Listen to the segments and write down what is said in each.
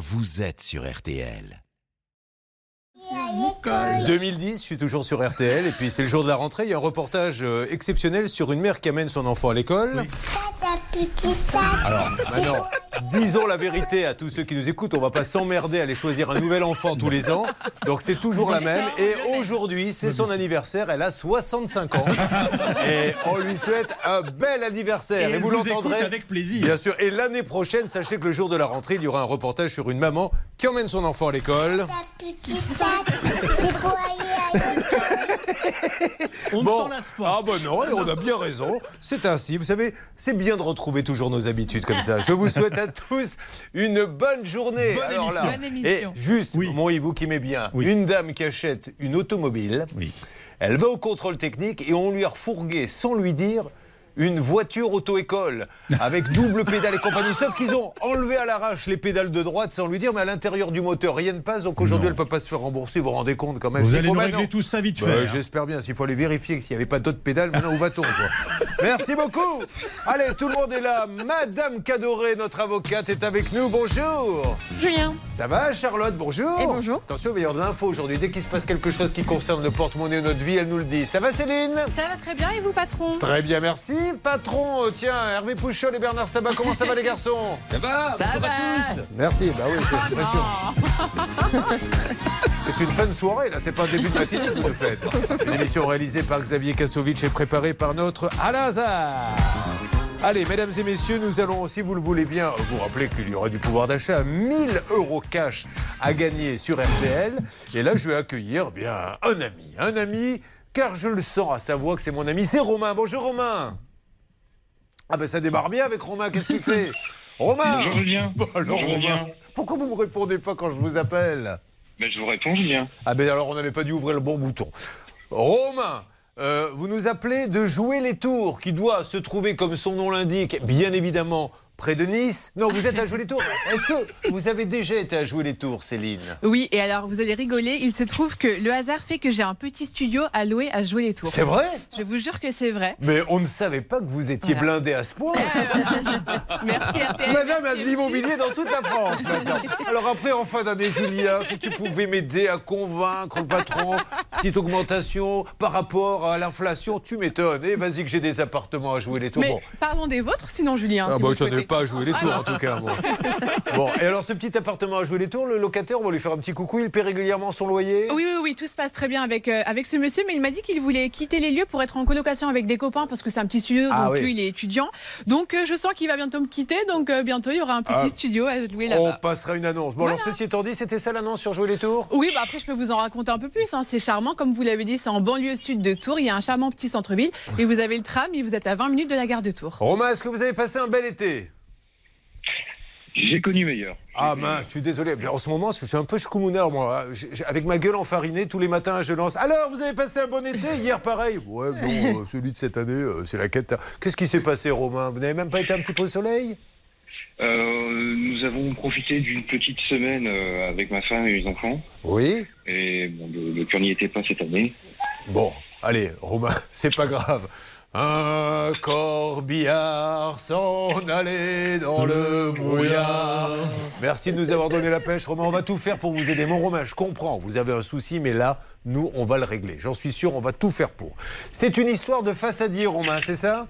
vous êtes sur RTL. 2010, je suis toujours sur RTL et puis c'est le jour de la rentrée. Il y a un reportage euh, exceptionnel sur une mère qui amène son enfant à l'école. Alors maintenant, disons la vérité à tous ceux qui nous écoutent. On va pas s'emmerder à aller choisir un nouvel enfant tous les ans. Donc c'est toujours la même. Et aujourd'hui, c'est son anniversaire. Elle a 65 ans et on lui souhaite un bel anniversaire. Et vous l'entendrez avec plaisir. Bien sûr. Et l'année prochaine, sachez que le jour de la rentrée, il y aura un reportage sur une maman qui emmène son enfant à l'école. petit sac, c'est pour aller à l'école. On Bon. ne s'en lasse pas. Ah ben non, et on a bien raison. C'est ainsi, vous savez, c'est bien de retrouver toujours nos habitudes comme ça. Je vous souhaite à tous une bonne journée. Bonne Alors là, émission. Bonne émission. Et juste, Oui. mon Yves, vous qui m'aimez bien, Oui. une dame qui achète une automobile, Oui. elle va au contrôle technique et on lui a refourgué, sans lui dire, une voiture auto-école avec double pédale et compagnie. Sauf qu'ils ont enlevé à l'arrache les pédales de droite sans lui dire, mais à l'intérieur du moteur, rien ne passe. Donc aujourd'hui, elle ne peut pas se faire rembourser. Vous vous rendez compte quand même Vous allez faut nous régler tout ça vite bah, fait. hein. J'espère bien. S'il faut aller vérifier s'il n'y avait pas d'autres pédales, maintenant où va-t-on Merci beaucoup. Allez, tout le monde est là. Madame Cadoré, notre avocate, est avec nous. Bonjour. Julien. Ça va, Charlotte? Bonjour. Et bonjour. Attention, il va y avoir de l'info aujourd'hui. Dès qu'il se passe quelque chose qui concerne le porte-monnaie de notre vie, elle nous le dit. Ça va, Céline? Ça va très bien et vous, patron? Très bien, merci. Patron, euh, tiens, Hervé Pouchol et Bernard Sabat, comment ça va, les garçons Ça va Ça va. à tous Merci. Bah oui, j'ai l'impression. C'est une fin soirée, là, c'est pas un début de matinée que vous le faites. Une émission réalisée par Xavier Kassovitch et préparée par notre Alain Hazard. Allez, mesdames et messieurs, nous allons, si vous le voulez bien, vous rappeler qu'il y aura du pouvoir d'achat, 1000 euros cash à gagner sur RTL. Et là, je vais accueillir eh bien un ami, un ami, car je le sens à sa voix que c'est mon ami, c'est Romain. Bonjour Romain. Ah ben ça démarre bien avec Romain, qu'est-ce qu'il fait? Romain. Bon, alors, Romain, pourquoi vous me répondez pas quand je vous appelle? Ben, je vous réponds Julien. Ah ben alors on n'avait pas dû ouvrir le bon bouton. Romain, euh, vous nous appelez de jouer les tours, qui doit se trouver, comme son nom l'indique, bien évidemment près de Nice. Non, vous êtes à jouer les tours. Est-ce que vous avez déjà été à jouer les tours, Céline? Oui, et alors vous allez rigoler, il se trouve que le hasard fait que j'ai un petit studio à louer à jouer les tours. C'est vrai? Je vous jure que c'est vrai. Mais on ne savait pas que vous étiez Voilà. blindé à ce point. Merci RTL. Madame a de l'immobilier dans toute la France maintenant. Alors après, en fin d'année, Julien, si tu pouvais m'aider à convaincre le patron, petite augmentation par rapport à l'inflation, tu m'étonnes. Et vas-y que j'ai des appartements à jouer les tours. Mais Bon. parlons des vôtres, sinon Julien. Ah si bah, vous. Pas à jouer les tours en tout cas. Bon. Bon, et alors ce petit appartement à jouer les tours, le locataire, on va lui faire un petit coucou, il paie régulièrement son loyer? Oui, oui, oui, tout se passe très bien avec, euh, avec ce monsieur, mais il m'a dit qu'il voulait quitter les lieux pour être en colocation avec des copains parce que c'est un petit studio, Ah donc oui. lui il est étudiant. Donc euh, je sens qu'il va bientôt me quitter, donc euh, bientôt il y aura un petit Ah. studio à louer On là-bas. passera une annonce. Bon, alors ceci étant dit, c'était ça l'annonce sur jouer les tours? Oui, bah après je peux vous en raconter un peu plus. hein. C'est charmant, comme vous l'avez dit, c'est en banlieue sud de Tours. Il y a un charmant petit centre-ville et vous avez le tram et vous êtes à 20 minutes de la gare de Tours. Romain, est-ce que vous avez passé un bel été? J'ai connu meilleur. Ah mince, je suis désolé. Mais en ce moment, je suis un peu schkoumouneur, moi. Avec ma gueule enfarinée, tous les matins, je lance. Alors, vous avez passé un bon été? Hier, pareil. Ouais, non, euh, celui de cette année, euh, c'est la quête. Qu'est-ce qui s'est passé, Romain? Vous n'avez même pas été un petit peu au soleil? Euh, nous avons profité d'une petite semaine euh, avec ma femme et mes enfants. Oui. Et bon, le, le cœur n'y était pas cette année. Bon, allez, Romain, c'est pas grave. Un corbillard s'en allait dans le brouillard. Merci de nous avoir donné la pêche, Romain. On va tout faire pour vous aider. Mon Romain, je comprends, vous avez un souci, mais là, nous, on va le régler. J'en suis sûr, on va tout faire pour. C'est une histoire de façadier, Romain, c'est ça?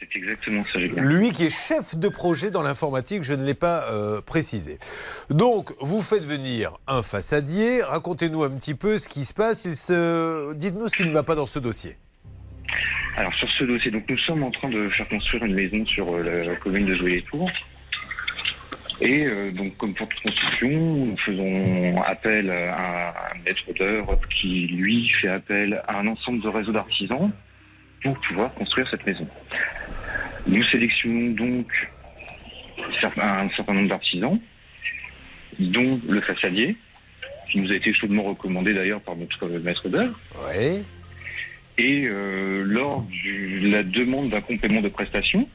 C'est exactement ça. Lui qui est chef de projet dans l'informatique, je ne l'ai pas euh, précisé. Donc, vous faites venir un façadier. Racontez-nous un petit peu ce qui se passe. Se... Dites-nous ce qui ne va pas dans ce dossier. Alors sur ce dossier, donc nous sommes en train de faire construire une maison sur euh, la, commune de Jouy-les-Tours. Et euh, donc comme pour toute construction, nous faisons appel à un maître d'œuvre qui lui fait appel à un ensemble de réseaux d'artisans pour pouvoir construire cette maison. Nous sélectionnons donc un certain nombre d'artisans, dont le façadier, qui nous a été chaudement recommandé d'ailleurs par notre maître d'œuvre. Oui. Et euh, lors de la demande d'un complément de prestation,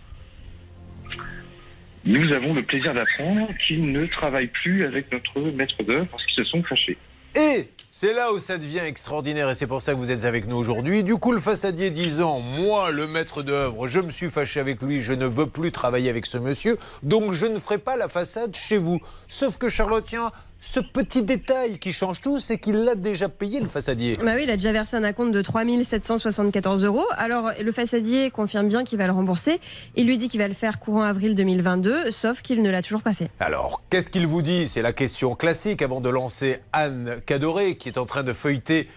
nous avons le plaisir d'apprendre qu'ils ne travaillent plus avec notre maître d'œuvre parce qu'ils se sont fâchés. Et C'est là où ça devient extraordinaire et c'est pour ça que vous êtes avec nous aujourd'hui. Du coup, le façadier disant Moi, le maître d'œuvre, je me suis fâché avec lui, je ne veux plus travailler avec ce monsieur, donc je ne ferai pas la façade chez vous. Sauf que Charlotte, tiens, ce petit détail qui change tout, c'est qu'il l'a déjà payé, le façadier. Bah oui, il a déjà versé un acompte de 3 774 euros. Alors, le façadier confirme bien qu'il va le rembourser. Il lui dit qu'il va le faire courant avril 2022, sauf qu'il ne l'a toujours pas fait. Alors, qu'est-ce qu'il vous dit? C'est la question classique avant de lancer Anne Cadoré, qui est en train de feuilleter,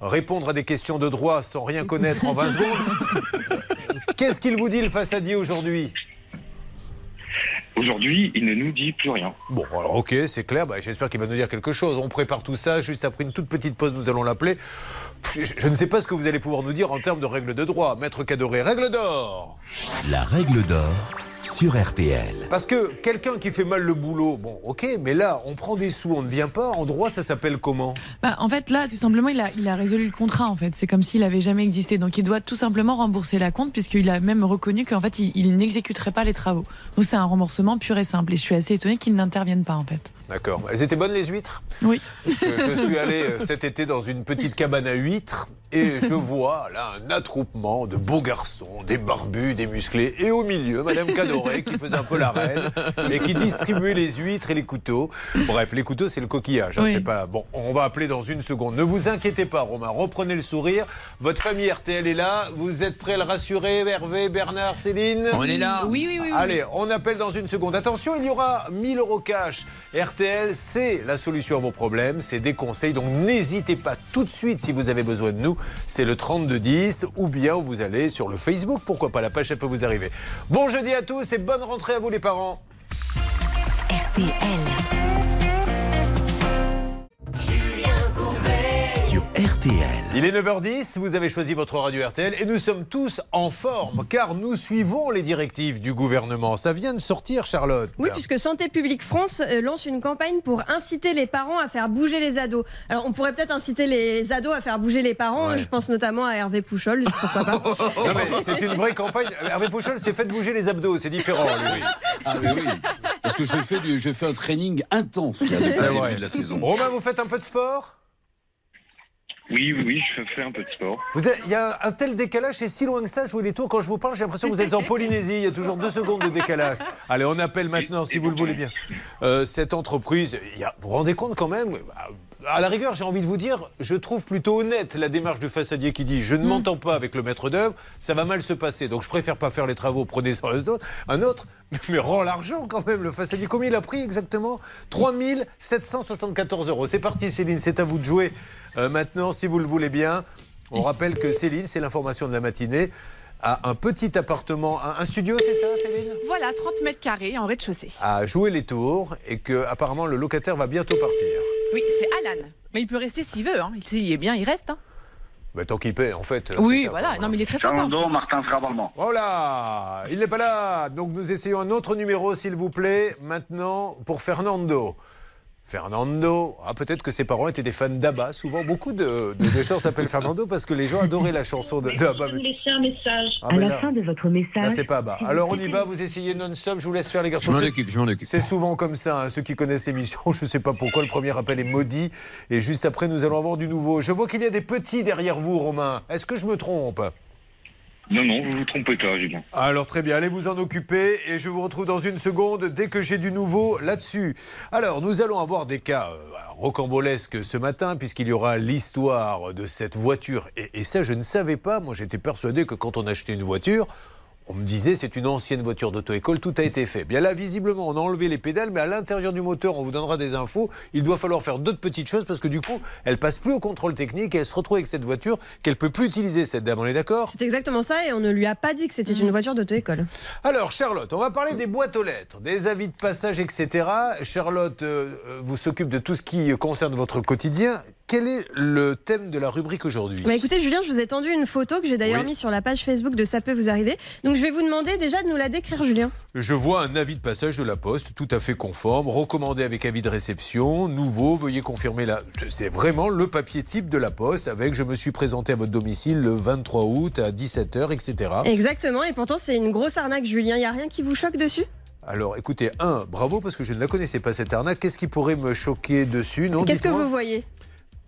répondre à des questions de droit sans rien connaître en 20 secondes. Qu'est-ce qu'il vous dit, le façadier, aujourd'hui? Aujourd'hui, il ne nous dit plus rien. Bon, alors ok, c'est clair. Bah, J'espère qu'il va nous dire quelque chose. On prépare tout ça. Juste après une toute petite pause, nous allons l'appeler. Je, je ne sais pas ce que vous allez pouvoir nous dire en termes de règles de droit. Maître Cadoré, règle d'or La règle d'or sur RTL. Parce que quelqu'un qui fait mal le boulot, bon, ok, mais là, on prend des sous, on ne vient pas. En droit, ça s'appelle comment? Bah, en fait, là, tout simplement, il a, il a résolu le contrat. En fait, c'est comme s'il avait jamais existé. Donc, il doit tout simplement rembourser la compte, puisqu'il a même reconnu qu'en fait, il, il n'exécuterait pas les travaux. Donc, c'est un remboursement pur et simple. Et je suis assez étonnée qu'il n'intervienne pas, en fait. D'accord. Elles étaient bonnes les huîtres? Oui. Parce que je suis allé euh, cet été dans une petite cabane à huîtres et je vois là un attroupement de beaux garçons, des barbus, des musclés et au milieu Madame Cadoré qui faisait un peu la reine et qui distribuait les huîtres et les couteaux. Bref, les couteaux c'est le coquillage. hein, Oui. c'est pas bon. On va appeler dans une seconde. Ne vous inquiétez pas, Romain. Reprenez le sourire. Votre famille RTL est là. Vous êtes prêts à le rassurer, Hervé, Bernard, Céline? On est là. Oui, oui, oui. oui. Allez, on appelle dans une seconde. Attention, il y aura 1000 euros cash. RTL, c'est la solution à vos problèmes, c'est des conseils. Donc n'hésitez pas tout de suite si vous avez besoin de nous. C'est le 3210 ou bien vous allez sur le Facebook. Pourquoi pas, la page, elle peut vous arriver. Bon jeudi à tous et bonne rentrée à vous les parents. RTL. Il est 9h10, vous avez choisi votre radio RTL et nous sommes tous en forme car nous suivons les directives du gouvernement. Ça vient de sortir, Charlotte. Oui, puisque Santé publique France euh, lance une campagne pour inciter les parents à faire bouger les ados. Alors, on pourrait peut-être inciter les ados à faire bouger les parents. Ouais. Je pense notamment à Hervé Pouchol, pourquoi pas. Non, mais c'est une vraie campagne. Hervé Pouchol s'est fait bouger les abdos, c'est différent, lui. Ah oui, oui. Parce que je fais, du, je fais un training intense là, depuis C'est le vrai. début de la saison. Romain, vous faites un peu de sport? Oui, oui, je fais un peu de sport. Vous êtes- Il y a un tel décalage, c'est si loin que ça, jouer les tours. Quand je vous parle, j'ai l'impression que vous êtes en Polynésie. Il y a toujours deux secondes de décalage. Allez, on appelle maintenant, si vous le voulez bien. Euh, cette entreprise, il y a- vous vous rendez compte quand même à la rigueur, j'ai envie de vous dire, je trouve plutôt honnête la démarche du façadier qui dit je ne m'entends pas avec le maître d'œuvre, ça va mal se passer. Donc je préfère pas faire les travaux, prenez-en un autre. Un autre, mais rend l'argent quand même, le façadier. Combien il a pris exactement? 3774 euros. C'est parti, Céline, c'est à vous de jouer euh, maintenant, si vous le voulez bien. On rappelle que Céline, c'est l'information de la matinée, a un petit appartement, un, un studio, c'est ça, Céline? Voilà, 30 mètres carrés en rez-de-chaussée. À jouer les tours et que apparemment le locataire va bientôt partir. Oui, c'est Alan. Mais il peut rester s'il veut. Hein. S'il est bien, il reste. Hein. Bah, tant qu'il paie, en fait. euh, Oui, voilà. quoi, Non, mais il est très sympa. Fernando. Martin Srabalman. Oh là Il n'est pas là Donc nous essayons un autre numéro, s'il vous plaît, maintenant pour Fernando. Fernando, ah, peut-être que ses parents étaient des fans d'Abba. Souvent, beaucoup de, de, de gens s'appellent Fernando parce que les gens adoraient la chanson de- d'Abba. vous laisser un message. Ah, à mais la là- fin de votre Là, message. c'est pas Abba. Alors, on y va, vous essayez non-stop, je vous laisse faire les Je garçons. m'en C'est- occupe, je m'en occupe. C'est souvent comme ça, hein, ceux qui connaissent l'émission, je ne sais pas pourquoi, le premier appel est maudit. Et juste après, nous allons avoir du nouveau. Je vois qu'il y a des petits derrière vous, Romain. Est-ce que je me trompe? Non, non, vous vous trompez pas, Julien. Alors très bien, allez vous en occuper et je vous retrouve dans une seconde dès que j'ai du nouveau là-dessus. Alors nous allons avoir des cas euh, rocambolesques ce matin puisqu'il y aura l'histoire de cette voiture. Et, et ça je ne savais pas, moi j'étais persuadé que quand on achetait une voiture, on me disait c'est une ancienne voiture d'auto-école, tout a été fait. Bien là, visiblement, on a enlevé les pédales, mais à l'intérieur du moteur, on vous donnera des infos. Il doit falloir faire d'autres petites choses parce que du coup, elle passe plus au contrôle technique et elle se retrouve avec cette voiture qu'elle peut plus utiliser, cette dame. On est d'accord? C'est exactement ça et on ne lui a pas dit que c'était une voiture d'auto-école. alors, Charlotte, on va parler des boîtes aux lettres, des avis de passage, etc. Charlotte euh, euh, vous s'occupe de tout ce qui concerne votre quotidien. Quel est le thème de la rubrique aujourd'hui? Bah écoutez Julien, je vous ai tendu une photo que j'ai d'ailleurs Oui. mise sur la page Facebook de Ça peut vous arriver. Donc je vais vous demander déjà de nous la décrire Julien. Je vois un avis de passage de la Poste, tout à fait conforme, recommandé avec avis de réception, nouveau, veuillez confirmer la... C'est vraiment le papier type de la Poste, avec je me suis présenté à votre domicile le 23 août à 17h, etc. Exactement et pourtant c'est une grosse arnaque Julien, il y a rien qui vous choque dessus? Alors écoutez, un, bravo, parce que je ne la connaissais pas cette arnaque. Qu'est-ce qui pourrait me choquer dessus? Non, Qu'est-ce que vous voyez?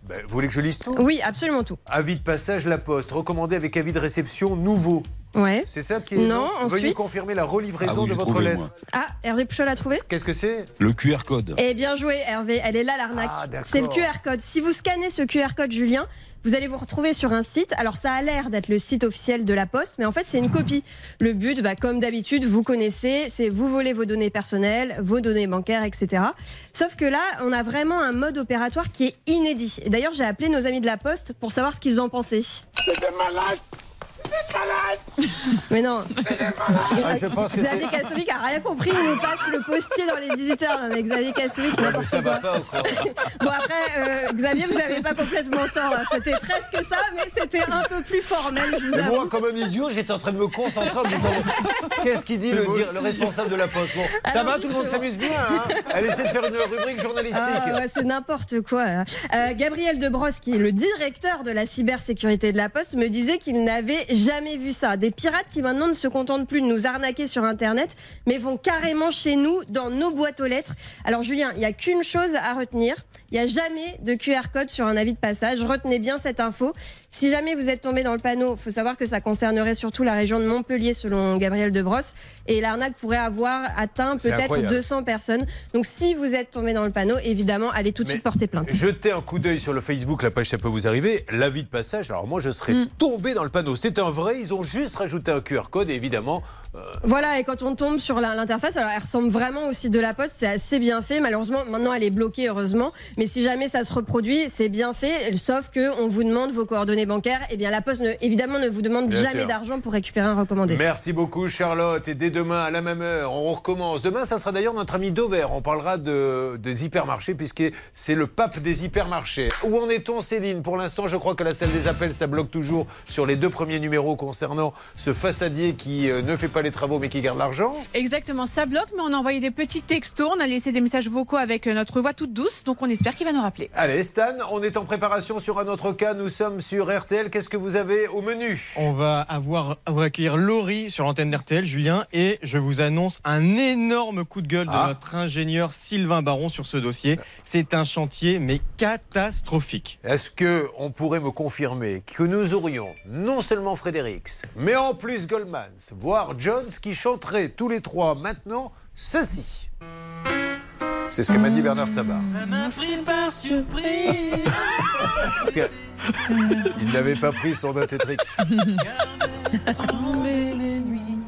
Ben, vous voulez que je lise tout? Oui, absolument tout. Avis de passage, la poste. Recommandé avec avis de réception nouveau. Ouais. C'est ça qui est. Non, Veuillez ensuite- confirmer la relivraison Ah oui, de votre trouvé, lettre. moi. Ah, Hervé Pouchol a trouvé? Qu'est-ce que c'est? Le QR code. Eh bien joué, Hervé. Elle est là, l'arnaque. Ah, d'accord. c'est le QR code. Si vous scannez ce QR code, Julien, vous allez vous retrouver sur un site. Alors, ça a l'air d'être le site officiel de la Poste, mais en fait, c'est une copie. Le but, bah, comme d'habitude, vous connaissez, c'est vous voler vos données personnelles, vos données bancaires, etc. Sauf que là, on a vraiment un mode opératoire qui est inédit. D'ailleurs, j'ai appelé nos amis de la Poste pour savoir ce qu'ils en pensaient. Mais non, Ah, Je pense que c'est. Xavier Kassovic a rien compris. Il nous passe le postier dans les visiteurs. Non, mais Xavier Kassovic, n'importe Ça va quoi. pas ou quoi Bon après, euh, Xavier, vous n'avez pas complètement tort. hein. C'était presque ça, mais c'était un peu plus formel, je vous Et avoue. moi, comme un idiot, j'étais en train de me concentrer en me disant Qu'est-ce qu'il dit le, dire- le responsable de la poste Bon, Ça va, tout le monde s'amuse bien. Hein Elle essaie de faire une rubrique journalistique. Ah, ouais, c'est n'importe quoi. là. Euh, Gabriel Debrosse, qui est le directeur de la cybersécurité de la Poste, me disait qu'il n'avait jamais vu ça. Des pirates qui maintenant ne se contentent plus de nous arnaquer sur Internet, mais vont carrément chez nous, dans nos boîtes aux lettres. Alors Julien, il n'y a qu'une chose à retenir. Il n'y a jamais de QR code sur un avis de passage. Retenez bien cette info. Si jamais vous êtes tombé dans le panneau, il faut savoir que ça concernerait surtout la région de Montpellier, selon Gabriel Debrosse. Et l'arnaque pourrait avoir atteint peut-être incroyable. 200 personnes. Donc si vous êtes tombé dans le panneau, évidemment, allez tout de suite porter plainte. Jetez un coup d'œil sur le Facebook, la page ça peut vous arriver. L'avis de passage, alors moi je serais Mm. tombé dans le panneau. C'est un vrai, ils ont juste rajouté un QR code et évidemment. Voilà, et quand on tombe sur l'interface, alors elle ressemble vraiment aussi de la poste, c'est assez bien fait. Malheureusement, maintenant elle est bloquée, heureusement. Mais si jamais ça se reproduit, c'est bien fait, sauf que on vous demande vos coordonnées bancaires. Et bien la poste, ne- évidemment, ne vous demande Bien jamais d'argent pour récupérer un recommandé. Merci beaucoup Charlotte et dès demain à la même heure on recommence. Demain ça sera d'ailleurs notre ami Dover. On parlera de, des hypermarchés puisque c'est le pape des hypermarchés. Où en est-on Céline? Pour l'instant je crois que la salle des appels ça bloque toujours sur les deux premiers numéros concernant ce façadier qui euh, ne fait pas les travaux mais qui garde l'argent. Exactement, ça bloque, mais on a envoyé des petits textos, on a laissé des messages vocaux avec euh, notre voix toute douce, donc on espère qu'il va nous rappeler. Allez Stan, on est en préparation sur un autre cas. Nous sommes sur RTL. Qu'est-ce que vous avez au menu? On va avoir on va accueillir Laurie sur l'antenne d'RTL, Julien, et je vous annonce un énorme coup de gueule de Ah. notre ingénieur Sylvain Baron sur ce dossier. C'est un chantier, mais catastrophique. Est-ce que on pourrait me confirmer que nous aurions non seulement Fredericks, mais en plus Goldmans, voire Jones, qui chanteraient tous les trois maintenant ceci C'est ce que m'a dit Bernard Sabat. Ça m'a pris par surprise. Il n'avait pas pris son. Tomber nuits.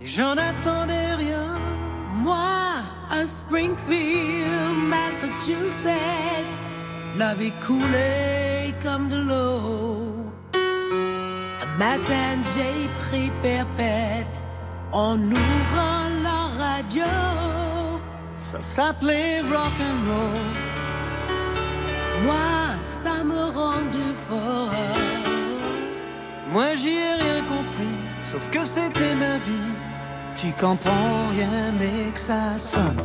Et j'en attendais rien. Moi, à Springfield, Massachusetts, la vie coulait comme de l'eau. Matin, j'ai pris perpète en ouvrant la radio. Ça s'appelait rock and roll. Moi, ça me rendait fort. Moi, j'y ai rien compris, sauf que c'était ma vie. Tu comprends rien, mais que ça sonne.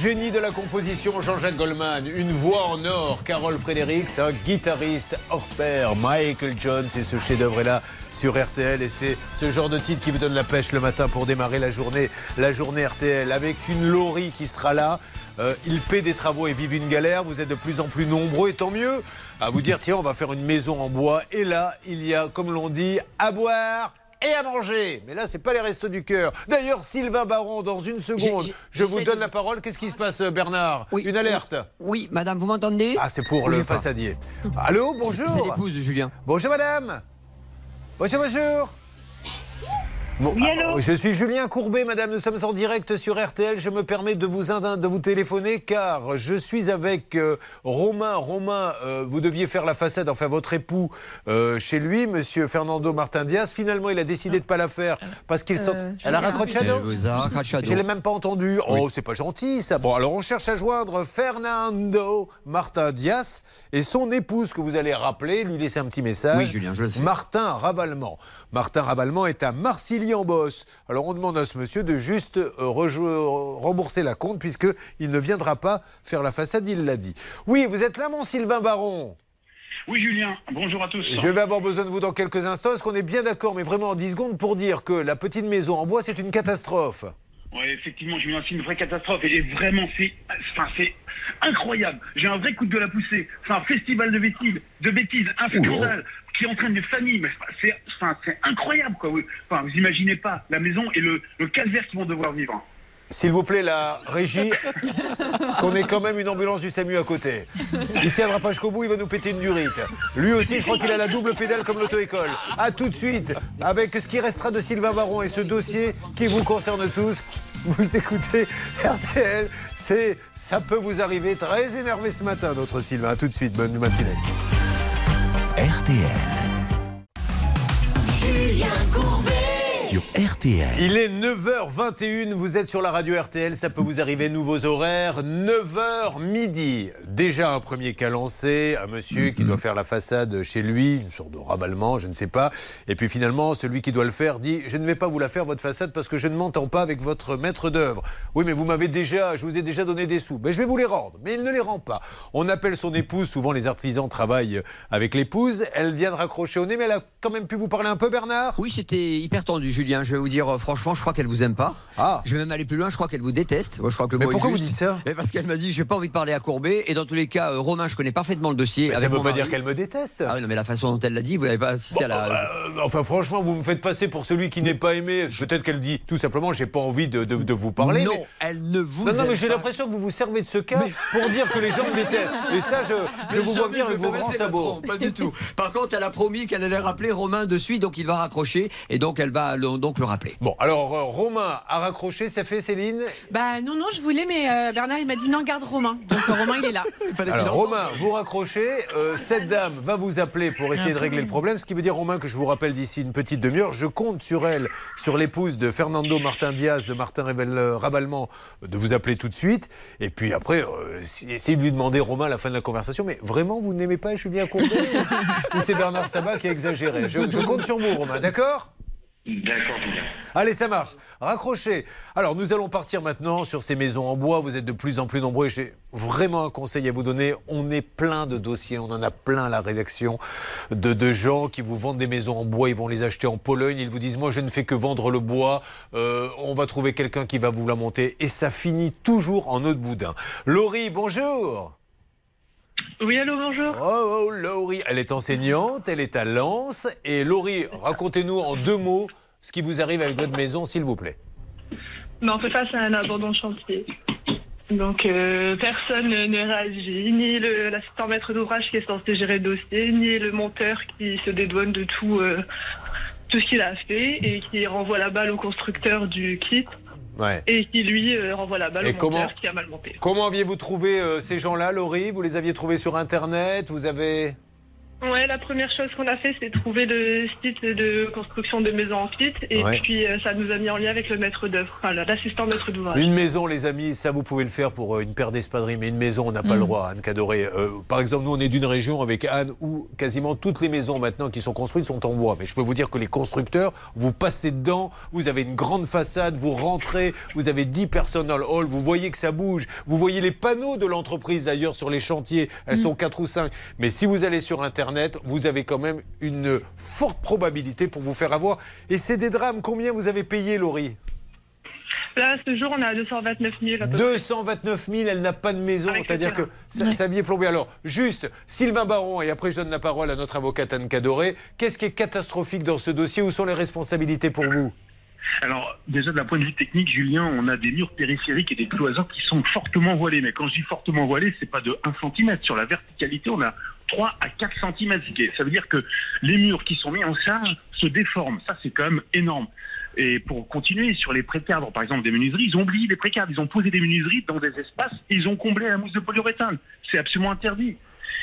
Génie de la composition, Jean-Jacques Goldman. Une voix en or, Carole Frédéric. Un guitariste hors pair, Michael Jones. Et ce chef-d'œuvre est là sur RTL. Et c'est ce genre de titre qui vous donne la pêche le matin pour démarrer la journée, la journée RTL. Avec une Laurie qui sera là. Euh, il paie des travaux et vive une galère. Vous êtes de plus en plus nombreux et tant mieux à vous dire tiens, on va faire une maison en bois. Et là, il y a, comme l'on dit, à boire et à manger. Mais là, c'est pas les restos du cœur. D'ailleurs, Sylvain Baron, dans une seconde, je vous donne de- la parole. Qu'est-ce qui se passe, Bernard Une alerte Oui, madame, vous m'entendez? Ah, c'est pour le façadier. Allô, bonjour C'est l'épouse de Julien. Bonjour, madame Bonjour, bonjour Bon, ah, je suis Julien Courbet, madame. Nous sommes en direct sur RTL. Je me permets de vous, ind- de vous téléphoner car je suis avec euh, Romain. Romain, euh, vous deviez faire la façade, enfin votre époux, euh, chez lui, monsieur Fernando Martin Diaz. Finalement, il a décidé de ne pas la faire parce qu'il sent. Euh, Elle a raccroché Je l'ai même pas entendu. Oh, c'est pas gentil ça. Bon, alors on cherche à joindre Fernando Martin Diaz et son épouse que vous allez rappeler, lui laisser un petit message. Oui, Julien, je le fais. Martin Ravalement. Martin Ravalement est à Marcilly-en-Bosse. Alors on demande à ce monsieur de juste euh, rembourser la compte puisqu'il ne viendra pas faire la façade, il l'a dit. Oui, vous êtes là mon Sylvain Baron? Oui, Julien, bonjour à tous. je vais avoir besoin de vous dans quelques instants. Est-ce qu'on est bien d'accord, mais vraiment en 10 secondes, pour dire que la petite maison en bois, c'est une catastrophe? Oui, effectivement, Julien, c'est une vraie catastrophe. Et vraiment, c'est enfin, incroyable. J'ai un vrai coup de gueule à pousser. C'est un festival de bêtises, de bêtises un scandale qui entraîne des familles. Mais c'est incroyable, quoi. vous imaginez pas la maison et le, le calvaire qu'ils vont devoir vivre. S'il vous plaît, la régie, qu'on ait quand même une ambulance du SAMU à côté. Il tiendra pas jusqu'au bout, il va nous péter une durite. Lui aussi, je crois qu'il a la double pédale comme l'auto-école. A tout de suite, avec ce qui restera de Sylvain Baron et ce dossier qui vous concerne tous. Vous écoutez RTL, c'est ça peut vous arriver très énervé ce matin, notre Sylvain. A tout de suite, bonne matinée. RTL. Julien Courbet. Sur RTL. Il est 9h21, vous êtes sur la radio RTL, ça peut vous arriver, nouveaux horaires, 9h midi. Déjà un premier cas lancé, un monsieur qui doit faire la façade chez lui, une sorte de ravalement, je ne sais pas. Et puis finalement, celui qui doit le faire dit Je ne vais pas vous la faire, votre façade, parce que je ne m'entends pas avec votre maître d'œuvre. Oui, mais vous m'avez déjà, je vous ai déjà donné des sous. Ben, je vais vous les rendre, mais il ne les rend pas. On appelle son épouse, souvent les artisans travaillent avec l'épouse. Elle vient de raccrocher au nez, mais elle a quand même pu vous parler un peu, Bernard? Oui, c'était hyper tendu, Julien. Je vais vous dire, euh, franchement, je crois qu'elle vous aime pas. Ah. Je vais même aller plus loin, je crois qu'elle vous déteste. Moi, je crois que le Mais mot est pourquoi vous dites ça Mais Parce qu'elle m'a dit, j'ai pas envie de parler à Courbet. Et dans tous les cas, euh, Romain, je connais parfaitement le dossier. Mais ça avec ne veut pas mari. dire qu'elle me déteste. Ah oui, non, mais la façon dont elle l'a dit, vous n'avez pas assisté à la. Euh, enfin, franchement, vous me faites passer pour celui qui n'est pas aimé. Peut-être qu'elle dit tout simplement, j'ai pas envie de, de- de vous parler. Non, mais- elle ne vous Non, non, mais j'ai l'impression que vous vous servez de ce cas pour dire que les gens me détestent. Et ça, je, je vous vois venir avec vos grands sabots. Pas du tout. Par contre, elle a promis qu'elle allait rappeler Romain de suite, donc il va raccrocher et donc elle va le, donc le rappeler. Bon, alors, euh, Romain a raccroché, ça fait Céline Bah non, non, je voulais, mais euh, Bernard, il m'a dit non, garde Romain. Donc euh, Romain, il est là. Alors, Romain, vous raccrochez. euh, cette dame va vous appeler pour essayer de régler le problème. Ce qui veut dire, Romain, que je vous rappelle d'ici une petite demi-heure, je compte sur elle, sur l'épouse de Fernando Martin Diaz, de Martin Ravalement, de vous appeler tout de suite. Et puis après, euh, essayez de lui demander, Romain, à la fin de la conversation, mais vraiment, vous n'aimez pas Julien Courbet? Ou c'est Bernard Sabat qui a exagéré? Je, je compte sur vous, Romain, d'accord? D'accord, Julien. Allez, ça marche. Raccrochez. Alors, nous allons partir maintenant sur ces maisons en bois. Vous êtes de plus en plus nombreux. J'ai vraiment un conseil à vous donner. On est plein de dossiers. On en a plein à la rédaction de, de gens qui vous vendent des maisons en bois. Ils vont les acheter en Pologne. Ils vous disent Moi, je ne fais que vendre le bois. Euh, on va trouver quelqu'un qui va vous la monter. Et ça finit toujours en eau de boudin. Laurie, bonjour. Oui, allô, bonjour. Oh, oh, Laurie. Elle est enseignante. Elle est à Lens. Et Laurie, racontez-nous en deux mots ce qui vous arrive avec votre maison, s'il vous plaît. Mais on fait face à un abandon de chantier. Donc, euh, personne ne réagit, ni l'assistant maître d'ouvrage qui est censé gérer le dossier, ni le monteur qui se dédouane de tout, euh, tout ce qu'il a fait et qui renvoie la balle au constructeur du kit Ouais. et qui, lui, euh, renvoie la balle Et au monteur comment- qui a mal monté. Comment aviez-vous trouvé euh, ces gens-là, Laurie? Vous les aviez trouvés sur Internet? Vous avez... Ouais, la première chose qu'on a fait, c'est trouver le site de construction de maisons en kit. Et Ouais. puis, euh, ça nous a mis en lien avec le maître d'œuvre, enfin, l'assistant maître d'ouvrage. Une maison, les amis, ça vous pouvez le faire pour euh, une paire d'espadrilles, mais une maison, on n'a pas Mm. le droit, Anne Cadoré. Euh, par exemple, nous, on est d'une région avec Anne où quasiment toutes les maisons maintenant qui sont construites sont en bois. Mais je peux vous dire que les constructeurs, vous passez dedans, vous avez une grande façade, vous rentrez, vous avez 10 personnes dans le hall, vous voyez que ça bouge, vous voyez les panneaux de l'entreprise d'ailleurs sur les chantiers, elles Mm. sont 4 ou 5. Mais si vous allez sur Internet, vous avez quand même une forte probabilité pour vous faire avoir. Et c'est des drames. Combien vous avez payé, Laurie? Là, ce jour, on est à 229 000 à peu près. 229 000, elle n'a pas de maison, Avec c'est-à-dire que sa, sa vie est plombée. Alors, juste, Sylvain Baron, et après je donne la parole à notre avocate Anne Cadoré, qu'est-ce qui est catastrophique dans ce dossier? Où sont les responsabilités pour vous? Alors, déjà, d'un point de vue technique, Julien, on a des murs périphériques et des cloisons qui sont fortement voilés. Mais quand je dis fortement voilés, c'est pas de 1 cm. Sur la verticalité, on a 3 à 4 cm. Ça veut dire que les murs qui sont mis en charge se déforment. Ça, c'est quand même énorme. Et pour continuer sur les précadres, par exemple des menuiseries, ils ont oublié les précadres. Ils ont posé des menuiseries dans des espaces et ils ont comblé la mousse de polyuréthane. C'est absolument interdit.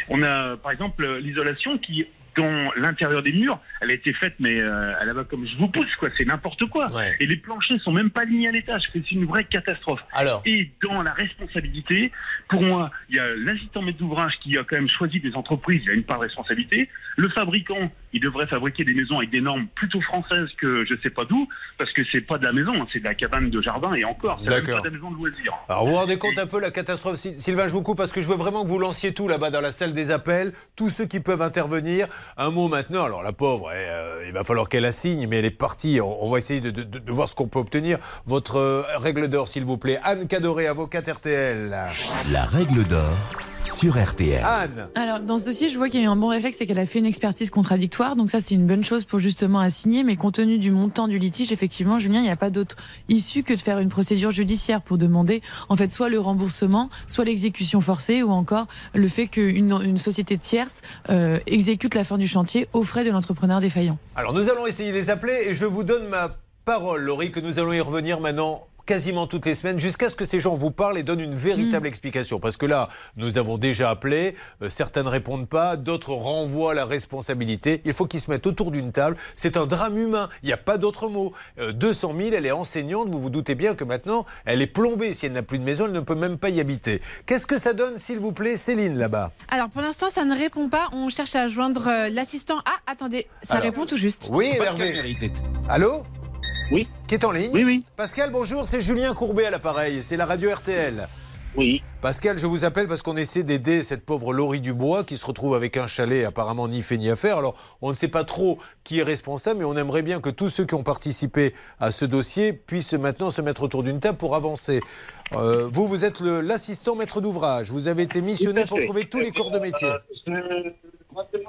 On a, par exemple, l'isolation qui, dans l'intérieur des murs, elle a été faite, mais euh, elle va comme je vous pousse, quoi. C'est n'importe quoi. Et les planchers sont même pas alignés à l'étage. C'est une vraie catastrophe. Alors. Et dans la responsabilité, pour moi, il y a l'assistant maître d'ouvrage qui a quand même choisi des entreprises. Il a une part de responsabilité. Le fabricant, il devrait fabriquer des maisons avec des normes plutôt françaises que je sais pas d'où, parce que c'est pas de la maison, hein, c'est de la cabane de jardin et encore, c'est pas de la maison de loisirs. Alors, vous vous rendez compte un peu la catastrophe Sy- Sylvain, je vous coupe parce que je veux vraiment que vous lanciez tout là-bas dans la salle des appels, tous ceux qui peuvent intervenir. Un mot maintenant, alors la pauvre, eh, euh, il va falloir qu'elle assigne, mais elle est partie. On, on va essayer de, de- de- de voir ce qu'on peut obtenir. Votre euh, règle d'or, s'il vous plaît. Anne Cadoré, avocate RTL. La règle d'or sur RTL. Anne Alors, dans ce dossier, je vois qu'il y a eu un bon réflexe, c'est qu'elle a fait une expertise contradictoire. Donc, ça, c'est une bonne chose pour justement assigner. Mais compte tenu du montant du litige, effectivement, Julien, il n'y a pas d'autre issue que de faire une procédure judiciaire pour demander, en fait, soit le remboursement, soit l'exécution forcée, ou encore le fait qu'une une société tierce euh, exécute la fin du chantier aux frais de l'entrepreneur défaillant. Alors nous allons essayer de les appeler et je vous donne ma parole, Laurie, que nous allons y revenir maintenant quasiment toutes les semaines jusqu'à ce que ces gens vous parlent et donnent une véritable explication. Parce que là, nous avons déjà appelé, euh, certains ne répondent pas, d'autres renvoient la responsabilité. Il faut qu'ils se mettent autour d'une table. C'est un drame humain, il n'y a pas d'autre mot. Euh, 200 000, elle est enseignante, vous vous doutez bien que maintenant, elle est plombée. Si elle n'a plus de maison, elle ne peut même pas y habiter. Qu'est-ce que ça donne, s'il vous plaît, Céline, là-bas? Alors pour l'instant, ça ne répond pas. On cherche à joindre euh, l'assistant. Ah, attendez, ça Alors. répond tout juste. Oui. Allô? Oui. Qui est en ligne Oui, oui. Pascal, bonjour, c'est Julien Courbet à l'appareil, c'est la radio RTL. Oui. Pascal, je vous appelle parce qu'on essaie d'aider cette pauvre Laurie Dubois qui se retrouve avec un chalet apparemment ni fait ni à faire. Alors, on ne sait pas trop qui est responsable, mais on aimerait bien que tous ceux qui ont participé à ce dossier puissent maintenant se mettre autour d'une table pour avancer. Euh, vous, vous êtes l'assistant maître d'ouvrage. Vous avez été missionné pour trouver tous les corps de métier. Euh, je-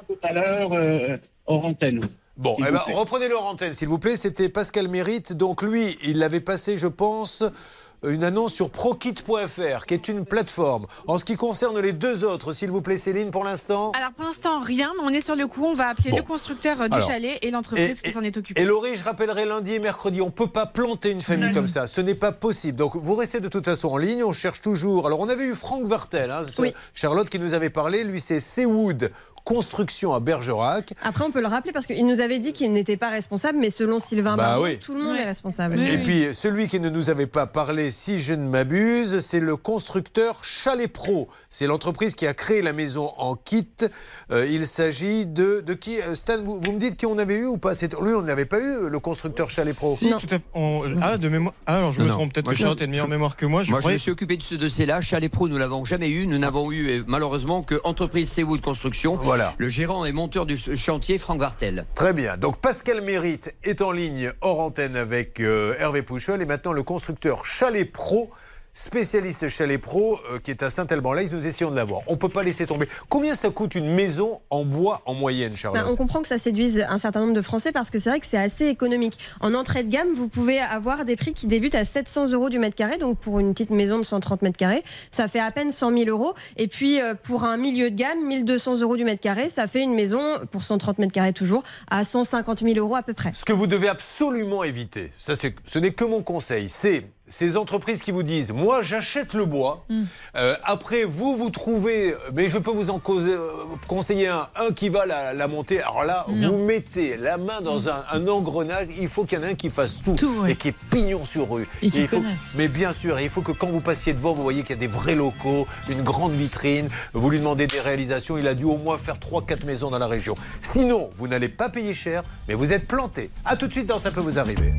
tout à l'heure, euh, hors antenne. Bon, eh ben, reprenez leur antenne, s'il vous plaît. C'était Pascal Mérite. Donc lui, il avait passé, je pense, une annonce sur prokit.fr, qui est une plateforme. En ce qui concerne les deux autres, s'il vous plaît, Céline, pour l'instant. Alors pour l'instant, rien, mais on est sur le coup. On va appeler Bon. le constructeur du Alors, chalet et l'entreprise qui s'en est occupée. Et Laurie, je rappellerai lundi et mercredi, on ne peut pas planter une famille comme ça. Ce n'est pas possible. Donc vous restez de toute façon en ligne. On cherche toujours. Alors on avait eu Franck Vartel, hein, Oui. Charlotte qui nous avait parlé. Lui, c'est Seawood Construction à Bergerac. Après, on peut le rappeler parce qu'il nous avait dit qu'il n'était pas responsable, mais selon Sylvain Bah oui. tout le monde est responsable. Et puis celui qui ne nous avait pas parlé, si je ne m'abuse, c'est le constructeur Chalet Pro. C'est l'entreprise qui a créé la maison en kit. Euh, il s'agit de, de qui euh, Stan, vous, vous me dites qui on avait eu ou pas? Lui, on n'avait pas eu le constructeur Chalet Pro. Si, tout à fait. On- Ah, de mémoire. Ah, alors je me Non, trompe. Peut-être que je- Charlotte a une meilleure je- mémoire que moi. Je Moi, je me suis occupé de ce dossier-là. Chalet Pro, nous l'avons jamais eu. Nous n'avons eu, malheureusement, que entreprise Seawood Construction. Voilà. Le gérant et monteur du chantier, Franck Vartel. Très bien. Donc Pascal Mérite est en ligne hors antenne avec euh, Hervé Pouchol et maintenant le constructeur Chalet Pro. Spécialiste Chalet Pro euh, qui est à Saint-Alban-Laïs, nous essayons de l'avoir. On ne peut pas laisser tomber. Combien ça coûte une maison en bois en moyenne, Charlotte Ben, on comprend que ça séduise un certain nombre de Français parce que c'est vrai que c'est assez économique. En entrée de gamme, vous pouvez avoir des prix qui débutent à 700 euros du mètre carré. Donc pour une petite maison de 130 mètres carrés, ça fait à peine 100 000 euros. Et puis euh, pour un milieu de gamme, 1200 euros du mètre carré, ça fait une maison pour 130 mètres carrés toujours à 150 000 euros à peu près. Ce que vous devez absolument éviter, ça ce n'est que mon conseil, c'est ces entreprises qui vous disent Moi, j'achète le bois. Euh, après, vous, vous trouvez, mais je peux vous en causer- euh, conseiller un, un qui va la, la monter. Alors là, Non. vous mettez la main dans un, un engrenage. Il faut qu'il y en ait un qui fasse tout, Tout, ouais. et qui est pignon sur rue. Et qui il faut- mais bien sûr, il faut que quand vous passiez devant, vous voyez qu'il y a des vrais locaux, une grande vitrine. Vous lui demandez des réalisations. Il a dû au moins faire 3-4 maisons dans la région. Sinon, vous n'allez pas payer cher, mais vous êtes planté. À tout de suite dans Ça peut vous arriver.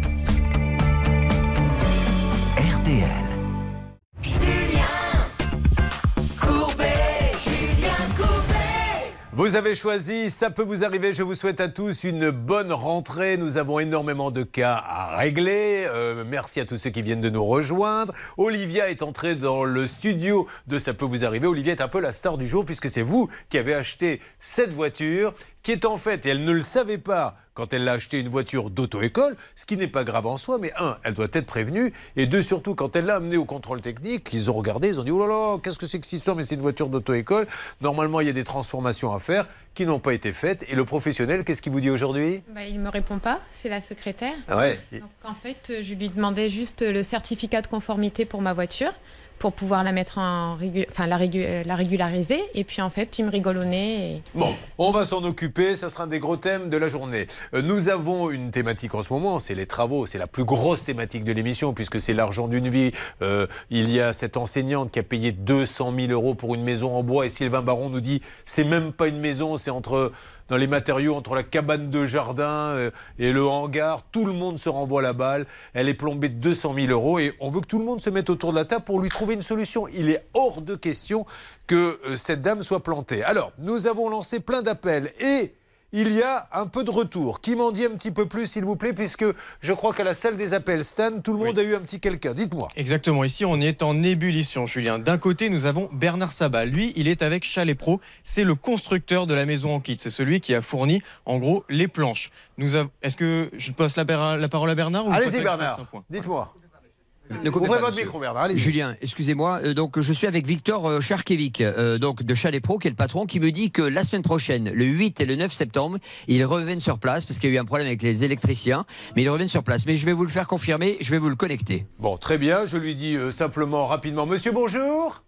Vous avez choisi, ça peut vous arriver. Je vous souhaite à tous une bonne rentrée. Nous avons énormément de cas à régler. Euh, merci à tous ceux qui viennent de nous rejoindre. Olivia est entrée dans le studio de Ça peut vous arriver. Olivia est un peu la star du jour puisque c'est vous qui avez acheté cette voiture qui est en fait, et elle ne le savait pas quand elle l'a acheté, une voiture d'auto-école, ce qui n'est pas grave en soi, mais un, elle doit être prévenue, et deux, surtout, quand elle l'a amenée au contrôle technique, ils ont regardé, ils ont dit, oh là là, qu'est-ce que c'est que cette histoire, mais c'est une voiture d'auto-école. Normalement, il y a des transformations à faire qui n'ont pas été faites, et le professionnel, qu'est-ce qu'il vous dit aujourd'hui? Bah, il me répond pas, c'est la secrétaire. Ah ouais. Donc en fait, je lui demandais juste le certificat de conformité pour ma voiture pour pouvoir la mettre en régu- enfin la, régu- euh, la régulariser. Et puis en fait, il me rigole au nez et Bon, on va s'en occuper, ça sera un des gros thèmes de la journée. Euh, nous avons une thématique en ce moment, c'est les travaux, c'est la plus grosse thématique de l'émission puisque c'est l'argent d'une vie. Euh, il y a cette enseignante qui a payé 200 000 euros pour une maison en bois. Et Sylvain Baron nous dit c'est même pas une maison, c'est entre dans les matériaux entre la cabane de jardin euh, et le hangar, tout le monde se renvoie la balle. Elle est plombée de 200 000 euros et on veut que tout le monde se mette autour de la table pour lui trouver une solution. Il est hors de question que euh, cette dame soit plantée. Alors, nous avons lancé plein d'appels et il y a un peu de retour. Qui m'en dit un petit peu plus, s'il vous plaît, puisque je crois qu'à la salle des appels, Stan, tout le monde a eu un petit quelqu'un. Dites-moi. Exactement, ici on est en ébullition, Julien. D'un côté, nous avons Bernard Sabat. Lui, il est avec Chalet Pro. C'est le constructeur de la maison en kit. C'est celui qui a fourni, en gros, les planches. Nous avons... Est-ce que je passe la, parole à Bernard Allez-y, Bernard. Dites-moi. Ne Ouvrez pas, votre monsieur. micro, Bernard. Julien, excusez-moi. euh, donc, je suis avec Victor euh, euh, donc de Chalet Pro, qui est le patron, qui me dit que la semaine prochaine, le 8 et le 9 septembre, ils reviennent sur place parce qu'il y a eu un problème avec les électriciens, mais ils reviennent sur place. Mais je vais vous le faire confirmer, je vais vous le connecter. Bon, très bien. Je lui dis euh, simplement, rapidement, Monsieur, bonjour.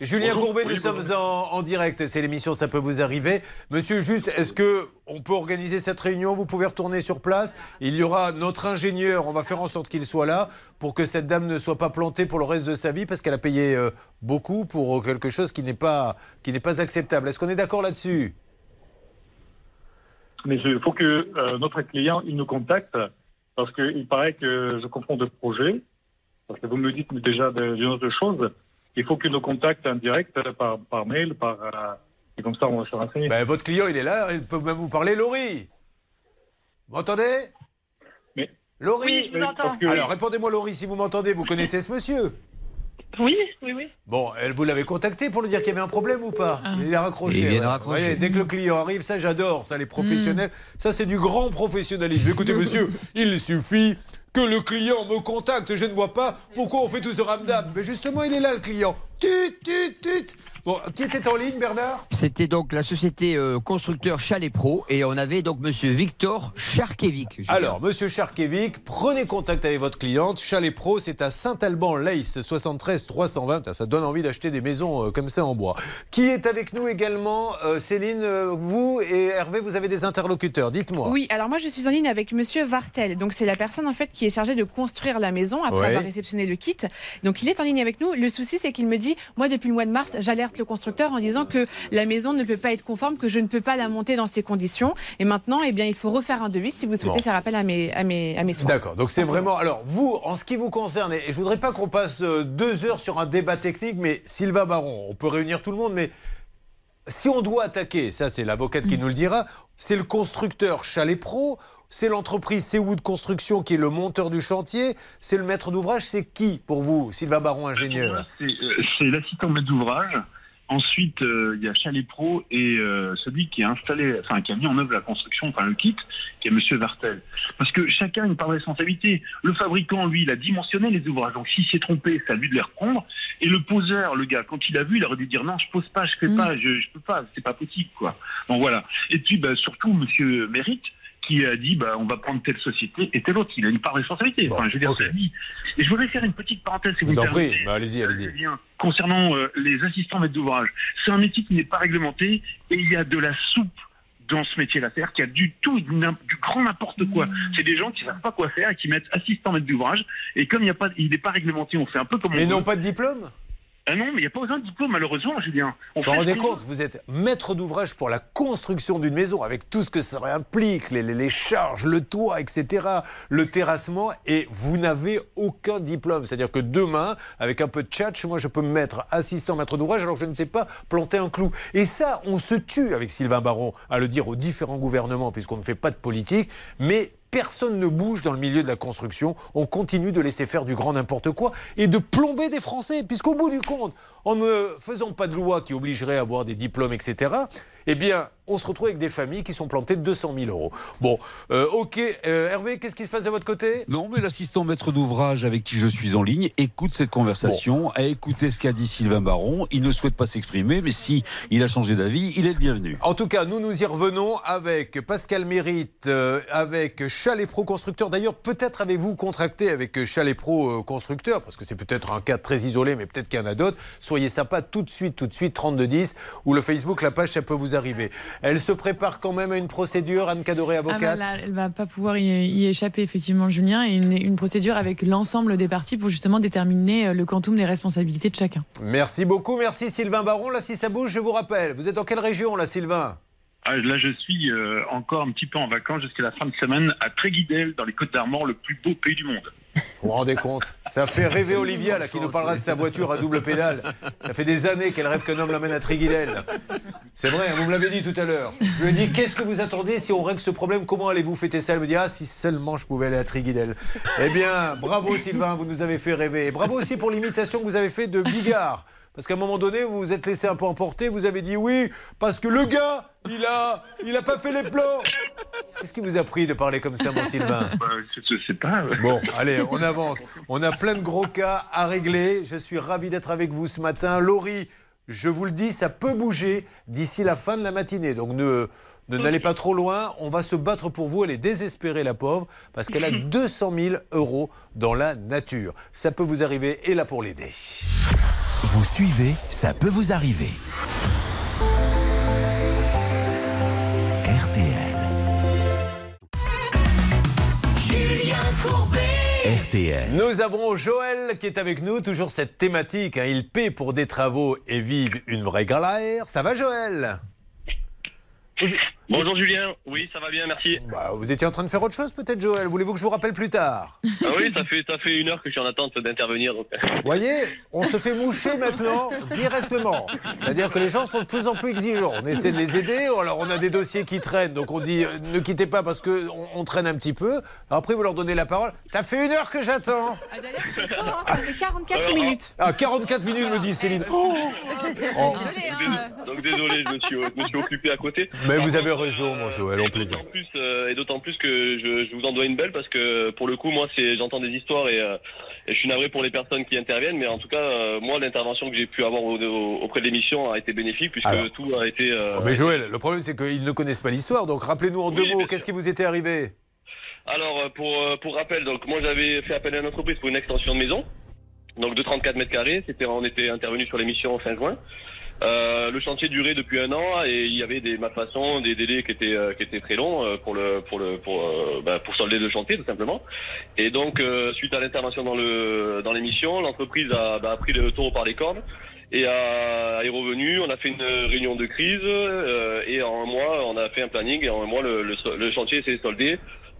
Julien Bonjour. Courbet, Oui, nous sommes en, en direct. C'est l'émission Ça peut vous arriver. Monsieur, juste, est-ce que on peut organiser cette réunion? Vous pouvez retourner sur place. Il y aura notre ingénieur. On va faire en sorte qu'il soit là pour que cette dame ne soit pas plantée pour le reste de sa vie parce qu'elle a payé euh, beaucoup pour quelque chose qui n'est pas qui n'est pas acceptable. Est-ce qu'on est d'accord là-dessus? Mais il faut que euh, notre client il nous contacte parce qu'il paraît que je confonds de projet. Parce que vous me dites déjà de- d'une autre chose. Il faut qu'il nous contacte en direct euh, par, par mail, par. euh, et comme ça, on va se renseigner. Ben, Votre client, il est là. Il peut même vous parler. Laurie Vous m'entendez? Mais- Laurie Oui, je vous entends. Que- Alors, répondez-moi, Laurie, si vous m'entendez. Vous connaissez ce monsieur? Oui, oui, oui. Bon, elle, vous l'avez contacté pour lui dire qu'il y avait un problème ou pas? Il a raccroché. Il vient de ouais. raccrocher. Vous voyez, dès que le client arrive, ça j'adore, ça les professionnels, ça c'est du grand professionnalisme. Écoutez monsieur, il suffit que le client me contacte, je ne vois pas pourquoi on fait tout ce ramdam. Mais justement, il est là le client. Tut, tut, tut. Bon, qui était en ligne Bernard? C'était donc la société euh, constructeur Chalet Pro et on avait donc monsieur Victor Charkevic. Alors, monsieur Charkevic, prenez contact avec votre cliente. Chalet Pro, c'est à Saint-Alban-Lace, 73 320. Putain, Ça donne envie d'acheter des maisons euh, comme ça en bois. Qui est avec nous également Euh, Céline, vous et Hervé, vous avez des interlocuteurs. Dites-moi. Oui, alors moi je suis en ligne avec Monsieur Vartel. Donc c'est la personne en fait qui est chargée de construire la maison après Ouais. avoir réceptionné le kit. Donc il est en ligne avec nous. Le souci c'est qu'il me dit, moi depuis le mois de mars, j'alerte le constructeur en disant que la maison ne peut pas être conforme, que je ne peux pas la monter dans ces conditions. Et maintenant, eh bien, il faut refaire un devis si vous souhaitez Bon. faire appel à mes, à mes, à mes soins. D'accord, donc c'est vraiment. Alors, vous, en ce qui vous concerne, et je voudrais pas qu'on passe euh, deux heures sur un débat technique, mais Sylvain Baron, on peut réunir tout le monde, mais si on doit attaquer, ça c'est l'avocate qui nous le dira, c'est le constructeur Chalet Pro, c'est l'entreprise Seawood Construction qui est le monteur du chantier, c'est le maître d'ouvrage, c'est qui pour vous, Sylvain Baron, ingénieur? C'est euh, c'est l'assistant maître d'ouvrage. Ensuite, euh, il y a Chalet Pro et euh, celui qui a installé, enfin qui a mis en œuvre la construction, enfin le kit, qui est Monsieur Vartel. Parce que chacun a une part de responsabilité. Le fabricant, lui, il a dimensionné les ouvrages. Donc s'il s'est trompé, c'est à lui de les reprendre. Et le poseur, le gars, quand il a vu, il aurait dû dire non, je pose pas, je fais pas, je, je peux pas, c'est pas possible, quoi. Donc voilà. Et puis bah, surtout Monsieur Mérite, qui a dit bah, on va prendre telle société et telle autre. Il a une part de responsabilité. Enfin, je veux dire, dit. Et je voudrais faire une petite parenthèse, si vous, Vous en prie, bah, allez-y, allez-y. Euh, Julien, Concernant euh, les assistants maîtres d'ouvrage, c'est un métier qui n'est pas réglementé et il y a de la soupe dans ce métier-là. C'est-à-dire qu'il y a du tout, du grand n'importe quoi. C'est des gens qui savent pas quoi faire et qui mettent assistant maître d'ouvrage. Et comme il n'y a pas, il n'est pas réglementé, on fait un peu comme on Mais n'ont pas de diplôme? Ah non, mais il n'y a pas besoin de diplôme, malheureusement, Julien. On Vous vous rendez compte, vous êtes maître d'ouvrage pour la construction d'une maison avec tout ce que ça implique, les, les- les charges, le toit, etc., le terrassement, et vous n'avez aucun diplôme. C'est-à-dire que demain, avec un peu de tchatch, moi je peux me mettre assistant maître d'ouvrage alors que je ne sais pas planter un clou. Et ça, on se tue avec Sylvain Baron à le dire aux différents gouvernements, puisqu'on ne fait pas de politique, mais personne ne bouge dans le milieu de la construction. On continue de laisser faire du grand n'importe quoi et de plomber des Français. Puisqu'au bout du compte, en ne faisant pas de loi qui obligerait à avoir des diplômes, etc., eh bien, on se retrouve avec des familles qui sont plantées de 200 000 euros. Bon, euh, ok. Euh, Hervé, qu'est-ce qui se passe de votre côté? Non, mais l'assistant maître d'ouvrage avec qui je suis en ligne écoute cette conversation, a écouté ce qu'a dit Sylvain Baron. Il ne souhaite pas s'exprimer, mais si il a changé d'avis, il est le bienvenu. En tout cas, nous nous y revenons avec Pascal Mérite, euh, avec Chalet Pro Constructeur. D'ailleurs, peut-être avez-vous contracté avec Chalet Pro Constructeur, parce que c'est peut-être un cas très isolé, mais peut-être qu'il y en a d'autres. Soyez sympa tout de suite, tout de suite, 3210, ou le Facebook, la page, ça peut vous Elle se prépare quand même à une procédure, Anne Cadoré, Ah bah avocate. là, elle va pas pouvoir y, y échapper, effectivement, Julien, et une, une procédure avec l'ensemble des parties pour justement déterminer euh, le quantum des responsabilités de chacun. Merci beaucoup, merci Sylvain Baron. Là, si ça bouge, je vous rappelle. Vous êtes dans quelle région, là, Sylvain? Là, je suis euh, encore un petit peu en vacances jusqu'à la fin de semaine à Tréguidel, dans les Côtes d'Armor, le plus beau pays du monde. Vous vous rendez compte? Ça fait rêver Olivia, là, qui nous parlera de sa voiture à double pédale. Ça fait des années qu'elle rêve qu'un homme l'amène à Tréguidel. C'est vrai, hein, vous me l'avez dit tout à l'heure. Je lui ai dit, qu'est-ce que vous attendez si on règle ce problème? Comment allez-vous fêter ça? Elle me dit, ah, si seulement je pouvais aller à Tréguidel. Eh bien, bravo Sylvain, vous nous avez fait rêver. Et bravo aussi pour l'imitation que vous avez fait de Bigard. Parce qu'à un moment donné, vous vous êtes laissé un peu emporter, vous avez dit oui, parce que le gars, il a, il a pas fait les plans. Qu'est-ce qui vous a pris de parler comme ça, mon Sylvain? Bah, je, sais pas. Bon, allez, on avance. On a plein de gros cas à régler. Je suis ravi d'être avec vous ce matin. Laurie, je vous le dis, ça peut bouger d'ici la fin de la matinée. Donc ne ne- n'allez pas trop loin. On va se battre pour vous. Elle est désespérée, la pauvre, parce qu'elle a 200 000 euros dans la nature. Ça peut vous arriver et là pour l'aider. Vous suivez, ça peut vous arriver. RTL. Julien Courbet. RTL. Nous avons Joël qui est avec nous, toujours cette thématique. hein. Il paie pour des travaux et vive une vraie galère. Ça va, Joël? Bonjour Julien, oui ça va bien, merci. Bah, Vous étiez en train de faire autre chose peut-être, Joël Voulez-vous que je vous rappelle plus tard Ah oui, ça fait, ça fait une heure que je suis en attente d'intervenir. donc. Vous voyez, on se fait moucher maintenant directement. C'est-à-dire que les gens sont de plus en plus exigeants. On essaie de les aider. Alors, on a des dossiers qui traînent. Donc, on dit euh, ne quittez pas parce qu'on on traîne un petit peu. Après, vous leur donnez la parole. Ça fait une heure que j'attends. Ah, D'ailleurs, c'est hein, ça fait 44 minutes. Ah, 44 minutes, me dit Céline. Oh. Oh. Désolé, hein. Donc désolé, je me suis, je me suis occupé à côté. Mais vous avez mon Joël, on plaisante. En plus, euh, et d'autant plus que je, je vous en dois une belle parce que pour le coup, moi, c'est j'entends des histoires et, euh, et je suis navré pour les personnes qui interviennent, mais en tout cas, euh, moi, l'intervention que j'ai pu avoir au- au- auprès de l'émission a été bénéfique puisque Alors. tout a été. euh, Oh, mais Joël, le problème, c'est qu'ils ne connaissent pas l'histoire. Donc, rappelez-nous en deux mots, qu'est-ce qui vous était arrivé? Alors, pour, pour rappel, donc moi j'avais fait appel à une entreprise pour une extension de maison, donc de 34 mètres carrés. C'était, on était intervenu sur l'émission fin juin. Euh, le chantier durait depuis un an et il y avait des malfaçons, des délais qui étaient euh, qui étaient très longs euh, pour le pour le pour bah, pour solder le chantier tout simplement. Et donc suite à l'intervention dans le dans l'émission, l'entreprise a, bah, a pris le taureau par les cornes et a, est revenu. On a fait une réunion de crise euh, et en un mois on a fait un planning et en un mois le, le, le chantier s'est soldé.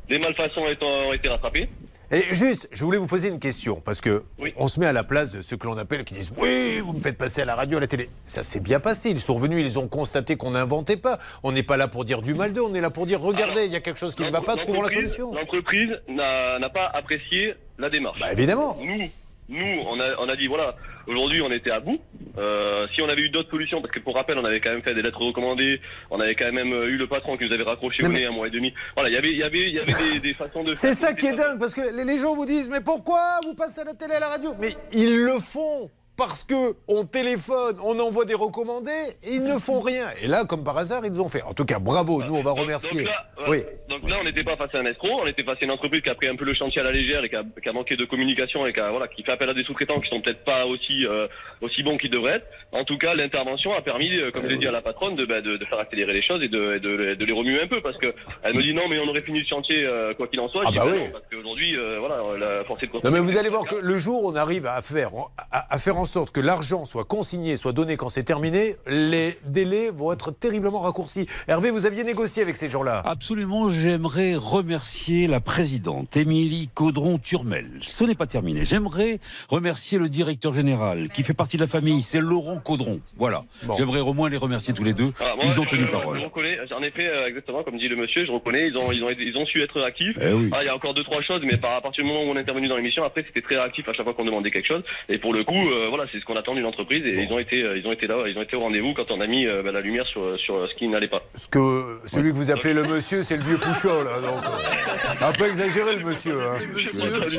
Les malfaçons ont été rattrapées. Et juste, je voulais vous poser une question, parce que on se met à la place de ceux que l'on appelle qui disent Oui, vous me faites passer à la radio, à la télé. Ça s'est bien passé. Ils sont revenus, ils ont constaté qu'on n'inventait pas. On n'est pas là pour dire du mal d'eux, on est là pour dire Regardez, il y a quelque chose qui ne va pas, trouvons la solution. L'entreprise n'a n'a pas apprécié la démarche. Bah, évidemment. Nous, nous on, a, on a dit voilà, aujourd'hui on était à bout. Euh, si on avait eu d'autres solutions, parce que pour rappel, on avait quand même fait des lettres recommandées, on avait quand même euh, eu le patron qui nous avait raccroché au mais- nez un mois et demi. Voilà, il y avait, il y avait, il y avait des, des façons de C'est ça qui est dingue, parce que les- les gens vous disent Mais pourquoi vous passez à la télé, à la radio? Mais ils le font parce que on téléphone, on envoie des recommandés, et ils ne font rien. Et là, comme par hasard, ils ont fait. En tout cas, bravo. Nous, on va remercier. Donc là, Oui. Donc là, on n'était pas face à un escroc, on était face à une entreprise qui a pris un peu le chantier à la légère et qui a, qui a manqué de communication et qui, a, voilà, qui fait appel à des sous-traitants qui sont peut-être pas aussi euh, aussi bons qu'ils devraient être. En tout cas, l'intervention a permis, euh, comme je l'ai dit à la patronne, de, bah, de, de faire accélérer les choses et de, et de, de les remuer un peu parce que elle me dit non, mais on aurait fini le chantier euh, quoi qu'il en soit. Ah bah bah oui. parce qu'aujourd'hui, euh, voilà, la force est de Non mais vous allez voir que le jour où on arrive à faire, à, à faire en sorte que l'argent soit consigné, soit donné quand c'est terminé, les délais vont être terriblement raccourcis. Hervé, vous aviez négocié avec ces gens-là Absolument, j'aimerais remercier la présidente, Émilie Caudron-Turmel. Ce n'est pas terminé. J'aimerais remercier le directeur général, qui fait partie de la famille, c'est Laurent Caudron. Voilà. J'aimerais au moins les remercier tous les deux. Ah, moi, Ils ont tenu je- parole. Je reconnais, en effet, euh, exactement comme dit le monsieur, je reconnais, ils ont, ils ont, ils ont su être réactifs. Eh oui. Ah, il y a encore deux trois choses, mais à partir du moment où on est intervenu dans l'émission, après c'était très réactif à chaque fois qu'on demandait quelque chose. Et pour le coup, euh, voilà, c'est ce qu'on attend d'une entreprise. Et ils ont été, euh, ils ont été là, ils ont été au rendez-vous quand on a mis euh, bah, la lumière sur, sur ce qui n'allait pas. Parce que celui que vous appelez le monsieur, c'est le vieux Pouchot, là. Donc, euh, un peu exagéré, le monsieur. hein.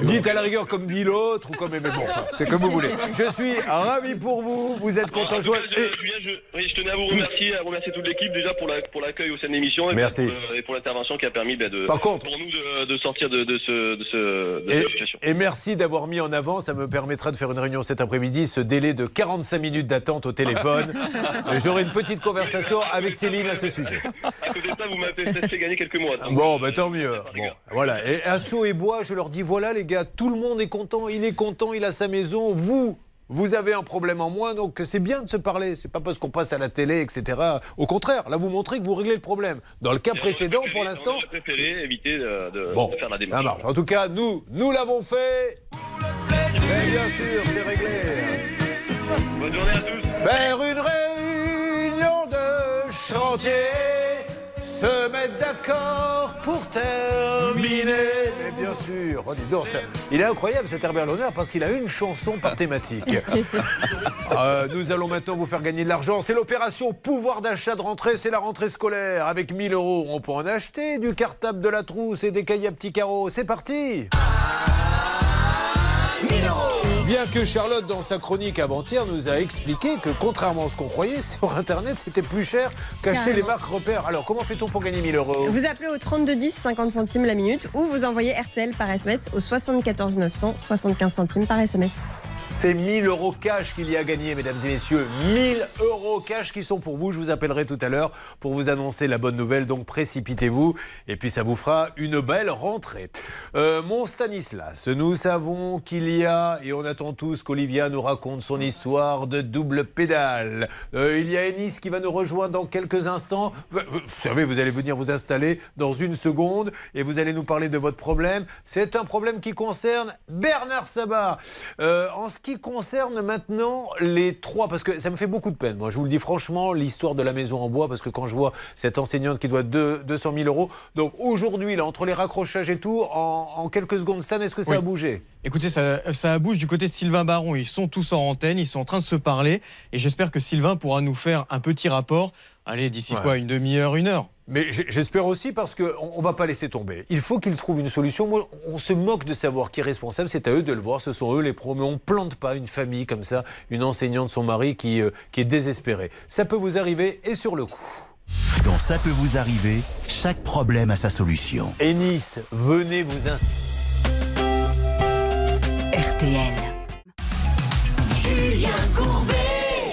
Dites à la rigueur comme dit l'autre, ou comme. Mais bon, enfin, c'est comme vous voulez. Je suis ravi pour vous. Vous êtes content, cas, je, Julien, je, oui, je tenais à vous remercier, à remercier toute l'équipe déjà pour la- pour l'accueil au sein de l'émission et, Merci. pour, euh, et pour l'intervention qui a permis bah, de, Par contre- pour nous de, de sortir de, de ce, de, ce, de Et, cette situation. et merci d'avoir mis en avant, ça me permettra de faire une réunion cet après-midi, ce délai de 45 minutes d'attente au téléphone. J'aurai une petite conversation avec Céline à ce sujet. À côté de ça, vous m'avez fait gagner quelques mois. Bon, bah, tant mieux. Bon, voilà. Et à Sceaux et Bois, je leur dis voilà, les gars, tout le monde est content. Il est content, il a sa maison. Vous, vous avez un problème en moins, donc c'est bien de se parler. C'est pas parce qu'on passe à la télé, etc. Au contraire, là, vous montrez que vous réglez le problème. Dans le cas précédent, pour l'instant. On aurait préféré éviter de, de- Bon, de faire la ça démarche. marche. En tout cas, nous, nous l'avons fait. Et bien sûr, c'est réglé. Bonne journée à tous. Faire une réunion de chantier, se mettre d'accord pour terminer. Mais bien sûr, oh, dis donc, ça- il est incroyable cet Herbert Loner parce qu'il a une chanson par thématique. Euh, nous allons maintenant vous faire gagner de l'argent. C'est l'opération pouvoir d'achat de rentrée, c'est la rentrée scolaire. Avec 1000 euros, on peut en acheter du cartable, de la trousse et des cahiers à petits carreaux. C'est parti Bien que Charlotte, dans sa chronique avant-hier, nous a expliqué que, contrairement à ce qu'on croyait, sur Internet, c'était plus cher qu'acheter les marques repères. Alors, comment fait-on pour gagner 1000 euros? Vous appelez au 3210, 50 centimes la minute, ou vous envoyez RTL par SMS au 74 900, 75 centimes par SMS. C'est 1000 euros cash qu'il y a gagné, mesdames et messieurs. 1000 euros cash qui sont pour vous. Je vous appellerai tout à l'heure pour vous annoncer la bonne nouvelle. Donc précipitez-vous et puis ça vous fera une belle rentrée. Euh, mon Stanislas, nous savons qu'il y a, et on attend tous qu'Olivia nous raconte son histoire de double pédale. Euh, il y a Ennis qui va nous rejoindre dans quelques instants. Vous savez, vous allez venir vous installer dans une seconde et vous allez nous parler de votre problème. C'est un problème qui concerne Bernard Sabat. Euh, en ce qui concerne maintenant les trois, parce que ça me fait beaucoup de peine, moi je vous le dis franchement, l'histoire de la maison en bois, parce que quand je vois cette enseignante qui doit deux- 200 000 euros, donc aujourd'hui, là, entre les raccrochages et tout, en, en quelques secondes, Stan, est-ce que ça Oui. a bougé? Écoutez, ça, ça bouge du côté Sylvain Baron. Ils sont tous en antenne, ils sont en train de se parler. Et j'espère que Sylvain pourra nous faire un petit rapport. Allez, d'ici Ouais. quoi Une demi-heure, une heure? Mais j'espère aussi parce qu'on ne va pas laisser tomber. Il faut qu'ils trouvent une solution. Moi, on se moque de savoir qui est responsable. C'est à eux de le voir. Ce sont eux les pros. Mais on ne plante pas une famille comme ça, une enseignante, son mari qui, euh, qui est désespérée. Ça peut vous arriver et sur le coup. Dans Ça peut vous arriver, chaque problème a sa solution. Ennis, venez vous installer. RTL.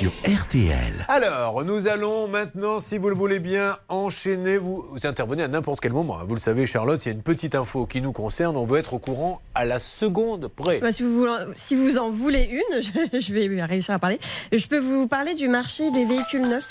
Sur RTL. Alors, nous allons maintenant, si vous le voulez bien, enchaîner. Vous, vous intervenez à n'importe quel moment. hein. Vous le savez, Charlotte, il y a une petite info qui nous concerne. On veut être au courant à la seconde près. Bah, si, vous voulez- si vous en voulez une, je, je vais réussir à parler. Je peux vous parler du marché des véhicules neufs.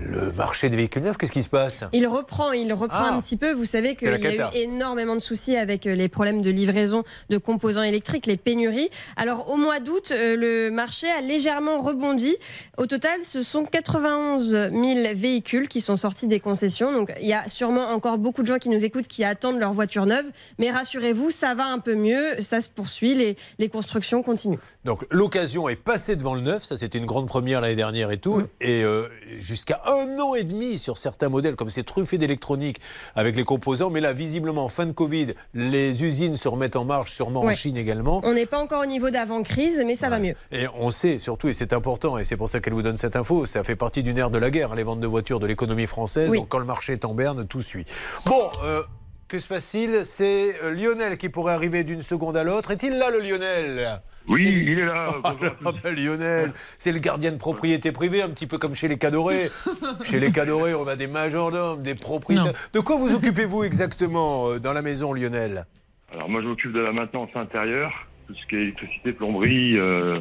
Le marché des véhicules neufs, qu'est-ce qui se passe Il reprend, il reprend Ah. un petit peu. Vous savez qu'il y a eu énormément de soucis avec euh, les problèmes de livraison de composants électriques, les pénuries. Alors au mois d'août, euh, le marché a légèrement rebondi. Au total, ce sont 91 000 véhicules qui sont sortis des concessions. Donc il y a sûrement encore beaucoup de gens qui nous écoutent qui attendent leur voiture neuve. Mais rassurez-vous, ça va un peu mieux, ça se poursuit, les, les constructions continuent. Donc l'occasion est passée devant le neuf, ça c'était une grande première l'année dernière et tout, et euh, jusqu'à un an et demi sur certains modèles, comme c'est truffé d'électronique avec les composants. Mais là, visiblement, fin de Covid, les usines se remettent en marche, sûrement en. Chine également. On n'est pas encore au niveau d'avant-crise, mais ça va mieux. Et on sait surtout, et c'est important, et c'est pour ça qu'elle vous donne cette info, ça fait partie d'une ère de la guerre, hein, les ventes de voitures de l'économie française. Oui. Donc quand le marché est en berne, tout suit. Bon, euh, que se passe-t-il? C'est euh, Lionel qui pourrait arriver d'une seconde à l'autre. Est-il là, le Lionel? Oui, il est là. Oh là ben, Lionel, c'est le gardien de propriété privée, un petit peu comme chez les Cadorés. chez les Cadorés, on a des majordomes, des propriétaires. De quoi vous occupez-vous exactement euh, dans la maison, Lionel? Alors moi, je m'occupe de la maintenance intérieure, tout ce qui est électricité, plomberie euh,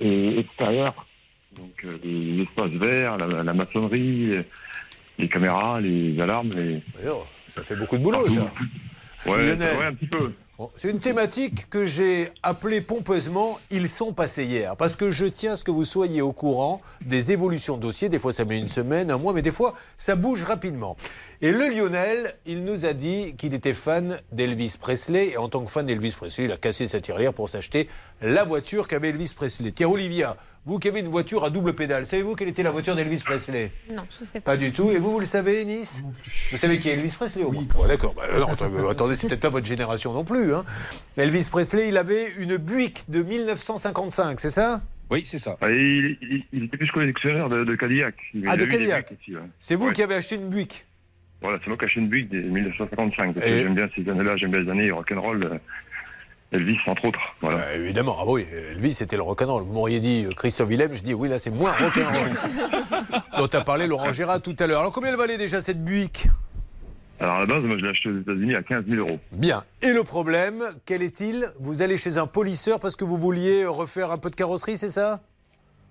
et extérieur. Donc euh, les espaces verts, la, la maçonnerie, les caméras, les alarmes. Les... Oh, ça fait beaucoup de boulot, ça. Ouais, Lionel. ouais, un petit peu. C'est une thématique que j'ai appelée pompeusement Ils sont passés hier. Parce que je tiens à ce que vous soyez au courant des évolutions de dossiers. Des fois, ça met une semaine, un mois, mais des fois, ça bouge rapidement. Et le Lionel, il nous a dit qu'il était fan d'Elvis Presley. Et en tant que fan d'Elvis Presley, il a cassé sa tirelire pour s'acheter la voiture qu'avait Elvis Presley. Tiens, Olivia, vous qui avez une voiture à double pédale, savez-vous quelle était la voiture d'Elvis Presley? Non, je sais pas. pas du tout. Et vous, vous le savez, Nice? Vous savez qui est Elvis Presley au moins? Ouais, D'accord. Bah, non, attendez, attendez, c'est peut-être pas votre génération non plus. hein. Elvis Presley, il avait une Buick de 1955, c'est ça? Oui, c'est ça. Ah, il, il- il était plus collectionneur de, de Cadillac. Il Ah, a de Cadillac. Ouais. C'est vous Ouais. qui avez acheté une Buick? Voilà, c'est moi qui ai acheté une Buick de 1955. Parce que Et- j'aime bien ces années-là, j'aime bien les années rock'n'roll. Elvis, entre autres. Voilà. Bah, Évidemment. Ah oui, Elvis, c'était le rock'n'roll. Vous m'auriez dit euh, Christophe Willem, je dis oui, là, c'est moins rock'n'roll. dont a parlé Laurent Gérard tout à l'heure. Alors, combien elle valait déjà cette Buick? Alors à la base, moi je l'ai acheté aux États-Unis à 15 000 euros. Bien. Et le problème, quel est-il? Vous allez chez un polisseur parce que vous vouliez refaire un peu de carrosserie, c'est ça?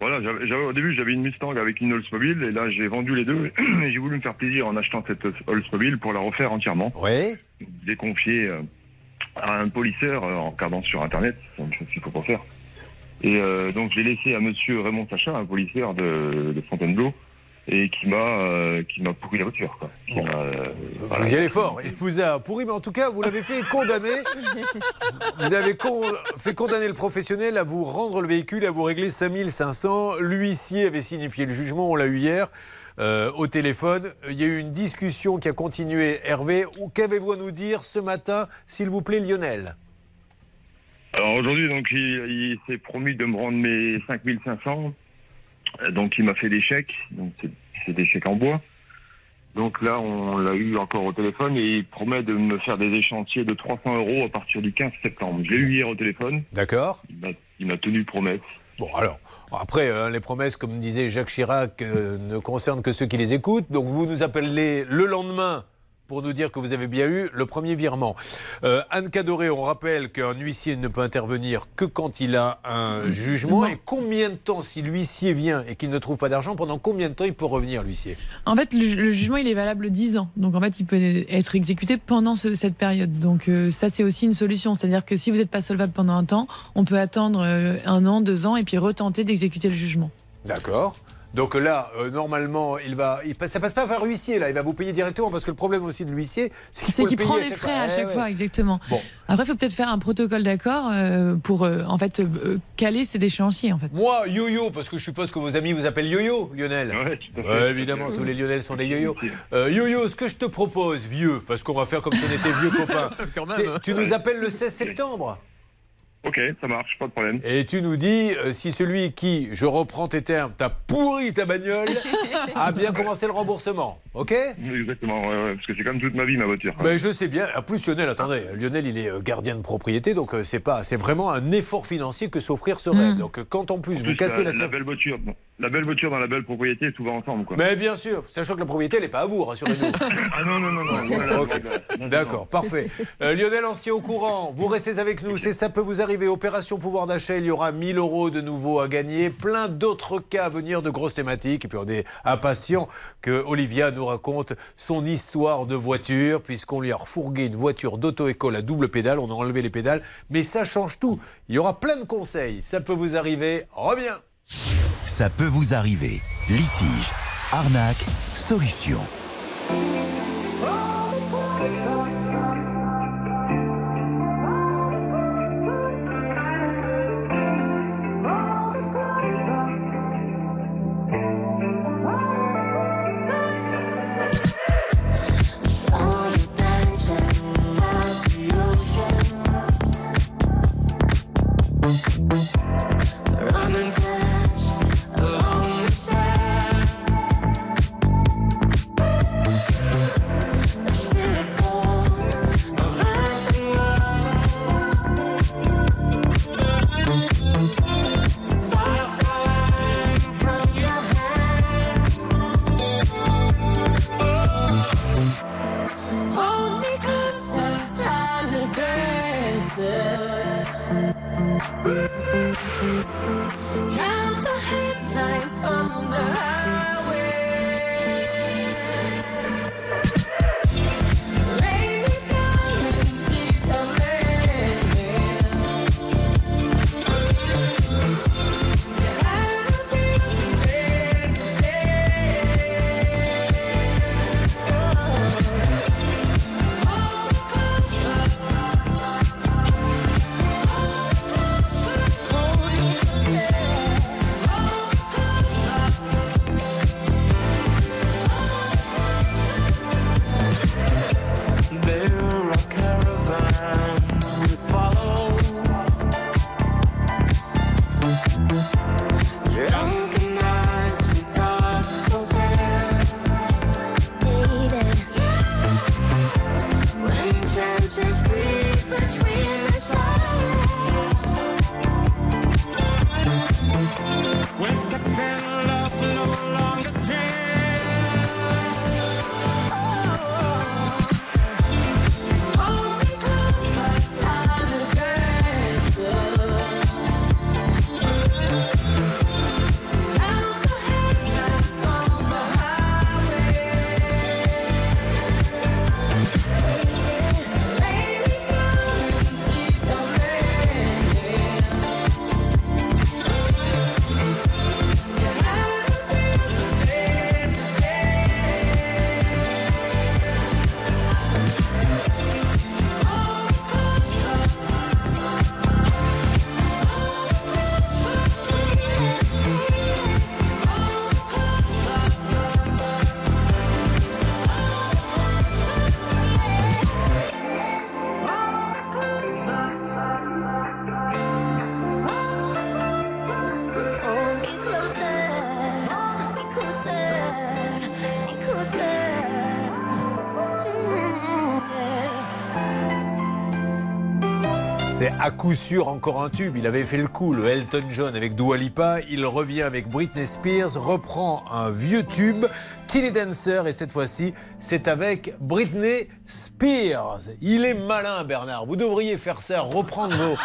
Voilà, au début j'avais une Mustang avec une Oldsmobile et là j'ai vendu les deux et j'ai voulu me faire plaisir en achetant cette Oldsmobile pour la refaire entièrement. Oui. Déconfier euh, un polisseur euh, en regardant sur internet, c'est une chose qu'il faut pas faire. Et euh, donc j'ai laissé à monsieur Raymond Sacha, un polisseur de, de Fontainebleau, et qui m'a euh, qui m'a pourri la voiture. Quoi. Qui m'a, euh, voilà. Vous y allez fort. Il vous a pourri, mais en tout cas, vous l'avez fait condamner. Vous avez con- fait condamner le professionnel à vous rendre le véhicule, à vous régler 5500. L'huissier avait signifié le jugement, on l'a eu hier. Euh, au téléphone, il y a eu une discussion qui a continué. Hervé, ou qu'avez-vous à nous dire ce matin, s'il vous plaît, Lionel? Alors aujourd'hui, donc il, il s'est promis de me rendre mes 5500. Euh, Donc il m'a fait des chèques. Donc c'est des chèques en bois. Donc là, on l'a eu encore au téléphone et il promet de me faire des échantiers de 300 euros à partir du 15 septembre. Je l'ai eu hier au téléphone. D'accord. Il m'a- Il m'a tenu promesse. Bon, alors, après, hein, les promesses, comme disait Jacques Chirac, euh, ne concernent que ceux qui les écoutent. Donc, vous nous appelez le lendemain pour nous dire que vous avez bien eu le premier virement. Euh, Anne Cadoré, on rappelle qu'un huissier ne peut intervenir que quand il a un jugement. Et combien de temps, si l'huissier vient et qu'il ne trouve pas d'argent, pendant combien de temps il peut revenir, l'huissier? En fait, le, le jugement, il est valable 10 ans. Donc, en fait, il peut être exécuté pendant ce- cette période. Donc, euh, ça, c'est aussi une solution. C'est-à-dire que si vous n'êtes pas solvable pendant un temps, on peut attendre euh, un an, deux ans, et puis retenter d'exécuter le jugement. D'accord. Donc là, euh, normalement, il va, il passe- ça passe pas par l'huissier, là. Il va vous payer directement parce que le problème aussi de l'huissier, c'est qu'il prend les chaque frais fois. à Eh chaque ouais. fois, exactement. Bon. Après, il faut peut-être faire un protocole d'accord euh, pour, euh, en fait, euh, caler ces échéanciers, en fait. Moi, yo-yo, parce que je suppose que vos amis vous appellent yo-yo, Lionel. Ouais, tout à fait. Ouais, évidemment, tous les Lionel sont des yo-yo. Euh, yo-yo, ce que je te propose, vieux, parce qu'on va faire comme si on était vieux copains, Quand même, hein. tu nous appelles le 16 septembre. Ok, ça marche, pas de problème. Et tu nous dis euh, si celui qui, je reprends tes termes, t'a pourri ta bagnole, a bien commencé le remboursement. Ok? Exactement, ouais, ouais, parce que c'est comme toute ma vie ma voiture. Ben, je sais bien. En plus, Lionel, attendez, Lionel, il est euh, gardien de propriété, donc euh, c'est pas, c'est vraiment un effort financier que s'offrir ce rêve. Donc, euh, quand en plus En vous plus, cassez la, la, la belle voiture, la belle voiture dans la belle propriété, tout va ensemble, quoi. Mais bien sûr, sachant que la propriété, elle n'est pas à vous, rassurez-nous. ah non, non, non, non. voilà, Ok. voilà. D'accord, parfait. Euh, Lionel, ancien au courant, vous restez avec nous. C'est ça peut vous arriver. Opération pouvoir d'achat, il y aura 1000 euros de nouveau à gagner. Plein d'autres cas à venir de grosses thématiques. Et puis on est impatient que Olivia nous raconte son histoire de voiture, puisqu'on lui a refourgué une voiture d'auto-école à double pédale. On a enlevé les pédales. Mais ça change tout. Il y aura plein de conseils. Ça peut vous arriver. Reviens. Ça peut vous arriver. Litige, arnaque, solution. À coup sûr encore un tube. Il avait fait le coup, le Elton John avec Dua Lipa. Il revient avec Britney Spears, reprend un vieux tube, Tilly Dancer, et cette fois-ci, c'est avec Britney Spears. Il est malin, Bernard. Vous devriez faire ça, reprendre vos,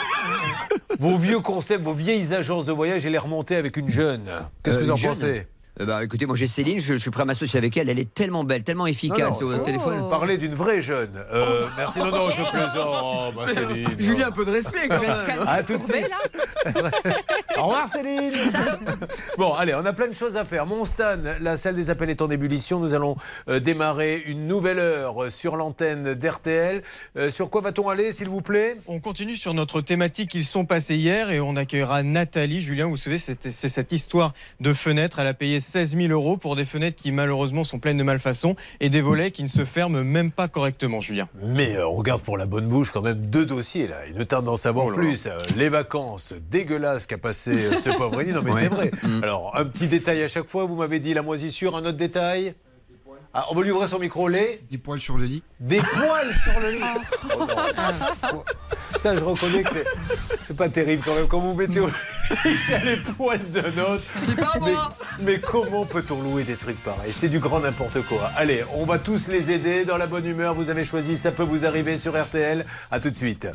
vos vieux concepts, vos vieilles agences de voyage et les remonter avec une jeune. Qu'est-ce que Euh, vous en jeune pensez? Bah, écoutez, moi j'ai Céline, je, je suis prêt à m'associer avec elle. Elle est tellement belle, tellement efficace Non, non, au téléphone. Parlez d'une vraie jeune. Euh, merci, non, non, je plaisante. Oh, bah, Céline. Julien, un peu de respect quand même. À tout de suite. Au revoir Céline Bon, allez, on a plein de choses à faire. Mon Stan, la salle des appels est en ébullition. Nous allons euh, démarrer une nouvelle heure sur l'antenne d'RTL. Euh, sur quoi va-t-on aller, s'il vous plaît? On continue sur notre thématique Ils sont passés hier et on accueillera Nathalie. Julien, vous savez, c'était- c'est cette histoire de fenêtres. Elle a payé 16 000 euros pour des fenêtres qui malheureusement sont pleines de malfaçons et des volets qui ne se ferment même pas correctement, Julien. Mais euh, on regarde pour la bonne bouche quand même deux dossiers là. Il ne tarde d'en savoir Oh plus. Euh, les vacances dégueulasses qu'a passé euh, ce pauvre. Non mais Ouais. c'est vrai. Mm. Alors un petit détail à chaque fois. Vous m'avez dit la moisissure. Un autre détail? Ah, on va lui ouvrir son micro. Les Des poils sur le lit. Des poils sur le lit. Oh non. Ça, je reconnais que c'est, c'est pas terrible quand même. Quand vous mettez au lit, il y a les poils d'un autre. C'est pas mais, moi. mais comment peut-on louer des trucs pareils? C'est du grand n'importe quoi. Allez, on va tous les aider dans la bonne humeur. Vous avez choisi, ça peut vous arriver sur RTL. À tout de suite.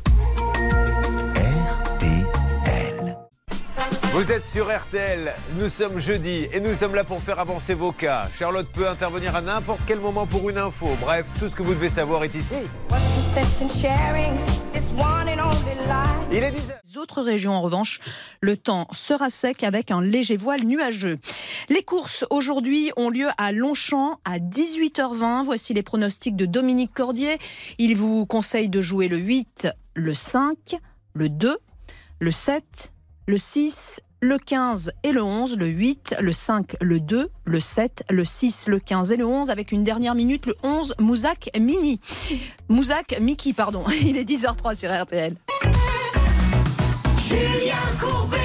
Vous êtes sur RTL, nous sommes jeudi et nous sommes là pour faire avancer vos cas. Charlotte peut intervenir à n'importe quel moment pour une info. Bref, tout ce que vous devez savoir est ici. Il est 10 Les autres régions, en revanche, le temps sera sec avec un léger voile nuageux. Les courses aujourd'hui ont lieu à Longchamp à 18h20. Voici les pronostics de Dominique Cordier. Il vous conseille de jouer le 8, le 5, le 2, le 7, le 6, le 15 et le 11, le 8, le 5, le 2, le 7, le 6, le 15 et le 11, avec une dernière minute, le 11, Mouzak Mini. Mouzak Mickey, pardon. Il est 10h03 sur RTL. Julien Courbet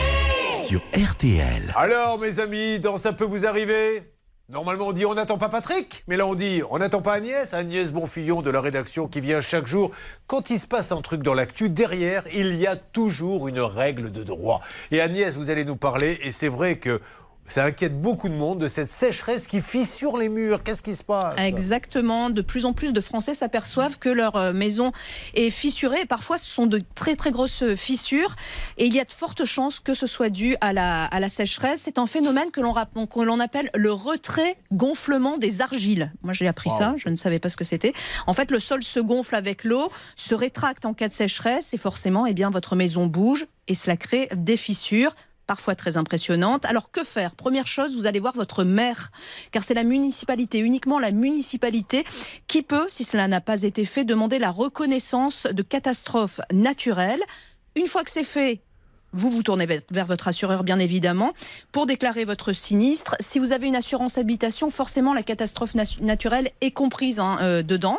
Sur RTL. Alors, mes amis, dans Ça peut vous arriver? Normalement, on dit on n'attend pas Patrick, mais là, on dit on n'attend pas Agnès. Agnès Bonfillon de la rédaction qui vient chaque jour. Quand il se passe un truc dans l'actu, derrière, il y a toujours une règle de droit. Et Agnès, vous allez nous parler, et c'est vrai que Ça inquiète beaucoup de monde de cette sécheresse qui fissure les murs. Qu'est-ce qui se passe? Exactement. De plus en plus de Français s'aperçoivent que leur euh, maison est fissurée. Et parfois, ce sont de très très grosses fissures. Et il y a de fortes chances que ce soit dû à la, à la sécheresse. C'est un phénomène que l'on rap- que l'on appelle le retrait gonflement des argiles. Moi, j'ai appris ça. Je ne savais pas ce que c'était. En fait, le sol se gonfle avec l'eau, se rétracte en cas de sécheresse, et forcément, eh bien, votre maison bouge et cela crée des fissures parfois très impressionnantes. Alors que faire? Première chose, vous allez voir votre maire, car c'est la municipalité, uniquement la municipalité, qui peut, si cela n'a pas été fait, demander la reconnaissance de catastrophes naturelles. Une fois que c'est fait, vous vous tournez vers votre assureur, bien évidemment, pour déclarer votre sinistre. Si vous avez une assurance habitation, forcément, la catastrophe natu- naturelle est comprise hein, euh, dedans.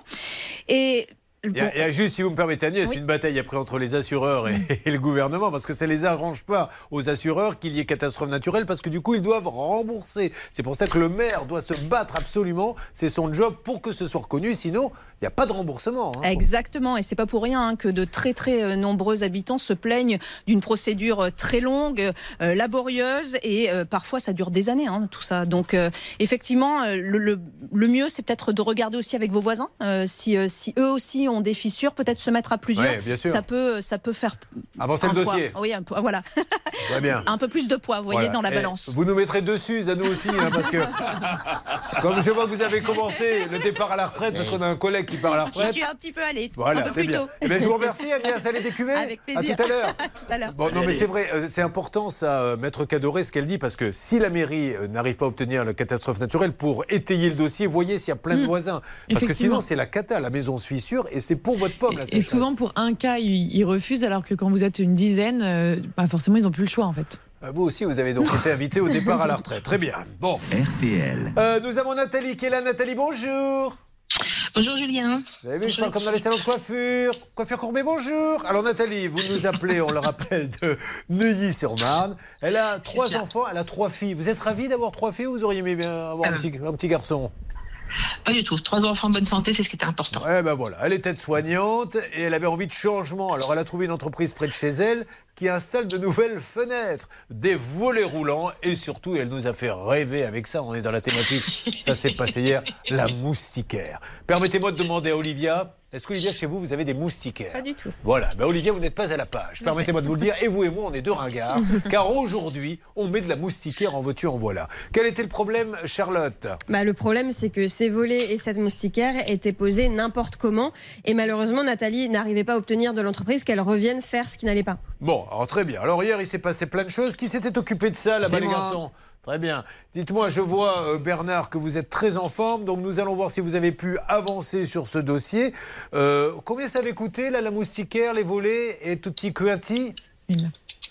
Et Il y, a, il y a juste, si vous me permettez, Agnès, Oui. une bataille après entre les assureurs et, et le gouvernement, parce que ça ne les arrange pas aux assureurs qu'il y ait catastrophe naturelle, parce que du coup, ils doivent rembourser. C'est pour ça que le maire doit se battre absolument. C'est son job pour que ce soit reconnu, sinon, il n'y a pas de remboursement. hein. Exactement, et c'est pas pour rien hein, que de très très euh, nombreux habitants se plaignent d'une procédure euh, très longue, euh, laborieuse, et euh, parfois ça dure des années, hein, tout ça. Donc euh, effectivement, le, le- le mieux c'est peut-être de regarder aussi avec vos voisins, si, si eux aussi ont des fissures, peut-être se mettre à plusieurs. Ouais, bien sûr. Ça peut, ça peut faire Avancer un le poids. dossier. Oui, un poids, voilà, Très bien. un peu plus de poids, vous voyez, Voilà. dans la Et balance. Vous nous mettrez dessus, à nous aussi, hein, parce que comme je vois que vous avez commencé le départ à la retraite, parce qu'on a un collègue qui part à la retraite. suis un petit peu allée, Voilà, un peu c'est plus bien. tôt. Eh bien, je vous remercie, Agnès. Allez décuver. Avec plaisir. À tout à l'heure. tout à l'heure. Bon, non, mais c'est vrai, euh, c'est important ça, euh, Maître Cadoré, ce qu'elle dit, parce que si la mairie euh, n'arrive pas à obtenir la catastrophe naturelle pour étayer le dossier, voyez s'il y a plein de Mm. voisins. Parce que sinon, c'est la cata, la maison se fissure et c'est pour votre pomme, la Et souvent, pour un cas, ils, ils refusent, alors que quand vous êtes une dizaine, euh, bah forcément, ils n'ont plus le choix, en fait. Euh, Vous aussi, vous avez donc été invité au départ à la retraite. Très bien. Bon. RTL. Euh, nous avons Nathalie qui est là. Nathalie, bonjour. Bonjour Julien. Vous avez vu, je parle comme dans les salons de coiffure. Coiffure Courbet, bonjour. Alors Nathalie, vous nous appelez, on le rappelle, de Neuilly-sur-Marne. Elle a trois enfants, elle a trois filles. Vous êtes ravis d'avoir trois filles ou vous auriez aimé bien avoir un, petit, un petit garçon? Pas du tout. Trois enfants en bonne santé, c'est ce qui était important. Eh ben voilà, elle était soignante et elle avait envie de changement. Alors elle a trouvé une entreprise près de chez elle qui installe de nouvelles fenêtres, des volets roulants et surtout elle nous a fait rêver avec ça. On est dans la thématique, ça s'est passé hier, la moustiquaire. Permettez-moi de demander à Olivia, est-ce qu'Olivia chez vous vous avez des moustiquaires? Pas du tout. Voilà, ben Olivia, vous n'êtes pas à la page. Permettez-moi de vous le dire. Et vous et moi, on est deux ringards. car aujourd'hui, on met de la moustiquaire en veux-tu, en voilà. Quel était le problème, Charlotte? Bah, le problème, c'est que ces volets et cette moustiquaire étaient posés n'importe comment. Et malheureusement, Nathalie n'arrivait pas à obtenir de l'entreprise qu'elle revienne faire ce qui n'allait pas. Bon, alors très bien. Alors hier, il s'est passé plein de choses. Qui s'était occupé de ça, là-bas, les garçons? Très bien. Dites-moi, je vois, euh, Bernard, que vous êtes très en forme. Donc nous allons voir si vous avez pu avancer sur ce dossier. Euh, combien ça avait coûté, là, la moustiquaire, les volets et tout petit quanti?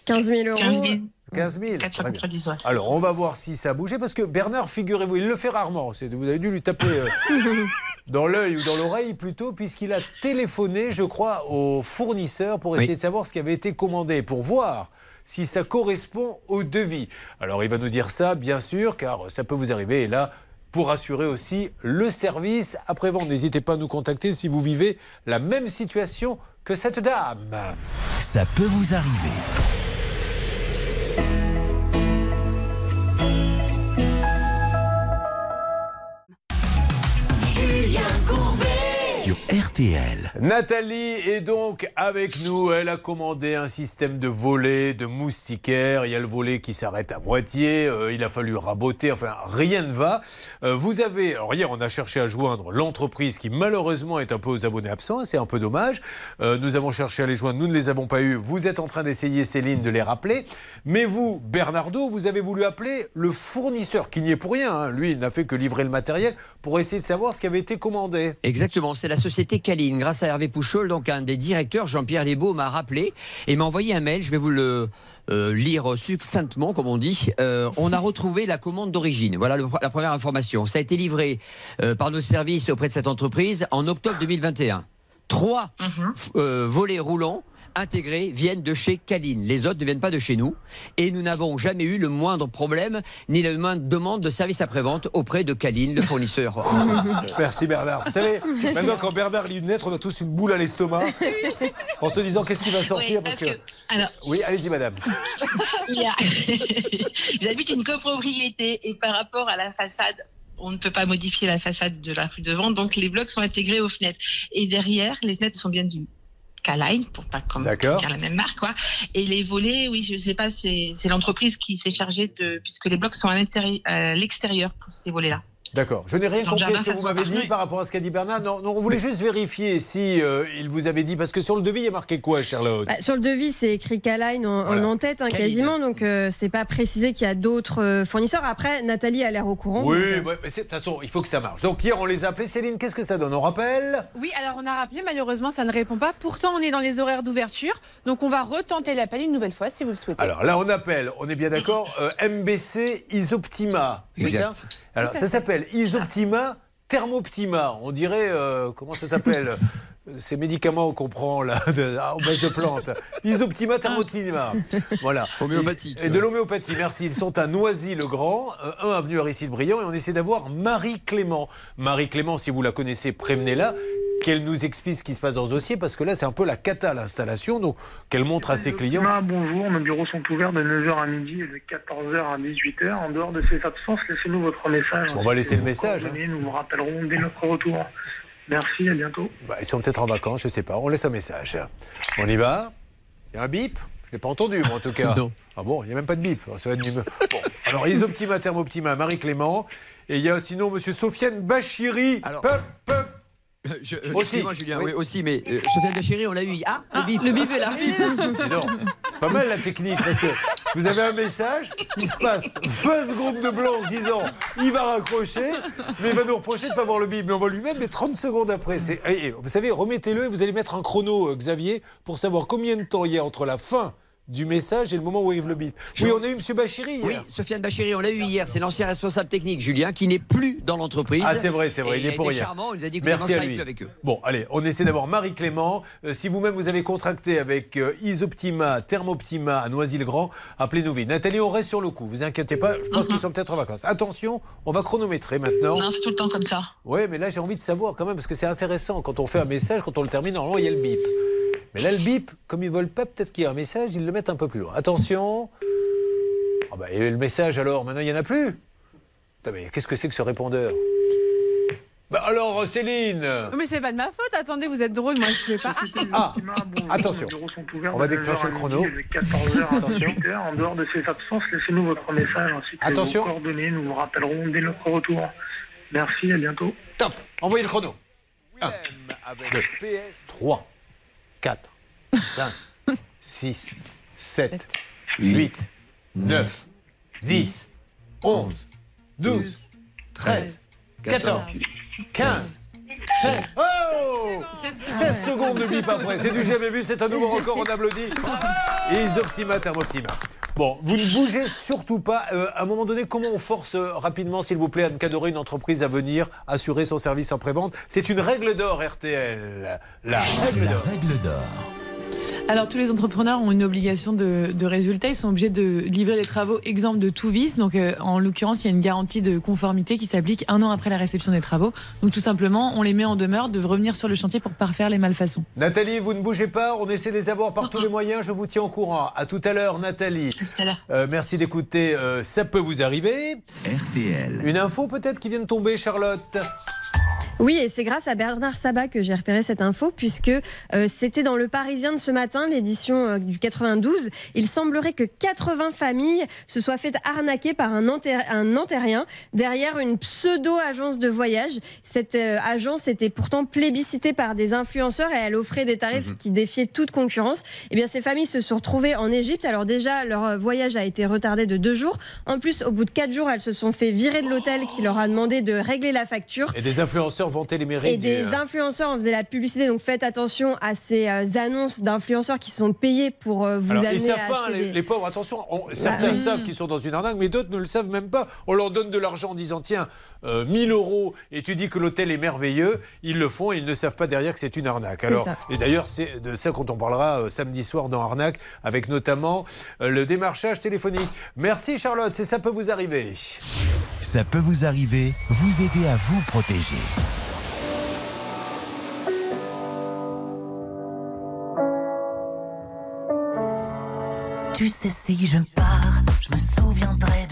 15 000 euros. 15 000. 15 000. Très bien. 490, ouais. Alors, on va voir si ça a bougé, parce que Bernard, figurez-vous, il le fait rarement. C'est- Vous avez dû lui taper euh, dans l'œil ou dans l'oreille plutôt, puisqu'il a téléphoné, je crois, au fournisseur pour essayer Oui. de savoir ce qui avait été commandé, pour voir si ça correspond au devis. Alors, il va nous dire ça, bien sûr, car ça peut vous arriver. Et là, pour assurer aussi le service après-vente, n'hésitez pas à nous contacter si vous vivez la même situation que cette dame. Ça peut vous arriver. Sur RTL. Nathalie est donc avec nous. Elle a commandé un système de volet, de moustiquaire. Il y a le volet qui s'arrête à moitié. Euh, il a fallu raboter. Enfin, rien ne va. Euh, vous avez. Alors, hier, on a cherché à joindre l'entreprise qui, malheureusement, est un peu aux abonnés absents. C'est un peu dommage. Euh, nous avons cherché à les joindre. Nous ne les avons pas eus. Vous êtes en train d'essayer, Céline, de les rappeler. Mais vous, Bernardo, vous avez voulu appeler le fournisseur, qui n'y est pour rien. hein. Lui, il n'a fait que livrer le matériel pour essayer de savoir ce qui avait été commandé. Exactement, c'est la société Caline. Grâce à Hervé Pouchol, donc un des directeurs, Jean-Pierre Desbeaux, m'a rappelé et m'a envoyé un mail. Je vais vous le euh, lire succinctement, comme on dit. Euh, on a retrouvé la commande d'origine. Voilà le- la première information. Ça a été livré euh, par nos services auprès de cette entreprise en octobre 2021. Trois Mhm. volets roulants intégrés viennent de chez Caline. Les autres ne viennent pas de chez nous. Et nous n'avons jamais eu le moindre problème ni la moindre demande de service après-vente auprès de Caline, le fournisseur. Merci Bernard. Vous savez, maintenant quand Bernard lit une lettre, on a tous une boule à l'estomac en se disant qu'est-ce qui va sortir Oui, parce que... que- alors- Oui, allez-y madame. Il y a- J'habite une copropriété et par rapport à la façade, on ne peut pas modifier la façade de la rue devant, donc les blocs sont intégrés aux fenêtres. Et derrière, les fenêtres sont bien du K-Line, pour pas comme dire la même marque, quoi. Et les volets, oui, je sais pas, c'est c'est l'entreprise qui s'est chargée de, puisque les blocs sont à l'intérieur- à l'extérieur pour ces volets-là. D'accord. Je n'ai rien Dans compris à ce que vous m'avez dit par rapport à ce qu'a dit Bernard. Non, non, on voulait juste vérifier si euh, il vous avait dit parce que sur le devis il y a marqué quoi, Charlotte Bah, sur le devis, c'est écrit K-Line en, Voilà. en en-tête, hein, quasiment. Donc, euh, c'est pas précisé qu'il y a d'autres euh, fournisseurs. Après, Nathalie a l'air au courant. Oui, donc, euh, ouais, de toute façon, il faut que ça marche. Donc hier, on les a appelés. Céline, qu'est-ce que ça donne? On rappelle? Oui, alors on a rappelé, malheureusement, ça ne répond pas. Pourtant, on est dans les horaires d'ouverture. Donc, on va retenter l'appel une nouvelle fois si vous le souhaitez. Alors là, on appelle, on est bien d'accord, euh, MBC Isoptima. C'est ça? Alors ça fait. S'appelle Isoptima Thermoptima. On dirait, euh, comment ça s'appelle? Euh, Ces médicaments qu'on prend là, de, à base de plantes. Isoptima Thermoptima. Voilà. Homéopathique. Et, et de l'homéopathie, merci. Ils sont à Noisy-le-Grand, euh, 1 avenue Aristide-Briand, et on essaie d'avoir Marie Clément. Marie Clément, si vous la connaissez, prévenez-la. Qu'elle nous explique ce qui se passe dans ce dossier, parce que là, c'est un peu la cata l'installation, donc qu'elle montre à ses clients. Ah, bonjour, nos bureaux sont ouverts de 9h à midi et de 14h à 18h. En dehors de ces absences, laissez-nous votre message. On va laisser le message, hein. Nous vous rappellerons dès notre retour. Merci, à bientôt. Bah, ils sont peut-être en vacances, je sais pas. On laisse un message. On y va? Il y a un bip? Je l'ai pas entendu, moi, en tout cas. Non. Ah bon, il n'y a même pas de bip. Ça va être Bon, alors, Isoptima, Thermoptima, Marie-Clément. Et il y a sinon Monsieur Sofiane Bachiri. Alors- Peup, Je, euh, Aussi. excusez-moi, Julien, Oui. oui, aussi, mais euh, Sofiane Bachéry, on l'a eu. Ah, le bip. Le bip est là. C'est pas mal la technique parce que vous avez un message, il se passe 20 secondes de blanc en se disant il va raccrocher, mais il va nous reprocher de ne pas voir le bip. Mais on va lui mettre mais 30 secondes après. Vous savez, remettez-le et vous allez mettre un chrono, euh, Xavier, pour savoir combien de temps il y a entre la fin du message et le moment où arrive le bip. Oui, on a eu M. Bachiri hier. Oui, Sofiane Bachéry, on l'a eu hier. C'est l'ancien responsable technique, Julien, qui n'est plus dans l'entreprise. Ah, c'est vrai, c'est vrai, Et il est pour rien. charmant, il nous a dit que Merci à lui. plus avec eux. Bon, allez, on essaie d'avoir Marie-Clément. Euh, si vous-même vous avez contracté avec euh, Isoptima, Thermoptima à Noisy-le-Grand, appelez-nous vite. Nathalie, on reste sur le coup, vous inquiétez pas, je pense qu'ils sont peut-être en vacances. Attention, on va chronométrer maintenant. Non, c'est tout le temps comme ça. Oui, mais là j'ai envie de savoir quand même, parce que c'est intéressant. Quand on fait un message, quand on le termine, normalement il y a le bip. Mais là, le bip, comme ils veulent pas peut-être qu'il y ait un message, ils le mettent un peu plus loin. Attention. Ah bah, et le message alors, maintenant il n'y en a plus. Putain, mais qu'est-ce que c'est que ce répondeur? Bah alors, Céline Mais c'est pas de ma faute. Attendez, vous êtes drôle. Moi, je pouvais pas. Ah, attention. On va déclencher 9h le chrono. midi et de 14h à Attention. 18h. En dehors de ces absences, laissez-nous votre message ainsi que Attention. vos coordonnées. Nous vous rappellerons dès notre retour. Merci, à bientôt. Top, envoyez le chrono. 1, 2, 3, 4, 5, 6, 7, 8, 9, 10, 11, 12, 13, 14, 15, 16. Oh 16 secondes de bip après. C'est du jamais vu, c'est un nouveau record, on applaudit. Isoptima, Thermoptima. Bon, vous ne bougez surtout pas. Euh, à un moment donné, comment on force euh, rapidement, s'il vous plaît, Anne Cadoré, une entreprise à venir assurer son service en prévente C'est une règle d'or, RTL. La règle d'or. Alors tous les entrepreneurs ont une obligation de, de résultat, ils sont obligés de livrer les travaux exempts de tout vice. Donc euh, en l'occurrence, il y a une garantie de conformité qui s'applique un an après la réception des travaux. Donc tout simplement, on les met en demeure de revenir sur le chantier pour parfaire les malfaçons. Nathalie, vous ne bougez pas. On essaie de les avoir par tous les moyens. Je vous tiens au courant. À tout à l'heure, Nathalie. Tout à l'heure. Euh, merci d'écouter. euh, ça peut vous arriver. RTL. Une info peut-être qui vient de tomber, Charlotte? Oui, et c'est grâce à Bernard Sabat que j'ai repéré cette info, puisque euh, c'était dans Le Parisien de ce matin, l'édition euh, du 92. Il semblerait que 80 familles se soient faites arnaquer par un, un Nantérien derrière une pseudo-agence de voyage. Cette euh, agence était pourtant plébiscitée par des influenceurs et elle offrait des tarifs qui défiaient toute concurrence. Eh bien, ces familles se sont retrouvées en Égypte. Alors déjà, leur euh, voyage a été retardé de deux jours. En plus, au bout de quatre jours, elles se sont fait virer de l'hôtel qui leur a demandé de régler la facture. Et des influenceurs vanter les mérites. Et des du- influenceurs, on faisait la publicité, donc faites attention à ces euh, annonces d'influenceurs qui sont payés pour euh, vous Alors, amener ils savent à pas, hein, acheter les, des... les pauvres, attention, on- certains oui. savent qu'ils sont dans une arnaque, mais d'autres ne le savent même pas. On leur donne de l'argent en disant tiens, euh, 1000 euros, et tu dis que l'hôtel est merveilleux, ils le font et ils ne savent pas derrière que c'est une arnaque. Alors, et d'ailleurs, c'est de ça quand on parlera euh, samedi soir dans Arnaque, avec notamment euh, le démarchage téléphonique. Merci Charlotte, c'est ça peut vous arriver. Ça peut vous arriver, vous aider à vous protéger. Sais, si je pars, je me souviendrai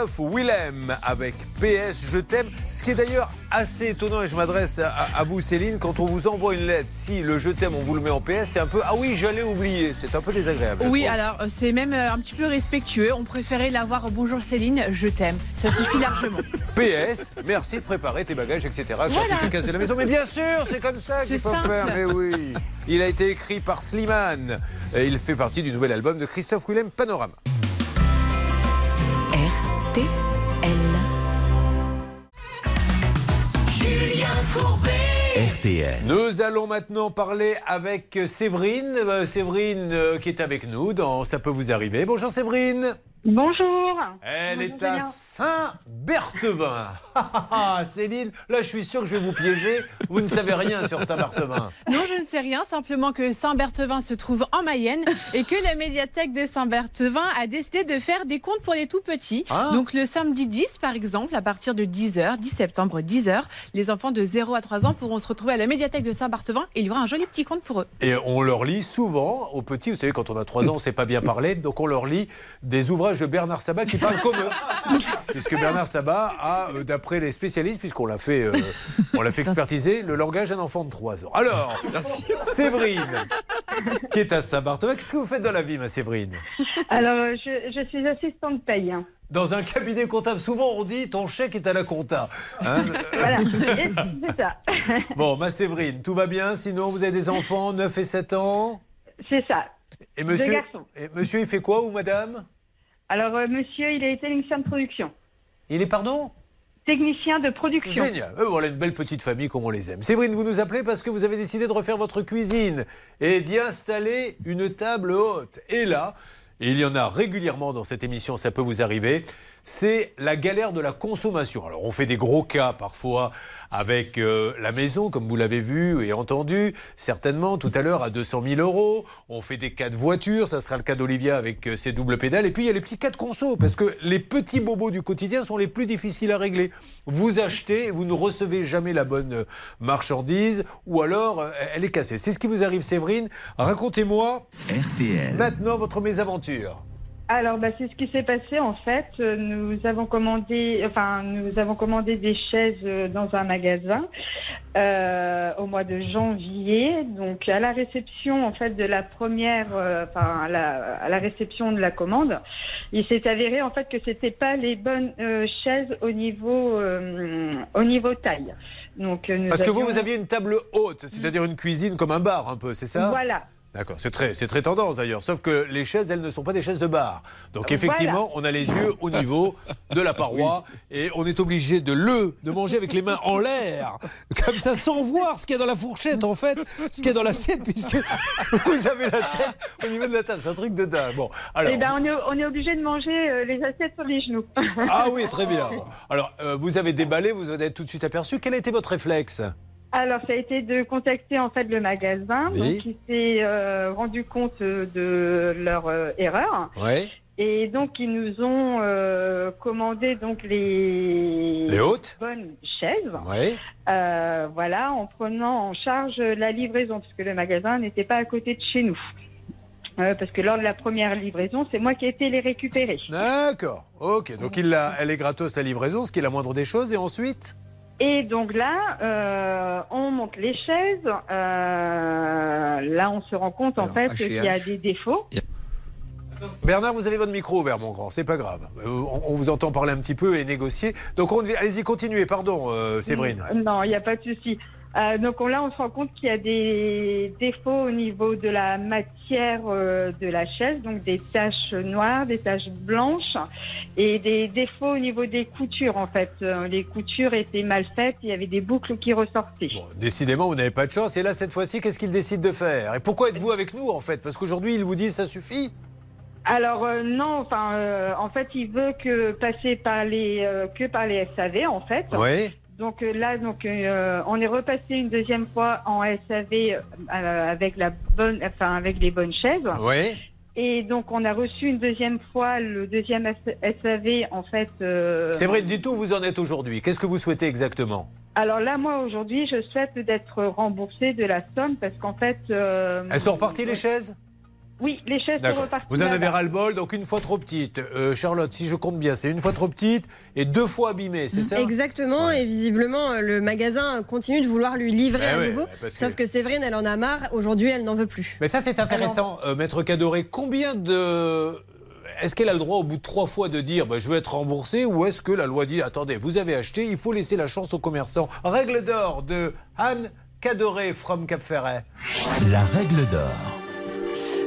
2009, Willem avec PS Je t'aime, ce qui est d'ailleurs assez étonnant et je m'adresse à, vous Céline, quand on vous envoie une lettre, si le Je t'aime on vous le met en PS, c'est un peu ah oui j'allais oublier, c'est un peu désagréable. Oui alors euh, c'est même euh, un petit peu respectueux, on préférait l'avoir euh, bonjour Céline, je t'aime, ça suffit largement. PS, merci de préparer tes bagages etc. Quand tu te de la maison, mais bien sûr c'est comme ça qu'il faut faire, mais oui. Il a été écrit par Slimane et il fait partie du nouvel album de Christophe Willem Panorama. RTL. Julien Courbet. RTL. Nous allons maintenant parler avec Séverine. Euh, Séverine euh, qui est avec nous dans Ça peut vous arriver. Bonjour Séverine. Bonjour. Elle Bonjour, est à. Saint-Berthevin. Céline, là je suis sûr que je vais vous piéger. Vous ne savez rien sur Saint-Berthevin. Non, je ne sais rien, simplement que Saint-Berthevin se trouve en Mayenne et que la médiathèque de Saint-Berthevin a décidé de faire des comptes pour les tout petits. Ah. Donc le samedi 10, par exemple, à partir de 10h, 10 septembre, 10h, les enfants de 0 à 3 ans pourront se retrouver à la médiathèque de Saint-Berthevin et il y aura un joli petit compte pour eux. Et on leur lit souvent aux petits, vous savez, quand on a 3 ans, on ne sait pas bien parler, donc on leur lit des ouvrages de Bernard Sabat qui parlent comme eux. Puisque Bernard Sabat a, euh, d'après les spécialistes, puisqu'on l'a fait, euh, on l'a fait expertiser, le langage d'un enfant de 3 ans. Alors, Séverine, qui est à Saint-Barthélemy, qu'est-ce que vous faites dans la vie, ma Séverine? Alors, euh, je, je suis assistante paye. hein. Dans un cabinet comptable, souvent on dit ton chèque est à la compta. Hein Voilà, c'est ça. bon, ma Séverine, tout va bien? Sinon, vous avez des enfants, 9 et 7 ans? C'est ça. Et Deux monsieur, garçons. et monsieur, il fait quoi ou madame? Alors, euh, monsieur, il est technicien de production. Il est, pardon Technicien de production. Génial. Euh, voilà une belle petite famille comme on les aime. Séverine, vous nous appelez parce que vous avez décidé de refaire votre cuisine et d'y installer une table haute. Et là, et il y en a régulièrement dans cette émission, ça peut vous arriver, c'est la galère de la consommation. Alors on fait des gros cas parfois avec euh, la maison, comme vous l'avez vu et entendu, certainement tout à l'heure à 200 000 euros. On fait des cas de voiture, ça sera le cas d'Olivia avec euh, ses doubles pédales. Et puis il y a les petits cas de conso, parce que les petits bobos du quotidien sont les plus difficiles à régler. Vous achetez, vous ne recevez jamais la bonne euh, marchandise, ou alors euh, elle est cassée. C'est ce qui vous arrive, Séverine. Racontez-moi RTL. maintenant votre mésaventure. Alors, bah, c'est ce qui s'est passé en fait. Euh, Nous avons commandé, enfin, nous avons commandé des chaises euh, dans un magasin euh, au mois de janvier. Donc, à la réception en fait de la première, euh, enfin, à la, à la réception de la commande, il s'est avéré en fait que c'était pas les bonnes euh, chaises au niveau, au niveau taille. Donc, nous Parce que vous, vous aviez une table haute, c'est-à-dire une cuisine comme un bar un peu, c'est ça? Voilà. D'accord, c'est très, c'est très tendance d'ailleurs. Sauf que les chaises, elles ne sont pas des chaises de bar. Donc effectivement, on a les yeux au niveau de la paroi et on est obligé de le, de manger avec les mains en l'air, comme ça, sans voir ce qu'il y a dans la fourchette en fait, ce qu'il y a dans l'assiette, puisque vous avez la tête au niveau de la table. C'est un truc de dingue. Bon, alors. Eh ben, on est, on est obligé de manger euh, les assiettes sur les genoux. Ah oui, très bien. Alors, euh, vous avez déballé, vous avez tout de suite aperçu. Quel a été votre réflexe? Alors, ça a été de contacter en fait le magasin, Oui. donc qui s'est euh, rendu compte euh, de leur euh, erreur. Ouais. Et donc, ils nous ont euh, commandé donc les, Les hautes bonnes chaises. Ouais. Voilà, en prenant en charge la livraison, parce que le magasin n'était pas à côté de chez nous. Euh, parce que lors de la première livraison, c'est moi qui ai été les récupérer. D'accord. Ok. Donc il a, elle est gratos la livraison, ce qui est la moindre des choses. Et ensuite? Et donc là, euh, on monte les chaises. Euh, là, on se rend compte en fait qu'il y a des défauts. Bernard, vous avez votre micro ouvert, mon grand, c'est pas grave. Euh, on, on vous entend parler un petit peu et négocier. Donc, on allez-y, continuez, pardon, euh, Séverine. Non, il n'y a pas de souci. Euh, donc on- là, on se rend compte qu'il y a des défauts au niveau de la matière euh, de la chaise, donc des taches noires, des taches blanches, et des défauts au niveau des coutures. En fait, Euh, les coutures étaient mal faites, il y avait des boucles qui ressortaient. Décidément, vous n'avez pas de chance. Et là, cette fois-ci, qu'est-ce qu'il décide de faire? Et pourquoi êtes-vous avec nous, en fait? Parce qu'aujourd'hui, il vous dit ça suffit? Alors euh, non, enfin, euh, en fait, il veut que passer par les euh, que par les SAV, en fait. Oui. Donc euh, là, donc euh, on est repassé une deuxième fois en SAV euh, avec la bonne, enfin avec les bonnes chaises. Oui. Et donc on a reçu une deuxième fois le deuxième SAV en fait. euh, Séverine, dites où vous en êtes aujourd'hui. Qu'est-ce que vous souhaitez exactement? Alors là, moi aujourd'hui, je souhaite d'être remboursée de la somme parce qu'en fait. Elles sont reparties, les chaises? Oui, les chaises sont reparties. Vous en avez ras-le-bol, donc une fois trop petite. Euh, Charlotte, si je compte bien, c'est une fois trop petite et deux fois abîmée, c'est ça? Exactement, et visiblement, euh, le magasin continue de vouloir lui livrer Eh à ouais, nouveau. que- Sauf que Séverine, elle en a marre. Aujourd'hui, elle n'en veut plus. Mais ça, c'est intéressant, euh, Maître Cadoré. Combien de. Est-ce qu'elle a le droit, au bout de trois fois, de dire bah, je veux être remboursé ou est-ce que la loi dit attendez, vous avez acheté, il faut laisser la chance aux commerçants? Règle d'or de Anne Cadoré from Cap Ferret. La règle d'or.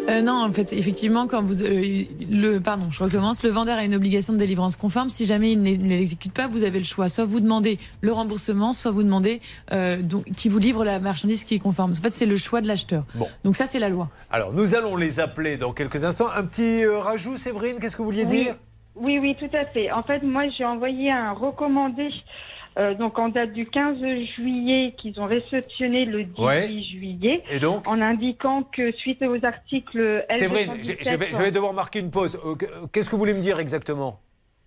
Euh, non, en fait, effectivement, quand vous euh, le pardon, je recommence. Le vendeur a une obligation de délivrance conforme. Si jamais il ne l'exécute pas, vous avez le choix. Soit vous demandez le remboursement, soit vous demandez euh, donc, qui vous livre la marchandise qui est conforme. En fait, c'est le choix de l'acheteur. Bon. Donc ça, c'est la loi. Alors, nous allons les appeler dans quelques instants. Un petit euh, rajout, Séverine, qu'est-ce que vous vouliez Oui. dire? Oui, oui, tout à fait. En fait, moi, j'ai envoyé un recommandé, euh, donc en date du 15 juillet, qu'ils ont réceptionné le 18 Ouais. juillet, Et donc en indiquant que suite aux articles. Séverine, j'ai- je vais, je vais devoir marquer une pause. Euh, Qu'est-ce que vous voulez me dire exactement?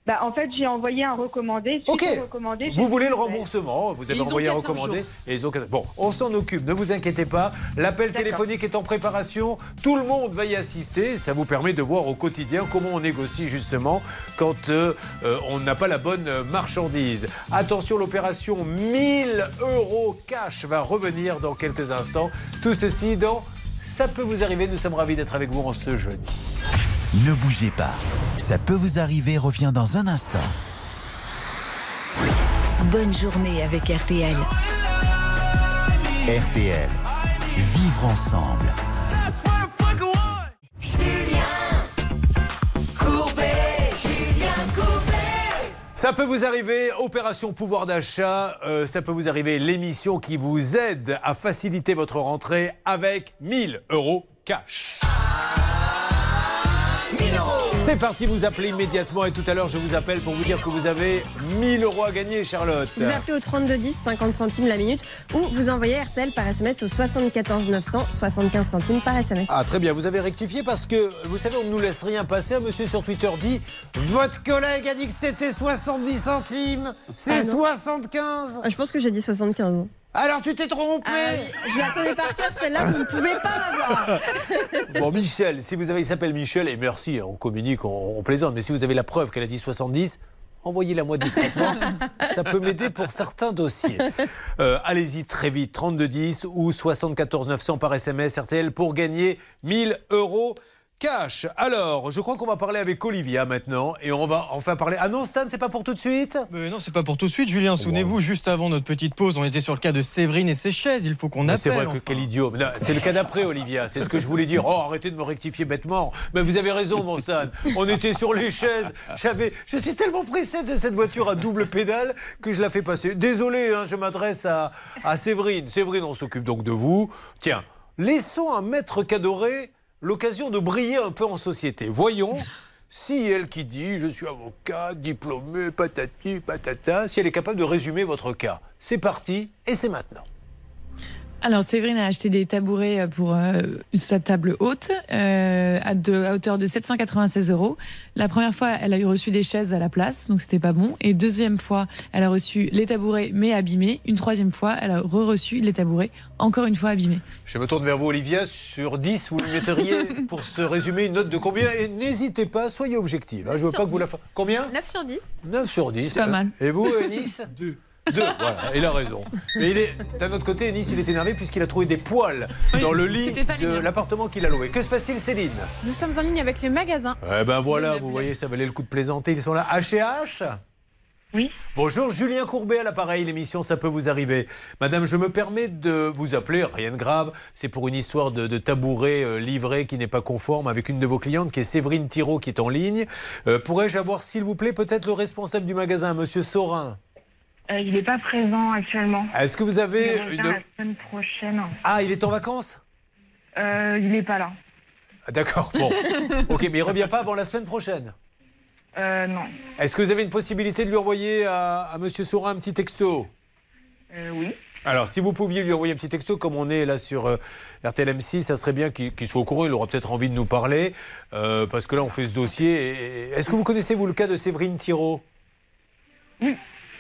Bah, en fait, j'ai envoyé un recommandé. Recommandé, Vous voulez le remboursement, vous avez envoyé un 14 recommandé jours. et ils ont 14 Bon, on s'en occupe, ne vous inquiétez pas. L'appel téléphonique est en préparation, tout le monde va y assister. Ça vous permet de voir au quotidien comment on négocie justement quand euh, euh, on n'a pas la bonne marchandise. Attention, l'opération 1000 euros cash va revenir dans quelques instants. Tout ceci dans Ça peut vous arriver, nous sommes ravis d'être avec vous en ce jeudi. Ne bougez pas. Ça peut vous arriver revient dans un instant. Bonne journée avec RTL. RTL. Vivre ensemble. Ça peut vous arriver, opération pouvoir d'achat, euh, ça peut vous arriver l'émission qui vous aide à faciliter votre rentrée avec 1000 euros cash. C'est parti, vous appelez immédiatement et tout à l'heure je vous appelle pour vous dire que vous avez 1000 euros à gagner Charlotte. Vous appelez au 3210, 50 centimes la minute, ou vous envoyez RTL par SMS au 74 900, 75 centimes par SMS. Ah très bien, vous avez rectifié parce que vous savez on ne nous laisse rien passer. Un monsieur sur Twitter dit votre collègue a dit que c'était 70 centimes, c'est Ah non. 75. Ah, Je pense que j'ai dit 75. Alors tu t'es trompé. Ah je la connais par cœur, celle-là, vous ne pouvez pas l'avoir. Bon, Michel, si vous avez, il s'appelle Michel, et merci, hein, on communique, on, on plaisante, mais si vous avez la preuve qu'elle a dit 70, envoyez-la moi discrètement. Ça peut m'aider pour certains dossiers. Euh, Allez-y très vite, 3210 ou 74 900 par SMS RTL pour gagner 1000 euros. Cash. Alors, je crois qu'on va parler avec Olivia maintenant et on va enfin parler. Ah non, Stan, c'est pas pour tout de suite? Mais non, c'est pas pour tout de suite, Julien. Souvenez-vous, juste avant notre petite pause, on était sur le cas de Séverine et ses chaises. Il faut qu'on Mais appelle. C'est vrai que enfin. quel idiot. C'est le cas d'après, Olivia. C'est ce que je voulais dire. Oh, arrêtez de me rectifier bêtement. Mais vous avez raison, mon Stan. On était sur les chaises. J'avais, je suis tellement pressé de cette voiture à double pédale que je la fais passer. Désolé, hein, je m'adresse à, à Séverine. Séverine, on s'occupe donc de vous. Tiens, laissons à Maître Cadoré l'occasion de briller un peu en société. Voyons. Si elle qui dit je suis avocat, diplômé, patati, patata, si elle est capable de résumer votre cas. C'est parti et c'est maintenant. Alors, Séverine a acheté des tabourets pour euh, sa table haute euh, à, de- à hauteur de 796 euros. La première fois, elle a eu reçu des chaises à la place, donc c'était pas bon. Et deuxième fois, elle a reçu les tabourets mais abîmés. Une troisième fois, elle a re-reçu les tabourets encore une fois abîmés. Je me tourne vers vous, Olivia. Sur 10, vous lui metteriez, pour se résumer, une note de combien? Et n'hésitez pas, soyez objective. hein. Je veux pas que vous la fassiez. Combien? 9 sur 10. 9 sur 10. C'est pas mal. Et vous, Nice? 2. 2, voilà, il a raison. Mais il est, d'un autre côté, Nice, il est énervé puisqu'il a trouvé des poils Oui, dans le lit de l'appartement qu'il a loué. Que se passe-t-il, Céline? Nous sommes en ligne avec les magasins. Eh ben voilà, vous voyez, ça valait le coup de plaisanter. Ils sont là. H&H Oui. Bonjour, Julien Courbet à l'appareil, l'émission Ça peut vous arriver. Madame, je me permets de vous appeler, rien de grave, c'est pour une histoire de, de tabouret euh, livré qui n'est pas conforme avec une de vos clientes qui est Séverine Thiraud qui est en ligne. Euh, Pourrais-je avoir, s'il vous plaît, peut-être le responsable du magasin, Monsieur Sorin? Euh, il n'est pas présent actuellement. Est-ce que vous avez Il une... la semaine prochaine. Ah, il est en vacances Euh, il n'est pas là. Ah, D'accord, bon. ok, mais il revient pas avant la semaine prochaine. Euh, non. Est-ce que vous avez une possibilité de lui envoyer à, à Monsieur Sorin un petit texto oui. Alors, si vous pouviez lui envoyer un petit texto, comme on est là sur euh, RTL M6, ça serait bien qu'il soit au courant. Il aura peut-être envie de nous parler, euh, parce que là, on fait ce dossier. Est-ce que vous connaissez, vous, le cas de Séverine Thiraud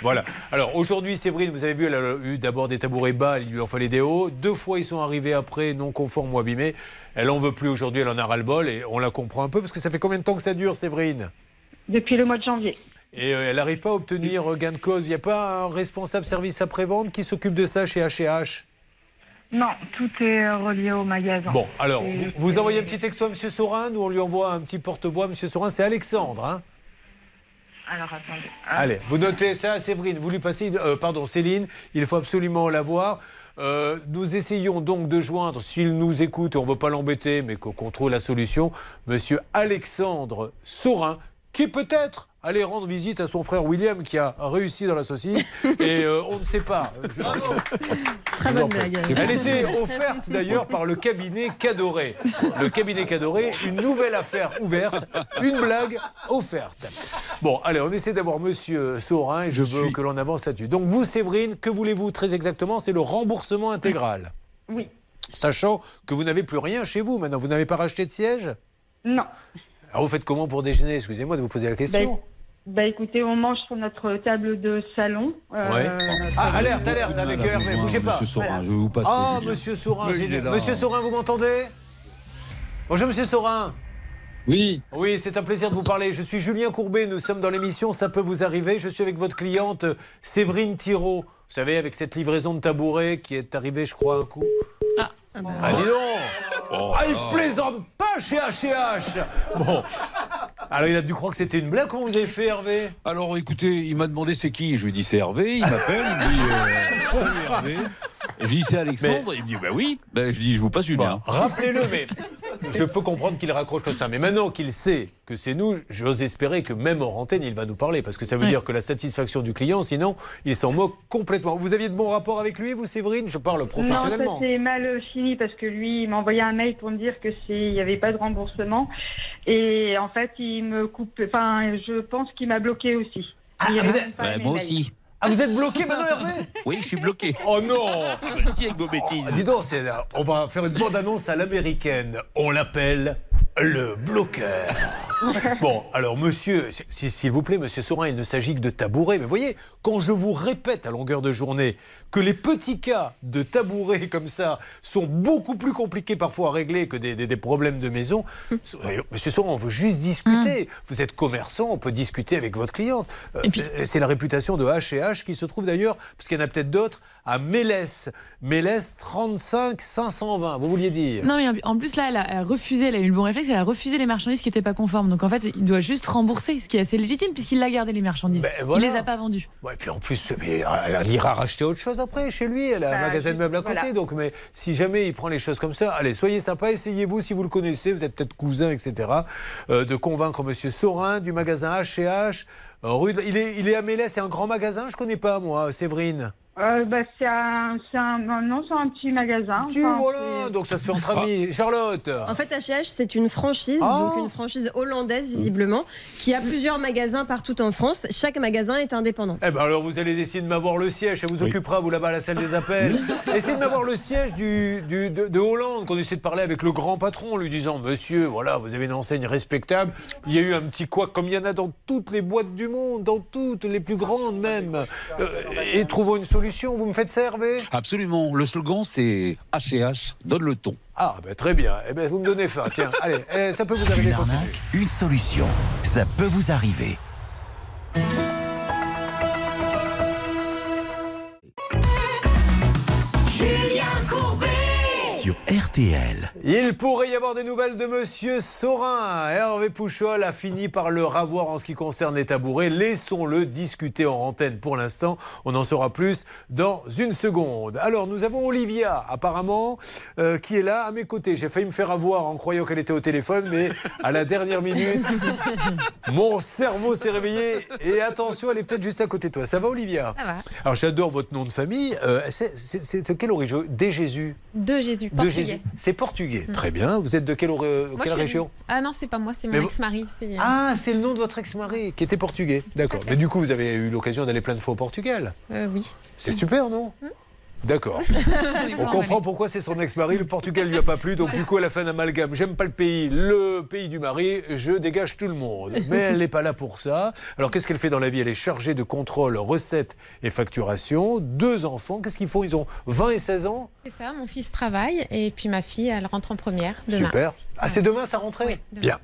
Voilà. Alors, aujourd'hui, Séverine, vous avez vu, elle a eu d'abord des tabourets bas, il lui en fallait des hauts. Deux fois, ils sont arrivés après, non conformes ou abîmés. Elle en veut plus aujourd'hui, elle en a ras-le-bol, et on la comprend un peu, parce que ça fait combien de temps que ça dure, Séverine? Depuis le mois de janvier. et euh, elle n'arrive pas à obtenir euh, gain de cause. Il n'y a pas un responsable service après-vente qui s'occupe de ça chez H&H Non, tout est relié au magasin. Bon, alors, vous, vous envoyez un petit texto à M. Sorin ou on lui envoie un petit porte-voix M. Sorin C'est Alexandre, hein? Alors, attendez. Ah, Allez, vous notez ça, Séverine, vous lui passez, euh, pardon, Céline, il faut absolument la voir. Euh, nous essayons donc de joindre, s'il nous écoute, on ne veut pas l'embêter, mais qu'on trouve la solution, Monsieur Alexandre Sorin, qui peut-être allait rendre visite à son frère William, qui a réussi dans la saucisse, et euh, on ne sait pas. Je- Très bonne blague. Elle était offerte d'ailleurs par le cabinet Cadoré. Le cabinet Cadoré, une nouvelle affaire ouverte, une blague offerte. Bon, allez, on essaie d'avoir Monsieur Saurin et je, veux que l'on avance là-dessus. Donc vous, Séverine, que voulez-vous très exactement? C'est le remboursement intégral. Oui. Sachant que vous n'avez plus rien chez vous maintenant, vous n'avez pas racheté de siège? Non. Alors vous faites comment pour déjeuner? Excusez-moi de vous poser la question. Bah écoutez, on mange sur notre table de salon. Euh, Ouais. notre Ah, alerte, alerte avec Voilà, Hervé, bougez pas. Monsieur Saurin, je vais vous passer. Ah, Julien. monsieur Saurin, là. Monsieur Saurin, vous m'entendez? Bonjour, monsieur Saurin. Oui. Oui, c'est un plaisir de vous parler. Je suis Julien Courbet. Nous sommes dans l'émission Ça peut vous arriver. Je suis avec votre cliente euh, Séverine Thiraud. Vous savez, avec cette livraison de tabouret qui est arrivée, je crois, un coup. Ah, Ah, dis donc Ah, il plaisante pas chez H&H Bon. Alors, il a dû croire que c'était une blague. Comment vous avez fait, Hervé? Alors écoutez, il m'a demandé c'est qui. Je lui ai dit c'est Hervé. Il m'appelle, il me dit euh, salut Hervé. Je dis c'est Alexandre. Il me dit bah oui. Ben, je dis je vous passe une. Rappelez-le, mais je peux comprendre qu'il raccroche comme ça. Mais maintenant qu'il sait que c'est nous, j'ose espérer que même en antenne, il va nous parler. Parce que ça veut dire que la satisfaction du client, sinon, il s'en moque complètement. Vous aviez de bons rapports avec lui, vous, Séverine? Je parle Non, ça professionnellement. s'est mal fini parce que lui, il m'a envoyé un mail pour me dire que c'est, il n'y avait pas de remboursement. Et en fait, il me coupe. Enfin, je pense qu'il m'a bloqué aussi. Bah, mes moi mails. aussi. Ah, vous êtes bloqué maintenant, Hervé Oui, je suis bloqué. Oh non Merci avec vos bêtises. Ah, dis donc, c'est- on va faire une bande-annonce à l'américaine. On l'appelle le bloqueur. Bon, alors monsieur, si- s'il vous plaît, monsieur Sorin, il ne s'agit que de tabouret. Mais voyez, quand je vous répète à longueur de journée que les petits cas de tabouret comme ça sont beaucoup plus compliqués parfois à régler que des, des- des problèmes de maison, so- monsieur Sorin, on veut juste discuter. Vous êtes commerçant, on peut discuter avec votre cliente. Euh, euh, C'est la réputation de H&H qui se trouve d'ailleurs, parce qu'il y en a peut-être d'autres, à Mélès. Mélès 35 520, vous vouliez dire? Non, mais en- plus, là, elle a, elle a refusé, elle a eu le bon réflexe, elle a refusé les marchandises qui n'étaient pas conformes. Donc en fait, il doit juste rembourser, ce qui est assez légitime, puisqu'il a gardé les marchandises. Ben, voilà. Il les a pas vendues. Ouais, et puis en plus, mais, elle ira racheter autre chose après chez lui. Elle a un Bah, magasin de meubles à côté. voilà. Donc, mais si jamais il prend les choses comme ça, allez, soyez sympa, essayez-vous si vous le connaissez, vous êtes peut-être cousin, etc. euh, de convaincre Monsieur Sorin du magasin H&H. Euh, rue de- il, est, il est à Mélès, c'est un grand magasin, je connais pas moi, Séverine. Euh, bah, c'est un, non, c'est un petit magasin. Tu Enfin, voilà, donc ça se fait entre amis. Charlotte. En fait, H&H, c'est une franchise, Ah. donc une franchise hollandaise visiblement, qui a plusieurs magasins partout en France. Chaque magasin est indépendant. Eh ben alors vous allez essayer de m'avoir le siège, ça vous occupera vous là-bas à la salle des appels. Essayez de m'avoir le siège du, du- de, de Hollande, qu'on essaie de parler avec le grand patron, en lui disant Monsieur, voilà, vous avez une enseigne respectable. Il y a eu un petit quoi, comme il y en a dans toutes les boîtes du monde, dans toutes les plus grandes même. Euh, et trouvons une solution. Vous me faites ça, Hervé? Absolument. Le slogan, c'est H&H, donne le ton. Ah, ben très bien. Eh ben vous me donnez faim. Tiens, allez, eh, ça peut vous arriver. Une continuez. arnaque, une solution. Ça peut vous arriver. Sur RTL. Il pourrait y avoir des nouvelles de Monsieur Sorin. Hervé Pouchol a fini par le ravoir en ce qui concerne les tabourets. Laissons-le discuter en antenne pour l'instant. On en saura plus dans une seconde. Alors, nous avons Olivia, apparemment, euh, qui est là à mes côtés. J'ai failli me faire avoir en croyant qu'elle était au téléphone, mais à la dernière minute, mon cerveau s'est réveillé. Et attention, elle est peut-être juste à côté de toi. Ça va, Olivia? Ça va. Alors, j'adore votre nom de famille. Euh, c'est- de quelle origine? Des Jésus? De Jésus, de portugais. Jésus. C'est portugais. Mm. Très bien. Vous êtes de quelle, Moi, région? Ah non, c'est pas moi, c'est mon vous- ex-mari. c'est- Ah, c'est le nom de votre ex-mari qui était portugais. D'accord. Mais du coup, vous avez eu l'occasion d'aller plein de fois au Portugal? Euh, oui. C'est super, non? D'accord. On comprend pourquoi c'est son ex-mari. Le Portugal lui a pas plu, donc du coup, elle a fait un amalgame. J'aime pas le pays, le pays du mari, je dégage tout le monde. Mais elle n'est pas là pour ça. Alors, qu'est-ce qu'elle fait dans la vie? Elle est chargée de contrôle, recettes et facturation. Deux enfants. Qu'est-ce qu'ils font? Ils ont 20 et 16 ans? C'est ça, mon fils travaille et puis ma fille, elle rentre en première demain. Super. Ah, c'est demain sa rentrée? Bien.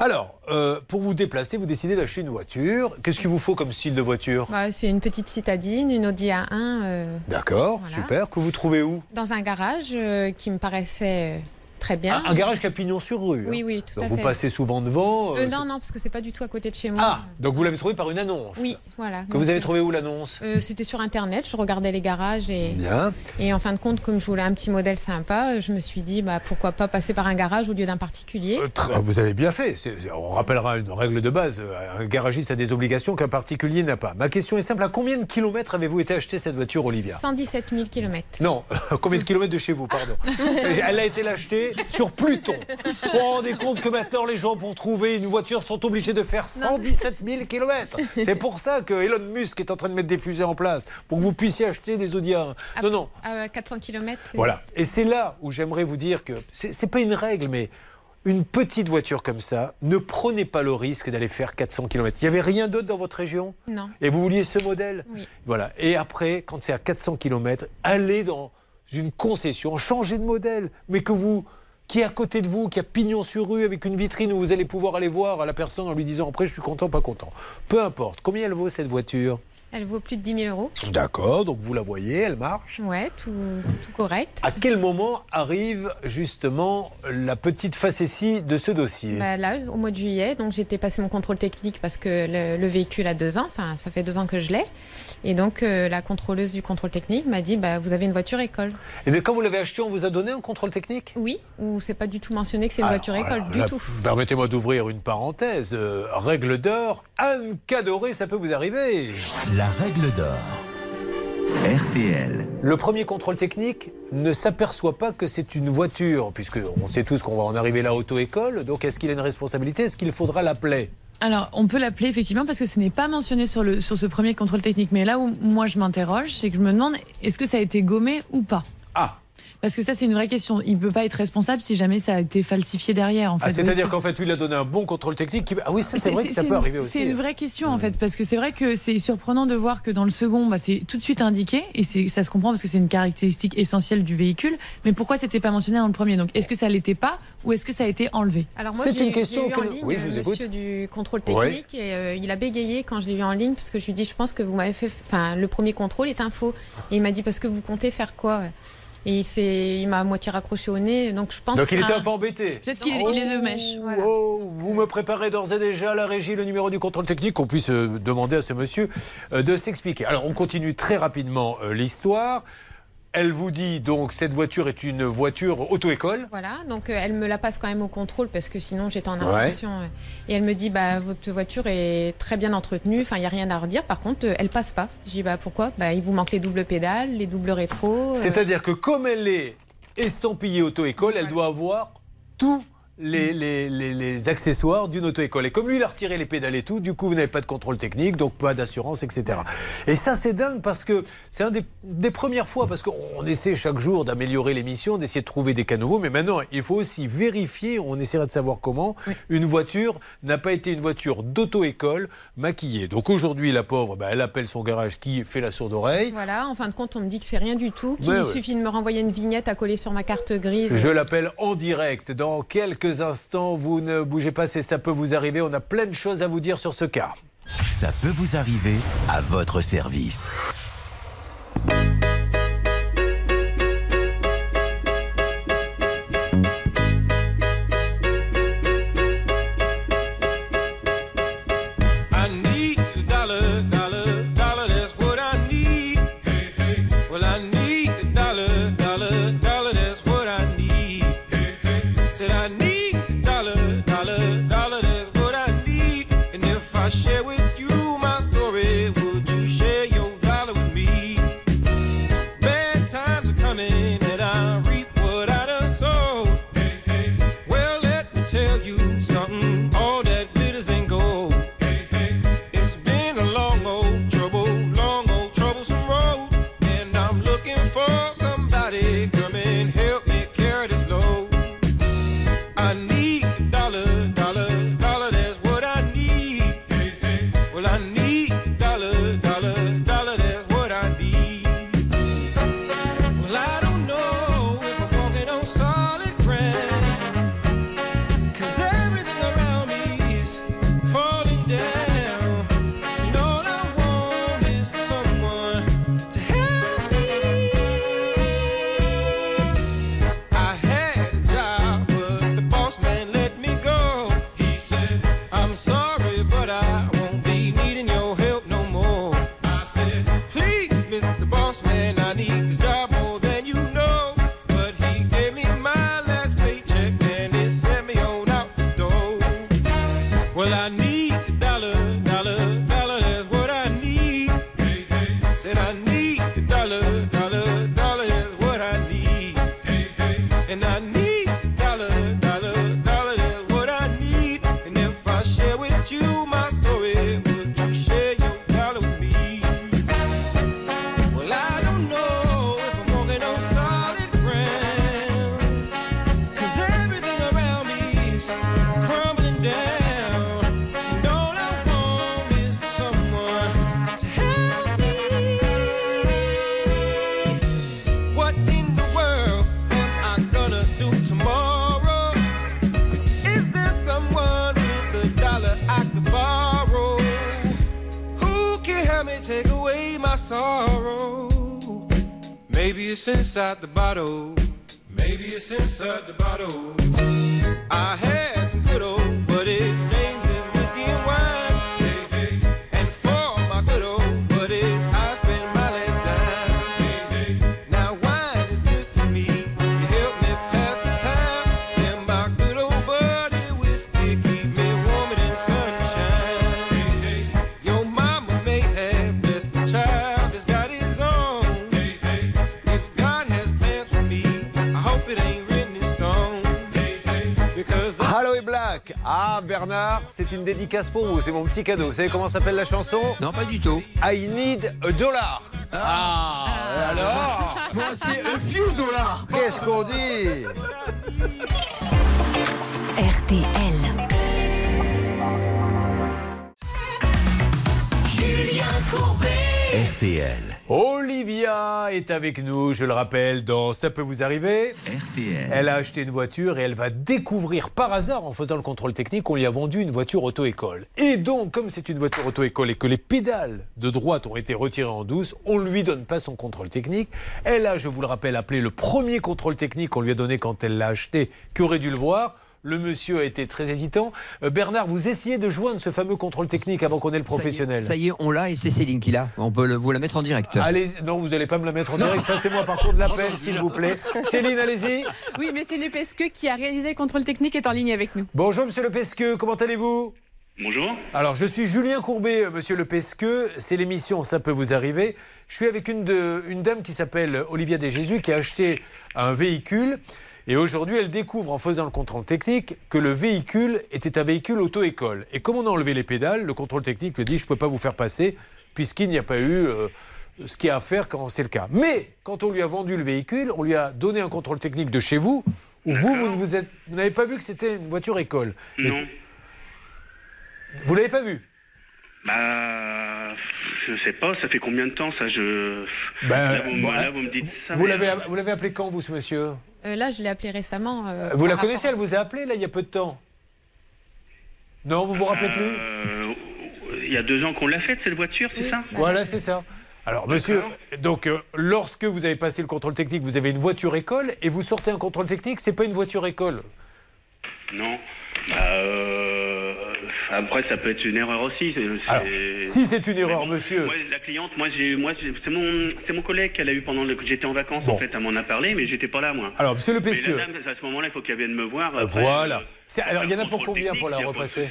Alors, euh, pour vous déplacer, vous décidez d'acheter une voiture. Qu'est-ce qu'il vous faut comme style de voiture? Bah, c'est une petite citadine, une Audi A1. euh, D'accord, Voilà. Que vous trouvez où? Dans un garage euh, qui me paraissait euh, très bien. un, un garage qui a pignon sur rue. Oui, hein. oui, tout Donc à vous fait. passez souvent devant. Euh, euh, non, non, parce que c'est pas du tout à côté de chez moi. Ah, donc vous l'avez trouvé par une annonce Oui, voilà. Que Donc, vous avez euh, trouvé où l'annonce? euh, C'était sur internet, je regardais les garages et, Bien. et en fin de compte, comme je voulais un petit modèle sympa, je me suis dit bah, pourquoi pas passer par un garage au lieu d'un particulier. Euh, très- vous avez bien fait. On rappellera une règle de base. Un garagiste a des obligations qu'un particulier n'a pas. Ma question est simple. À combien de kilomètres avez-vous été acheter cette voiture, Olivia? 117 000 km. Non, combien de kilomètres de chez vous, pardon? Elle a été l'achetée sur Pluton. Vous vous rendez compte que maintenant, les gens, pour trouver une voiture, sont obligés de faire 117 000 kilomètres. C'est pour ça que Elon Musk est en train de mettre des fusées en place, pour que vous puissiez acheter des Audi A1. Non, non, À 400 km. voilà. Et c'est là où j'aimerais vous dire que c'est c'est pas une règle, mais une petite voiture comme ça, ne prenez pas le risque d'aller faire 400 km. Il n'y avait rien d'autre dans votre région? Non. Et vous vouliez ce modèle? Oui. Voilà. Et après, quand c'est à 400 km, allez dans une concession, changez de modèle, mais que vous qui est à côté de vous, qui a pignon sur rue avec une vitrine où vous allez pouvoir aller voir la personne en lui disant après je suis content, pas content. Peu importe. Combien elle vaut cette voiture? Elle vaut plus de 10 000 euros. D'accord, donc vous la voyez, elle marche. Ouais, tout, tout correct. À quel moment arrive justement la petite facétie de ce dossier? Bah, là, au mois de juillet, donc j'étais passé mon contrôle technique parce que le, le véhicule a deux ans, enfin ça fait deux ans que je l'ai. Et donc euh, la contrôleuse du contrôle technique m'a dit bah, vous avez une voiture école. Et bien quand vous l'avez acheté, on vous a donné un contrôle technique? Oui, ou c'est pas du tout mentionné que c'est une Alors, voiture école alors du tout. Permettez-moi d'ouvrir une parenthèse. Euh, règle d'or, Anne Cadoré, ça peut vous arriver. La règle d'or. RTL. Le premier contrôle technique ne s'aperçoit pas que c'est une voiture, puisque on sait tous qu'on va en arriver là à auto-école. Donc est-ce qu'il a une responsabilité? Est-ce qu'il faudra l'appeler? Alors, on peut l'appeler effectivement parce que ce n'est pas mentionné sur, le, sur ce premier contrôle technique. Mais là où moi je m'interroge, c'est que je me demande est-ce que ça a été gommé ou pas? Ah Parce que ça, c'est une vraie question. Il ne peut pas être responsable si jamais ça a été falsifié derrière. En fait. Ah, C'est-à-dire qu'en fait, lui, il a donné un bon contrôle technique. qui- Ah oui, ça c'est vrai que ça peut une- arriver aussi. C'est une vraie question en fait, parce que c'est vrai que c'est surprenant de voir que dans le second, bah, c'est tout de suite indiqué, et ça se comprend parce que c'est une caractéristique essentielle du véhicule. Mais pourquoi c'était pas mentionné dans le premier? Donc, est-ce que ça l'était pas, ou est-ce que ça a été enlevé? Alors moi, C'est j'ai une question j'ai eu en que- ligne Oui, je vous euh, écoute. monsieur du contrôle technique et euh, il a bégayé quand je l'ai eu en ligne parce que je lui ai dit je pense que vous m'avez fait, enfin le premier contrôle est un faux et il m'a dit parce que vous comptez faire quoi? Et il m'a à moitié raccroché au nez donc je pense. Donc il était un peu embêté. Peut-être qu'il est- il est de mèche. Oh, vous me préparez d'ores et déjà à la régie le numéro du contrôle technique, qu'on puisse euh, demander à ce monsieur euh, de s'expliquer. Alors on continue très rapidement euh, l'histoire. Elle vous dit donc cette voiture est une voiture auto-école. Voilà, donc euh, elle me la passe quand même au contrôle parce que sinon j'étais en infraction. ouais. Et elle me dit bah votre voiture est très bien entretenue, enfin il y a rien à redire. Par contre, euh, elle passe pas. Je dis bah pourquoi? Bah il vous manque les doubles pédales, les doubles rétro. euh, C'est-à-dire que comme elle est estampillée auto-école, elle doit avoir tous les, les- les- les accessoires d'une auto-école. Et comme lui, il a retiré les pédales et tout, du coup, vous n'avez pas de contrôle technique, donc pas d'assurance, etc. Et ça, c'est dingue parce que c'est un des, des premières fois, parce qu'on essaie chaque jour d'améliorer l'émission, d'essayer de trouver des cas nouveaux, mais maintenant, il faut aussi vérifier, on essaiera de savoir comment, une voiture n'a pas été une voiture d'auto-école maquillée. Donc aujourd'hui, la pauvre, bah, elle appelle son garage qui fait la sourde oreille. Voilà, en fin de compte, on me dit que c'est rien du tout, qu'il ouais. suffit de me renvoyer une vignette à coller sur ma carte grise. Je l'appelle en direct. Dans quelques instants, vous ne bougez pas, c'est ça peut vous arriver. On a plein de choses à vous dire sur ce cas. Ça peut vous arriver à votre service. Inside the bottle. C'est une dédicace pour vous, c'est mon petit cadeau. Vous savez comment s'appelle la chanson? Non, pas du tout. I need a dollar. Ah, et alors? Moi, c'est a few dollars. Qu'est-ce qu'on dit? RTL. Julien Courbet. RTL. Est avec nous, je le rappelle, dans Ça peut vous arriver. RTL. Elle a acheté une voiture et elle va découvrir par hasard, en faisant le contrôle technique, qu'on lui a vendu une voiture auto-école. Et donc, comme c'est une voiture auto-école et que les pédales de droite ont été retirées en douce, on ne lui donne pas son contrôle technique. Elle a, je vous le rappelle, appelé le premier contrôle technique qu'on lui a donné quand elle l'a acheté, qui aurait dû le voir? Le monsieur a été très hésitant. Euh, Bernard, vous essayez de joindre ce fameux contrôle technique avant qu'on ait le professionnel. Ça y est, on l'a et c'est Céline qui l'a. On peut le- vous la mettre en direct. Allez, non, vous n'allez pas me la mettre en direct. Passez-moi par contre l'appel, s'il vous plaît. Céline, allez-y. Oui, monsieur Lepesque qui a réalisé le contrôle technique est en ligne avec nous. Bonjour, monsieur Le Pesqueux, comment allez-vous? Bonjour. Alors, je suis Julien Courbet, euh, monsieur Le Pesqueux. C'est l'émission Ça peut vous arriver. Je suis avec une, de- une dame qui s'appelle Olivia Desjésus qui a acheté un véhicule. Et aujourd'hui, elle découvre en faisant le contrôle technique que le véhicule était un véhicule auto-école. Et comme on a enlevé les pédales, le contrôle technique lui dit Je ne peux pas vous faire passer puisqu'il n'y a pas eu euh, ce qu'il y a à faire quand c'est le cas. Mais quand on lui a vendu le véhicule, on lui a donné un contrôle technique de chez vous où vous, vous ne vous êtes- vous n'avez pas vu que c'était une voiture école. Non. Vous l'avez pas vu? Bah, je sais pas, ça fait combien de temps ça je. Ben, là, vous, me- bon, là, vous me dites ça. Vous mais- l'avez, vous l'avez appelé quand, vous, ce monsieur? Euh, là, je l'ai appelé récemment. euh, Vous la connaissez, elle vous a appelé, là, il y a peu de temps? Non, vous vous rappelez plus? Euh, Il y a deux ans qu'on l'a faite cette voiture, c'est ça? Voilà, c'est ça. Alors, monsieur, donc, euh, lorsque vous avez passé le contrôle technique, vous avez une voiture école et vous sortez un contrôle technique, c'est pas une voiture école? Non. Bah, euh, après, ça peut être une erreur aussi. Alors, si c'est une erreur, monsieur. Moi, la cliente, moi, j'ai, moi, c'est mon, c'est mon collègue qu'elle a eu pendant le, que j'étais en vacances. En fait, elle m'en a parlé, mais j'étais pas là, moi. Alors, monsieur Le Mais Pesqueux. la dame, à ce moment-là, il faut qu'elle vienne me voir. Euh, Après, voilà. euh, alors, il y en a pour combien pour la repasser.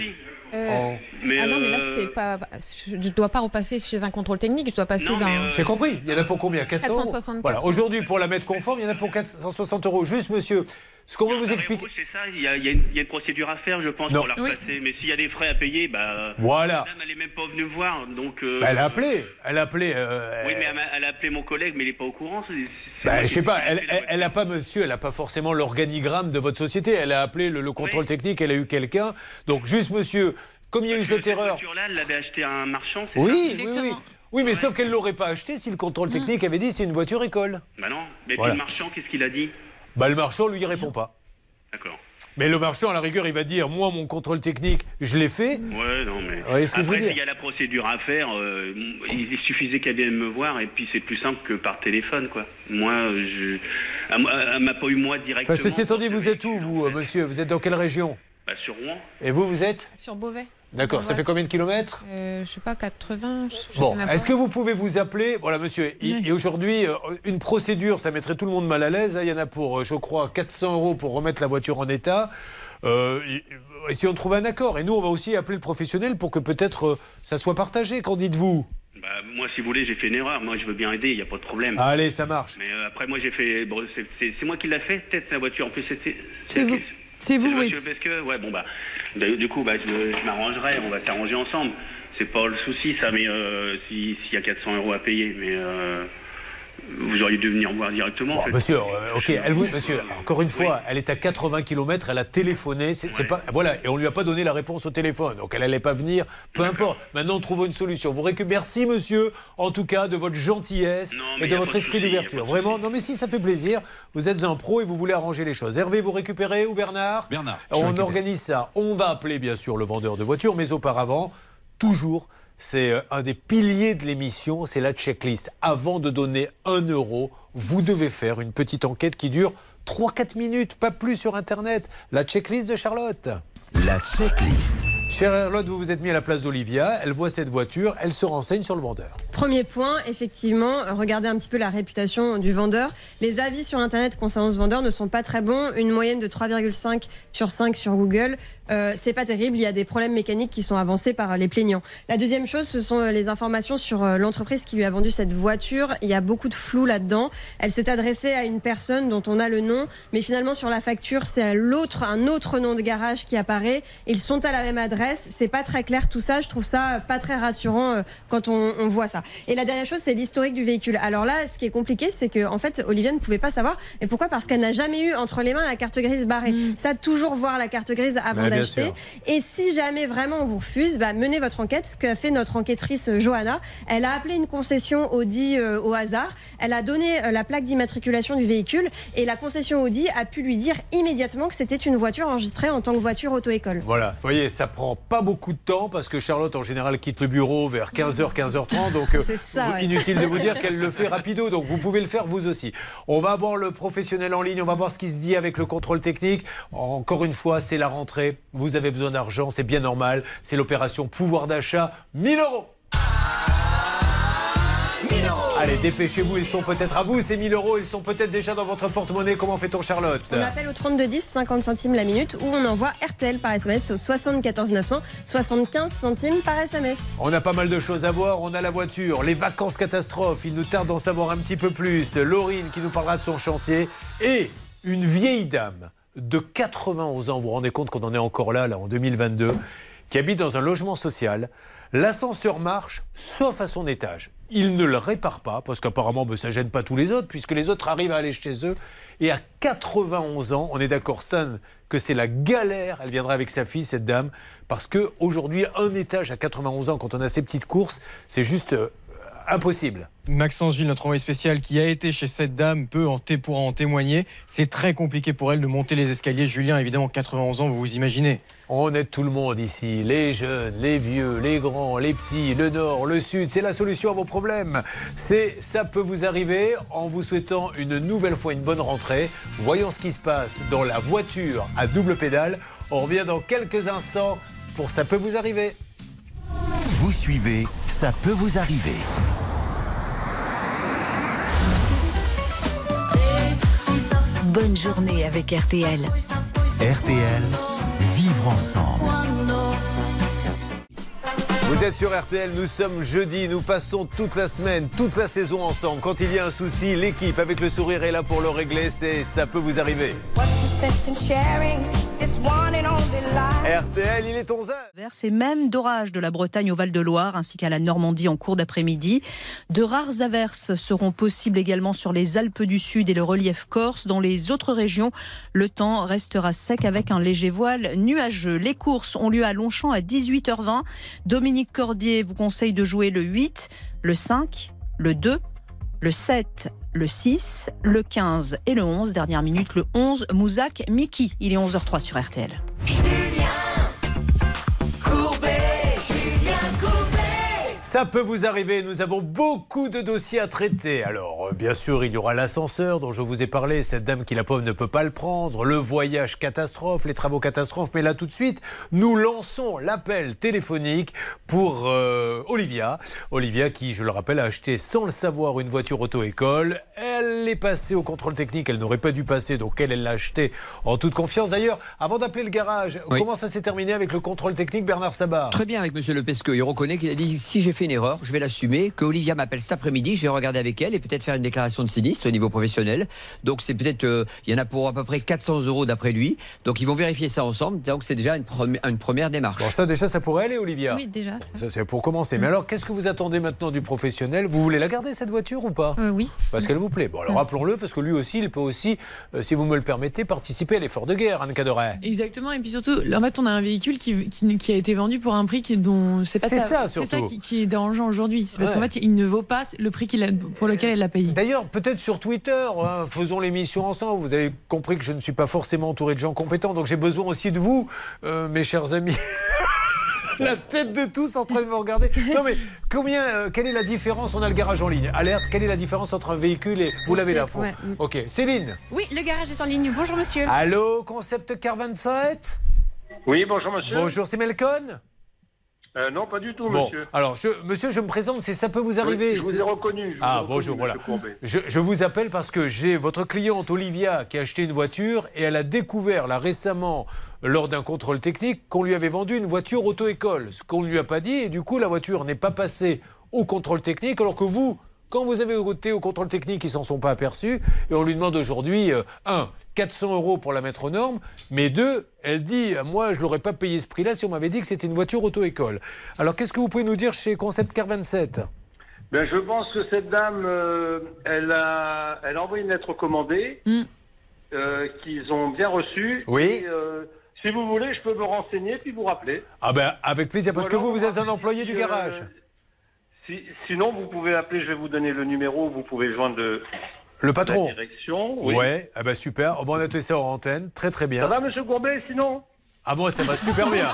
Euh, Oh. Mais, ah non, mais là, c'est pas. Je ne dois pas repasser chez un contrôle technique, je dois passer dans. euh, J'ai compris. Il y en a pour combien? 400 euros 464. Voilà. Aujourd'hui, pour la mettre conforme, il y en a pour 460 euros. Juste, monsieur, ce qu'on veut vous expliquer. C'est ça, il y, a, y une, il y a une procédure à faire, je pense, Non. pour la Oui. repasser. Mais s'il y a des frais à payer, bah. Voilà. La dame, elle n'est même pas venue me voir, donc. euh, Bah, elle a appelé. Elle a appelé. euh, Oui, mais elle a, elle a appelé mon collègue, mais il n'est pas au courant. c'est- c'est Bah, je sais pas, elle, fait la elle, elle a pas, monsieur, elle a pas forcément l'organigramme de votre société. Elle a appelé le, le contrôle technique, elle a eu quelqu'un. Donc, juste, monsieur, comme il y a eu cette erreur. voiture-là, elle l'avait acheté à un marchand, c'est Oui, ça oui, oui. Oui, mais sauf qu'elle l'aurait pas acheté si le contrôle technique avait dit c'est une voiture école. Bah non. Mais Voilà. puis le marchand, qu'est-ce qu'il a dit? Bah, le marchand lui répond pas. D'accord. Mais le marchand, à la rigueur, il va dire moi, mon contrôle technique, je l'ai fait. Ouais, non, mais. Vous voyez ce que je veux Après, dire s'il y a la procédure à faire, euh, il suffisait qu'elle vienne me voir et puis c'est plus simple que par téléphone, quoi. Moi, je. Elle, m'a- pas eu moi directement. Enfin, ceci étant dit, vous êtes où, vous, monsieur? Vous êtes dans quelle région? Bah, sur Rouen. Et vous, vous êtes? Sur Beauvais. D'accord, ça fait combien de kilomètres Euh, je sais pas, 80. je- je Bon, est-ce que vous pouvez vous appeler Voilà, monsieur. Et, Oui. et aujourd'hui, euh, une procédure, ça mettrait tout le monde mal à l'aise. hein. Il y en a pour, euh, je crois, 400 euros pour remettre la voiture en état. Euh, et- si on trouve un accord. Et nous, on va aussi appeler le professionnel pour que peut-être euh, ça soit partagé. Qu'en dites-vous? Bah, moi, si vous voulez, j'ai fait une erreur. Moi, je veux bien aider, il n'y a pas de problème. Allez, ça marche. Mais euh, après, moi, j'ai fait. Bon, c'est- moi qui l'a fait, peut-être, la voiture. En plus, c'était. C'est vous. C'est vous, oui. Parce que, ouais, bon, bah. Du coup, bah, je, je m'arrangerai, on va s'arranger ensemble. C'est pas le souci, ça, mais euh, si- s'il y a 400 euros à payer, mais. euh, vous auriez dû venir voir directement. en Bon, fait. monsieur, euh, ok, elle vous, monsieur, encore une fois, elle est à 80 km, elle a téléphoné, c'est pas, voilà, et on lui a pas donné la réponse au téléphone, donc elle allait pas venir, peu importe. Maintenant, trouvons une solution. Vous récupérez, merci monsieur, en tout cas, de votre gentillesse et de votre esprit d'ouverture. Vraiment, non mais si, ça fait plaisir. Vous êtes un pro et vous voulez arranger les choses. Hervé, vous récupérez ou Bernard? Bernard. On organise ça. On va appeler bien sûr le vendeur de voitures, mais auparavant, toujours c'est euh, un des piliers de l'émission, c'est la checklist. Avant de donner un euro, vous devez faire une petite enquête qui dure 3-4 minutes, pas plus sur Internet. La checklist de Charlotte. La checklist. Chère Charlotte, vous vous êtes mis à la place d'Olivia. Elle voit cette voiture, elle se renseigne sur le vendeur. Premier point, effectivement, regardez un petit peu la réputation du vendeur. Les avis sur Internet concernant ce vendeur ne sont pas très bons. Une moyenne de 3,5 sur 5 sur Google, euh, c'est pas terrible. Il y a des problèmes mécaniques qui sont avancés par les plaignants. La deuxième chose, ce sont les informations sur euh, l'entreprise qui lui a vendu cette voiture. Il y a beaucoup de flou là-dedans. Elle s'est adressée à une personne dont on a le nom, mais finalement sur la facture, c'est l'autre, un autre nom de garage qui apparaît. Ils sont à la même adresse. C'est pas très clair tout ça. Je trouve ça pas très rassurant euh, quand on, on voit ça. Et la dernière chose, c'est l'historique du véhicule. Alors là, ce qui est compliqué, c'est que en fait, Olivia ne pouvait pas savoir. Et pourquoi? Parce qu'elle n'a jamais eu entre les mains la carte grise barrée. Ça, toujours voir la carte grise avant Ouais, d'acheter. Et si jamais vraiment on vous refuse, bah, menez votre enquête. Ce qu'a fait notre enquêtrice euh, Johanna, elle a appelé une concession Audi euh, au hasard. Elle a donné euh, la plaque d'immatriculation du véhicule et la concession Audi a pu lui dire immédiatement que c'était une voiture enregistrée en tant que voiture auto-école. Voilà, vous voyez, ça prend pas beaucoup de temps parce que Charlotte, en général, quitte le bureau vers 15h, 15h30. Donc, euh, C'est ça, ouais. inutile de vous dire qu'elle le fait rapido. Donc, vous pouvez le faire vous aussi. On va voir le professionnel en ligne. On va voir ce qui se dit avec le contrôle technique. Encore une fois, c'est la rentrée. Vous avez besoin d'argent. C'est bien normal. C'est l'opération pouvoir d'achat. 1000 euros. Allez, dépêchez-vous, ils sont peut-être à vous, ces 1000 euros, ils sont peut-être déjà dans votre porte-monnaie. Comment fait-on, Charlotte On appelle au 3210, 50 centimes la minute, ou on envoie RTL par SMS au 74 900, 75 centimes par SMS. On a pas mal de choses à voir. On a la voiture, les vacances catastrophes. Il nous tarde d'en savoir un petit peu plus. Laurine qui nous parlera de son chantier. Et une vieille dame de 91 ans. Vous vous rendez compte qu'on en est encore là, là, en 2022, qui habite dans un logement social. L'ascenseur marche, sauf à son étage. Il ne le répare pas, parce qu'apparemment, ben, ça gêne pas tous les autres, puisque les autres arrivent à aller chez eux. Et à 91 ans, on est d'accord, Stan, que c'est la galère. Elle viendra avec sa fille, cette dame, parce que aujourd'hui, un étage à 91 ans, quand on a ces petites courses, c'est juste euh, impossible. Maxence Gilles, notre envoyé spécial, qui a été chez cette dame, peut en pourra en témoigner. C'est très compliqué pour elle de monter les escaliers. Julien, évidemment, 91 ans, vous vous imaginez. On aide tout le monde ici, les jeunes, les vieux, les grands, les petits, le nord, le sud. C'est la solution à vos problèmes. C'est ça peut vous arriver en vous souhaitant une nouvelle fois une bonne rentrée. Voyons ce qui se passe dans la voiture à double pédale. On revient dans quelques instants pour ça peut vous arriver. Vous suivez, ça peut vous arriver. Bonne journée avec RTL. RTL, vivre ensemble. Vous êtes sur RTL, nous sommes jeudi, nous passons toute la semaine, toute la saison ensemble. Quand il y a un souci, l'équipe avec le sourire est là pour le régler, c'est ça peut vous arriver. RTL, il est 11h. Averses et même d'orages de la Bretagne au Val-de-Loire ainsi qu'à la Normandie en cours d'après-midi. De rares averses seront possibles également sur les Alpes du Sud et le relief corse. Dans les autres régions, le temps restera sec avec un léger voile nuageux. Les courses ont lieu à Longchamp à 18h20. Dominique Cordier vous conseille de jouer le 8, le 5, le 2, le 7, le 6, le 15 et le 11. Dernière minute, le 11, Mouzac Miki. Il est 11h03 sur RTL. Ça peut vous arriver, nous avons beaucoup de dossiers à traiter. Alors, euh, bien sûr, il y aura l'ascenseur dont je vous ai parlé, cette dame qui la pauvre ne peut pas le prendre, le voyage catastrophe, les travaux catastrophes, mais là tout de suite, nous lançons l'appel téléphonique pour euh, Olivia. Olivia qui, je le rappelle, a acheté sans le savoir une voiture auto-école. Elle est passée au contrôle technique, elle n'aurait pas dû passer, donc elle, elle l'a acheté en toute confiance. D'ailleurs, avant d'appeler le garage, Oui. comment ça s'est terminé avec le contrôle technique Bernard Sabat? Très bien avec Monsieur Le Pesqueux. Il reconnaît qu'il a dit si j'ai fait une erreur, je vais l'assumer. Que Olivia m'appelle cet après-midi, je vais regarder avec elle et peut-être faire une déclaration de sinistre au niveau professionnel. Donc c'est peut-être, euh, il y en a pour à peu près 400 euros d'après lui. Donc ils vont vérifier ça ensemble. Donc c'est déjà une, premi- une première démarche. Bon, ça déjà, ça pourrait aller, Olivia. Oui, déjà. ça. Ça, c'est pour commencer. Mais alors, qu'est-ce que vous attendez maintenant du professionnel? Vous voulez la garder, cette voiture, ou pas? Euh, oui. Parce qu'elle vous plaît. Bon, alors rappelons-le, parce que lui aussi, il peut aussi, euh, si vous me le permettez, participer à l'effort de guerre, Anne Cadoret. Exactement, et puis surtout, en fait, on a un véhicule qui, qui, qui a été vendu pour un prix qui, dont c'est pas C'est ça, c'est surtout. qui, qui est dérangeant aujourd'hui. C'est parce Ouais. qu'en fait, il ne vaut pas le prix qu'il a, pour lequel elle l'a payé. D'ailleurs, peut-être sur Twitter, hein, faisons l'émission ensemble. Vous avez compris que je ne suis pas forcément entouré de gens compétents, donc j'ai besoin aussi de vous, euh, mes chers amis. La tête de tous en train de me regarder. Non mais combien, euh, quelle est la différence? On a le garage en ligne. Alerte, quelle est la différence entre un véhicule et vous l'avez là, fond. Ouais. Ok, Céline. Oui, le garage est en ligne. Bonjour monsieur. Allô, concept car 27 Oui, bonjour monsieur. Bonjour, c'est Melcon? Euh, non, pas du tout, Bon, monsieur. alors, je- monsieur, je me présente, c'est ça peut vous arriver. Oui, je vous ai C'est- reconnu. je vous ai Ah, reconnu, bonjour, voilà. Je, je vous appelle parce que j'ai votre cliente Olivia qui a acheté une voiture et elle a découvert là récemment, lors d'un contrôle technique, qu'on lui avait vendu une voiture auto-école. Ce qu'on ne lui a pas dit, et du coup, la voiture n'est pas passée au contrôle technique, alors que vous, quand vous avez été au contrôle technique, ils s'en sont pas aperçus. Et on lui demande aujourd'hui, euh, un, 400 euros pour la mettre aux normes, mais deux, elle dit, moi, je l'aurais pas payé ce prix-là si on m'avait dit que c'était une voiture auto-école. Alors, qu'est-ce que vous pouvez nous dire chez Concept Car 27 Ben, je pense que cette dame, euh, elle, a, elle a envoyé une lettre recommandée euh, qu'ils ont bien reçue. Oui. Et, euh, si vous voulez, je peux me renseigner puis vous rappeler. Ah ben, avec plaisir, parce que vous, vous êtes un employé du euh, garage. Si- sinon, vous pouvez appeler, je vais vous donner le numéro, vous pouvez joindre le, Le patron la direction. Oui. Ouais, ah ben super. On a tout ça en antenne. Très très bien. Ça va, monsieur Courbet, sinon Ah bon, ça va super bien.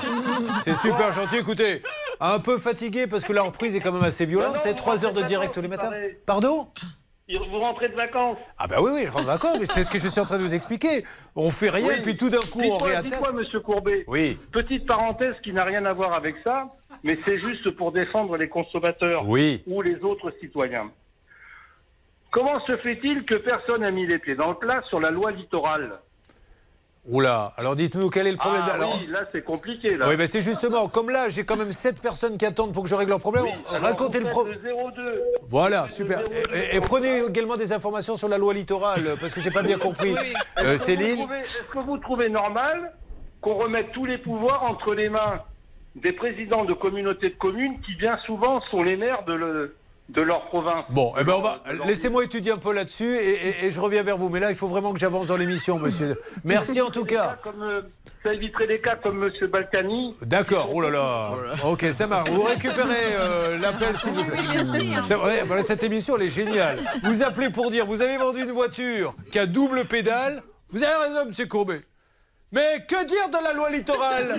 C'est super gentil. Écoutez, un peu fatigué parce que la reprise est quand même assez violente. C'est vous 3 heures de direct tous les matins. Pardon? Vous rentrez de vacances Ah ben oui, oui, je rentre d'accord, mais c'est ce que je suis en train de vous expliquer. On fait rien, Oui. puis tout d'un coup, on réattaque. Dites-moi, monsieur Courbet. Oui. Petite parenthèse qui n'a rien à voir avec ça, mais c'est juste pour défendre les consommateurs Oui. ou les autres citoyens. Comment se fait-il que personne n'a mis les pieds dans le plat sur la loi littorale? Oula, alors dites-nous quel est le problème. Ah alors, oui, là c'est compliqué. Là. oui, ben c'est justement, comme là, j'ai quand même 7 personnes qui attendent pour que je règle leur problème. Alors, Racontez le problème. le 02. Voilà, super. Et, et prenez également des informations sur la loi littorale, parce que j'ai pas bien compris. Euh, que vous Céline trouvez- Est-ce que vous trouvez normal qu'on remette tous les pouvoirs entre les mains des présidents de communautés de communes qui bien souvent sont les maires de, le- de leur province Bon, eh ben on va laissez-moi étudier un peu là-dessus et, et- et je reviens vers vous. Mais là, il faut vraiment que j'avance dans l'émission, monsieur. Merci en tout cas. Comme, euh, ça éviterait des cas comme M. Balkany. D'accord. Oh là là. Ok, ça marche. Vous récupérez euh, l'appel, s'il vous plaît. merci, hein. Ça- ouais, voilà, cette émission, elle est géniale. Vous appelez pour dire, vous avez vendu une voiture qui a double pédale. Vous avez raison, monsieur Courbet. Mais que dire de la loi littorale?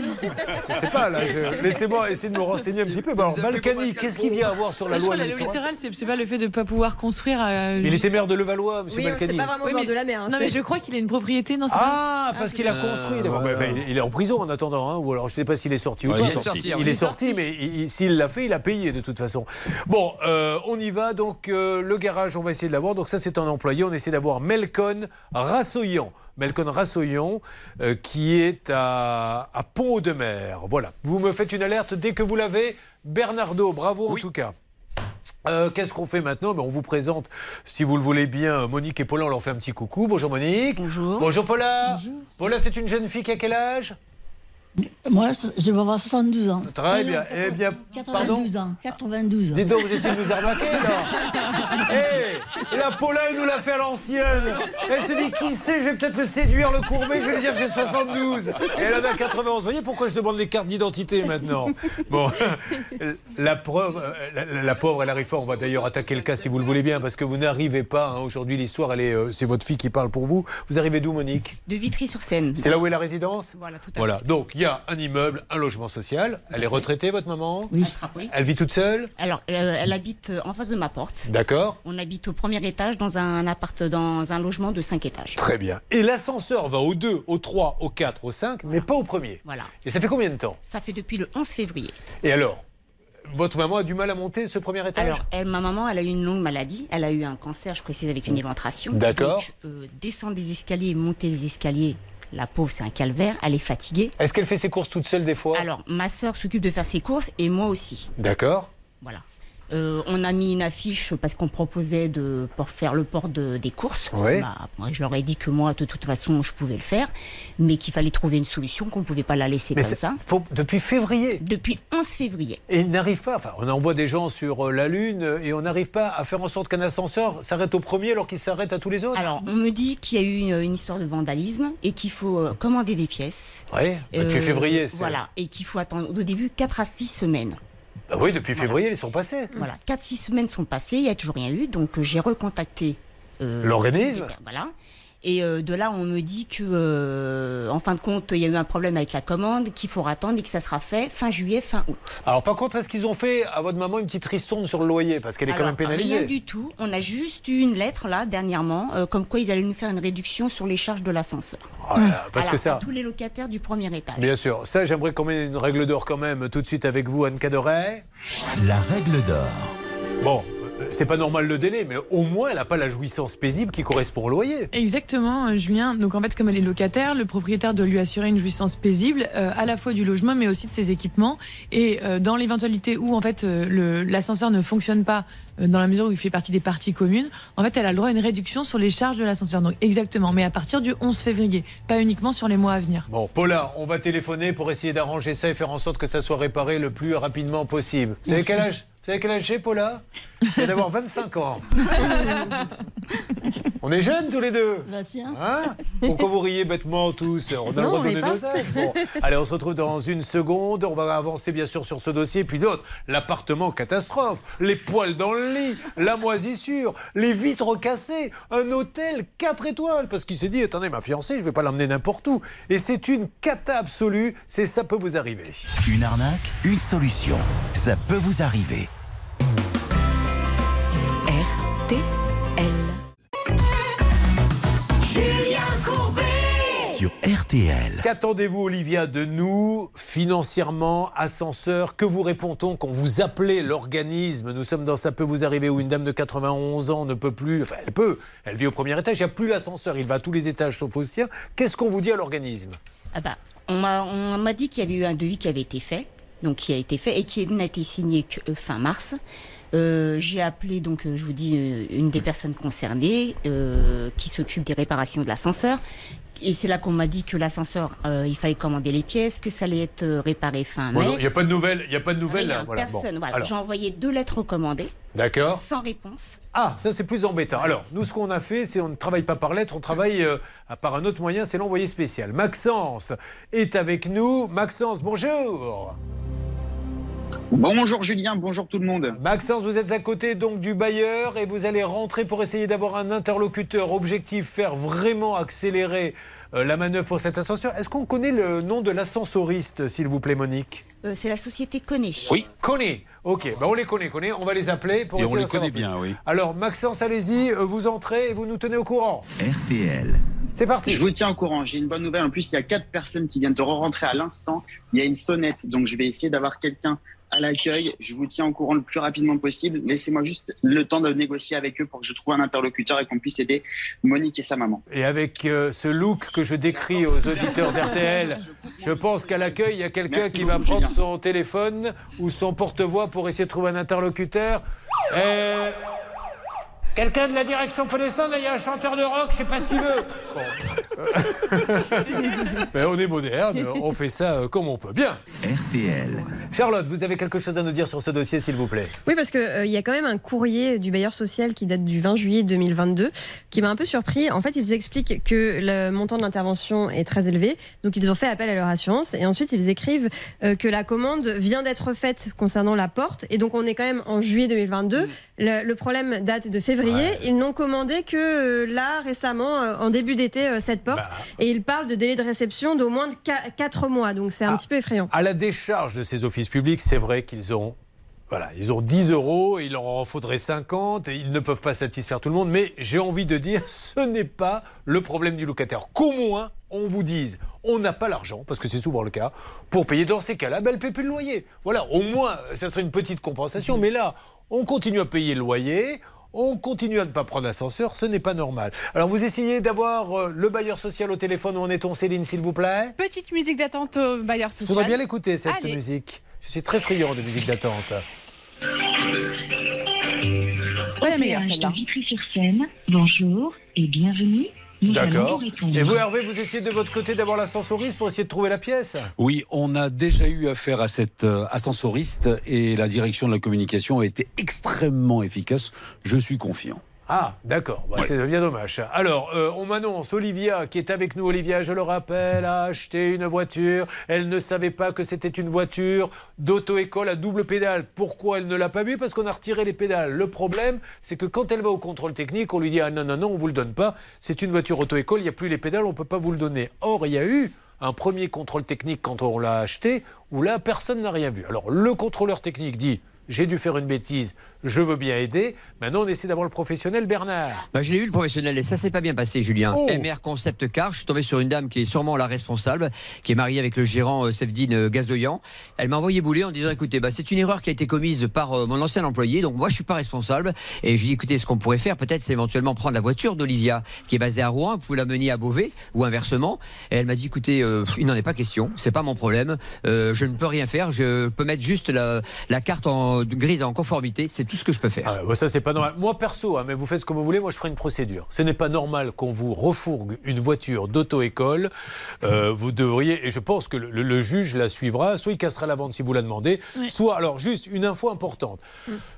Je sais pas, là. je- Laissez-moi essayer de me renseigner un petit peu. Alors, Balkany, qu'est-ce qu'il vient avoir sur la Je loi la loi littorale? c'est pas le fait de ne pas pouvoir construire. euh, Il juste- était maire de Levallois, monsieur Oui, Balkany. c'est pas vraiment Oui, au bord mais- de la mer. hein, Non, mais je crois qu'il a une propriété, non c'est Ah, pas- parce qu'il a construit. d'accord. Mais, enfin, il- est en prison en attendant, hein, ou alors je ne sais pas s'il est sorti ou Ouais, pas. il est sorti, Il, oui. est sorti, mais il- il- s'il l'a fait, il a payé de toute façon. Bon, euh, on y va. Donc euh, le garage, on va essayer de l'avoir. Donc ça, c'est un employé. On essaie d'avoir Melcon Rassoyan. Melcon Rassoyan, euh, qui est à, à Pont-de-Mer. Voilà. Vous me faites une alerte dès que vous l'avez. Bernardo, bravo en tout cas. Euh, Qu'est-ce qu'on fait maintenant? Ben, On vous présente, si vous le voulez bien, Monique et Paula. On leur fait un petit coucou. Bonjour Monique. Bonjour. Bonjour Paula. Paula, c'est une jeune fille qui a quel âge? Moi, je vais avoir 72 ans. Très bien. Eh bien, pardon 92 ans. 92 ans. Dis donc, vous essayez de nous arnaquer, là Hé La Paula, elle nous l'a fait à l'ancienne Elle se dit, qui sait, je vais peut-être le séduire, le courber, je vais lui dire que j'ai 72 Et elle en a 91. Vous voyez pourquoi je demande les cartes d'identité maintenant? Bon, la preuve, euh, la, pauvre, elle arrive pas. On va d'ailleurs attaquer le cas si vous le voulez bien, parce que vous n'arrivez pas. hein. Aujourd'hui, l'histoire, elle est, euh, c'est votre fille qui parle pour vous. Vous arrivez d'où, Monique? De Vitry-sur-Seine. C'est là où est la résidence? Voilà, tout à Voilà. fait. Donc, il y a un immeuble, un logement social. Elle est retraitée, votre maman Oui. Elle vit toute seule Alors, euh, elle habite euh, en face de ma porte. D'accord. On habite au premier étage dans un appart, dans un logement de 5 étages. Très bien. Et l'ascenseur va au 2, au 3, au 4, au 5, mais pas au premier. Voilà. Et ça fait combien de temps? Ça fait depuis le 11 février. Et alors Votre maman a du mal à monter ce premier étage? Alors, elle, ma maman, elle a eu une longue maladie. Elle a eu un cancer, je précise, avec une éventration. D'accord. Euh, descendre des escaliers, monter les escaliers, la pauvre, c'est un calvaire. Elle est fatiguée. Est-ce qu'elle fait ses courses toute seule des fois? Alors, ma sœur s'occupe de faire ses courses et moi aussi. D'accord. Voilà. Euh, on a mis une affiche parce qu'on proposait de pour faire le port de- des courses. Ouais. Bah, moi, je leur ai dit que moi, de toute façon, je pouvais le faire, mais qu'il fallait trouver une solution, qu'on ne pouvait pas la laisser Mais comme ça. depuis février Depuis 11 février. Et il n'arrive pas, enfin on envoie des gens sur euh, la Lune euh, et on n'arrive pas à faire en sorte qu'un ascenseur s'arrête au premier alors qu'il s'arrête à tous les autres Alors, on me dit qu'il y a eu une, une histoire de vandalisme et qu'il faut commander des pièces. Oui, depuis Euh, février. Voilà, et qu'il faut attendre au début 4 à 6 semaines. Bah oui, depuis février, ils sont passés. Voilà, 4-6 semaines sont passées, il n'y a toujours rien eu, donc euh, j'ai recontacté euh, L'organisme Voilà. Et euh, de là, on me dit que, euh, en fin de compte, il y a eu un problème avec la commande, qu'il faut attendre et que ça sera fait fin juillet, fin août. Alors par contre, est-ce qu'ils ont fait à votre maman une petite ristourne sur le loyer? Parce qu'elle est quand même pénalisée. Rien du tout. On a juste eu une lettre là dernièrement, euh, comme quoi ils allaient nous faire une réduction sur les charges de l'ascenseur. Oh là là, parce Alors, que ça- à tous les locataires du premier étage. Bien sûr. Ça, j'aimerais qu'on mette une règle d'or quand même tout de suite avec vous, Anne Cadoret. La règle d'or. Bon, c'est pas normal le délai, mais au moins elle n'a pas la jouissance paisible qui correspond au loyer. Exactement, euh, Julien. Donc en fait, comme elle est locataire, le propriétaire doit lui assurer une jouissance paisible, euh, à la fois du logement, mais aussi de ses équipements. Et euh, dans l'éventualité où en fait euh, l'ascenseur ne fonctionne pas, euh, dans la mesure où il fait partie des parties communes, en fait, elle a le droit à une réduction sur les charges de l'ascenseur. Donc exactement, mais à partir du 11 février, pas uniquement sur les mois à venir. Bon, Paula, on va téléphoner pour essayer d'arranger ça et faire en sorte que ça soit réparé le plus rapidement possible. Vous savez quel âge? Savez quel âge j'ai, Paula Je viens d'avoir 25 ans. On est jeunes tous les deux. Bah, tiens. Hein Pourquoi vous riez bêtement tous On a le droit de donner nos âges. Bon. Allez, on se retrouve dans une seconde. On va avancer bien sûr sur ce dossier. Puis d'autres, l'appartement catastrophe, les poils dans le lit, la moisissure, les vitres cassées, un hôtel 4 étoiles. Parce qu'il s'est dit, attendez, ma fiancée, je ne vais pas l'emmener n'importe où. Et c'est une cata absolue. C'est ça peut vous arriver. Une arnaque, une solution. Ça peut vous arriver. Julien Courbet Sur RTL. Qu'attendez-vous, Olivia, de nous, financièrement, ascenseur Que vous répond-on quand vous appelez l'organisme? Nous sommes dans Ça peut vous arriver où une dame de 91 ans ne peut plus. Enfin, elle peut. Elle vit au premier étage. Il n'y a plus l'ascenseur. Il va à tous les étages sauf au sien. Qu'est-ce qu'on vous dit à l'organisme? Ah bah, on m'a on m'a dit qu'il y avait eu un devis qui avait été fait, donc qui a été fait et qui n'a été signé que euh, fin mars. Euh, J'ai appelé donc, euh, je vous dis, euh, une des personnes concernées euh, qui s'occupe des réparations de l'ascenseur. Et c'est là qu'on m'a dit que l'ascenseur, euh, il fallait commander les pièces, que ça allait être réparé fin mai. non, Il n'y a pas de nouvelles. Il n'y a pas de nouvelles. Rien, là. Voilà, bon. personne. Voilà. J'ai envoyé deux lettres recommandées. D'accord. Sans réponse. Ah, ça c'est plus embêtant. Alors, nous, ce qu'on a fait, c'est on ne travaille pas par lettre, on travaille euh, par un autre moyen, c'est l'envoyé spécial. Maxence est avec nous. Maxence, bonjour. Bonjour Julien, bonjour tout le monde. Maxence, vous êtes à côté donc du bailleur et vous allez rentrer pour essayer d'avoir un interlocuteur. Objectif, faire vraiment accélérer euh, la manœuvre pour cet ascenseur. Est-ce qu'on connaît le nom de l'ascensoriste, s'il vous plaît, Monique? Euh, c'est la société Connaît. Oui. Connaît. Ok, ben on les connaît, connaît. On va les appeler pour Et on les connaît plus. bien, oui. Alors, Maxence, allez-y, euh, vous entrez et vous nous tenez au courant. RTL. C'est parti. Je vous tiens au courant. J'ai une bonne nouvelle. En plus, il y a quatre personnes qui viennent de re-rentrer à l'instant. Il y a une sonnette, donc je vais essayer d'avoir quelqu'un à l'accueil. Je vous tiens au courant le plus rapidement possible. Laissez-moi juste le temps de négocier avec eux pour que je trouve un interlocuteur et qu'on puisse aider Monique et sa maman. Et avec euh, ce look que je décris aux auditeurs d'RTL, je pense qu'à l'accueil, il y a quelqu'un qui va prendre Julien. son téléphone ou son porte-voix pour essayer de trouver un interlocuteur. Euh, Quelqu'un de la direction peut descendre, il y a un chanteur de rock, je sais pas ce qu'il veut. Mais on est moderne, on fait ça euh, comme on peut. Bien. RTL. Charlotte, vous avez quelque chose à nous dire sur ce dossier, s'il vous plaît? Oui, parce qu'il y a quand même un courrier du bailleur social qui date du 20 juillet 2022 qui m'a un peu surpris. En fait, ils expliquent que le montant de l'intervention est très élevé, donc ils ont fait appel à leur assurance et ensuite ils écrivent euh, que la commande vient d'être faite concernant la porte et donc on est quand même en juillet 2022. Le, le problème date de février. Ils n'ont commandé que euh, là récemment, euh, en début d'été, euh, cette porte et ils parlent de délai de réception d'au moins 4 mois, donc c'est un petit peu effrayant. À la décharge de ces offices publics, c'est vrai qu'ils ont. Voilà, ils ont 10 euros, il leur en faudrait 50, et ils ne peuvent pas satisfaire tout le monde, mais j'ai envie de dire, ce n'est pas le problème du locataire. Qu'au moins, on vous dise, on n'a pas l'argent, parce que c'est souvent le cas, pour payer dans ces cas-là, ben, paie plus le loyer. Voilà, au moins, ça serait une petite compensation, mais là, on continue à payer le loyer, on continue à ne pas prendre l'ascenseur, ce n'est pas normal. Alors vous essayez d'avoir euh, le bailleur social au téléphone, où en est-on Céline, s'il vous plaît? Petite musique d'attente au bailleur Je social. voudrais bien l'écouter, cette Allez. musique. Je suis très friand de musique d'attente. C'est pas la meilleure celle-là. Bonjour et bienvenue. D'accord. Et vous, Hervé, vous essayez de votre côté d'avoir l'ascensoriste pour essayer de trouver la pièce Oui, on a déjà eu affaire à cet euh, ascensoriste et la direction de la communication a été extrêmement efficace. Je suis confiant. Ah, d'accord. Bah, C'est bien dommage. Alors, euh, on m'annonce Olivia, qui est avec nous. Olivia, je le rappelle, a acheté une voiture. Elle ne savait pas que c'était une voiture d'auto-école à double pédale. Pourquoi elle ne l'a pas vue? Parce qu'on a retiré les pédales. Le problème, c'est que quand elle va au contrôle technique, on lui dit Ah non, non, non, on vous le donne pas. C'est une voiture auto-école, il n'y a plus les pédales, on ne peut pas vous le donner. Or, il y a eu un premier contrôle technique quand on l'a acheté, où là, personne n'a rien vu. Alors, le contrôleur technique dit j'ai dû faire une bêtise, je veux bien aider. Maintenant, on essaie d'avoir le professionnel Bernard. Bah, je l'ai eu le professionnel et ça s'est pas bien passé, Julien. Oh. MR Concept Car, je suis tombé sur une dame qui est sûrement la responsable, qui est mariée avec le gérant euh, Sevdine euh, Gazdoyan. Elle m'a envoyé bouler en disant écoutez, bah, c'est une erreur qui a été commise par euh, mon ancien employé, donc moi je suis pas responsable. Et je lui ai dit écoutez, ce qu'on pourrait faire peut-être, c'est éventuellement prendre la voiture d'Olivia, qui est basée à Rouen, vous la mener à Beauvais ou inversement. Et elle m'a dit écoutez, euh, il n'en est pas question, c'est pas mon problème, Euh, je ne peux rien faire, je peux mettre juste la, la carte en grise en conformité, c'est tout ce que je peux faire. Ah, bah, ça, c'est pas normal. Moi, perso, hein, mais vous faites ce que vous voulez, moi, je ferai une procédure. Ce n'est pas normal qu'on vous refourgue une voiture d'auto-école. Euh, vous devriez, et je pense que le, juge la suivra, soit il cassera la vente si vous la demandez, Oui. soit, alors, juste une info importante.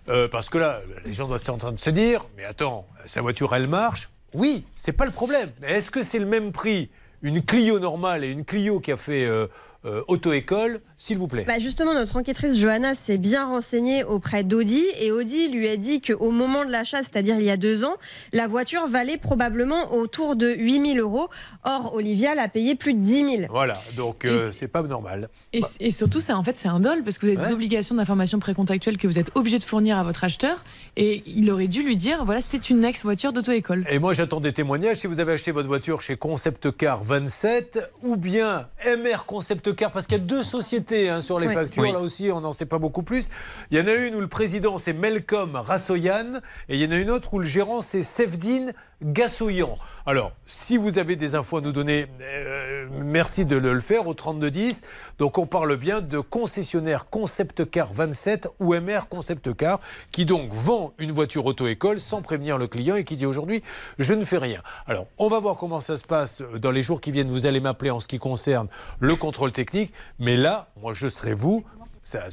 Euh, parce que là, les gens doivent être en train de se dire, mais attends, sa voiture, elle marche. Oui, c'est pas le problème. Mais est-ce que c'est le même prix une Clio normale et une Clio qui a fait euh, euh, auto-école, s'il vous plaît Bah justement, notre enquêtrice Johanna s'est bien renseignée auprès d'Audi et Audi lui a dit qu'au moment de l'achat, c'est-à-dire il y a deux ans, la voiture valait probablement autour de 8000 euros. Or, Olivia l'a payé plus de 10 000. Voilà, donc euh, c'est pas normal. Et, et surtout, c'est en fait c'est un dol parce que vous avez des obligations d'information précontractuelle que vous êtes obligé de fournir à votre acheteur et il aurait dû lui dire voilà c'est une ex voiture d'auto-école. Et moi, j'attends des témoignages. Si vous avez acheté votre voiture chez Concept Car 27 ou bien MR Concept Car, parce qu'il y a deux sociétés hein, sur les Oui. factures. Oui. Là aussi, on n'en sait pas beaucoup plus. Il y en a une où le président, c'est Melcom Rassoyan. Et il y en a une autre où le gérant, c'est Sevdine Gassoyan. Alors, si vous avez des infos à nous donner, euh, merci de le, le faire au 3210. Donc, on parle bien de concessionnaire Concept Car 27 ou MR Concept Car, qui donc vend une voiture auto-école sans prévenir le client et qui dit aujourd'hui, je ne fais rien. Alors, on va voir comment ça se passe dans les jours qui viennent. Vous allez m'appeler en ce qui concerne le contrôle technique. Mais là, moi, je serai vous. Ça,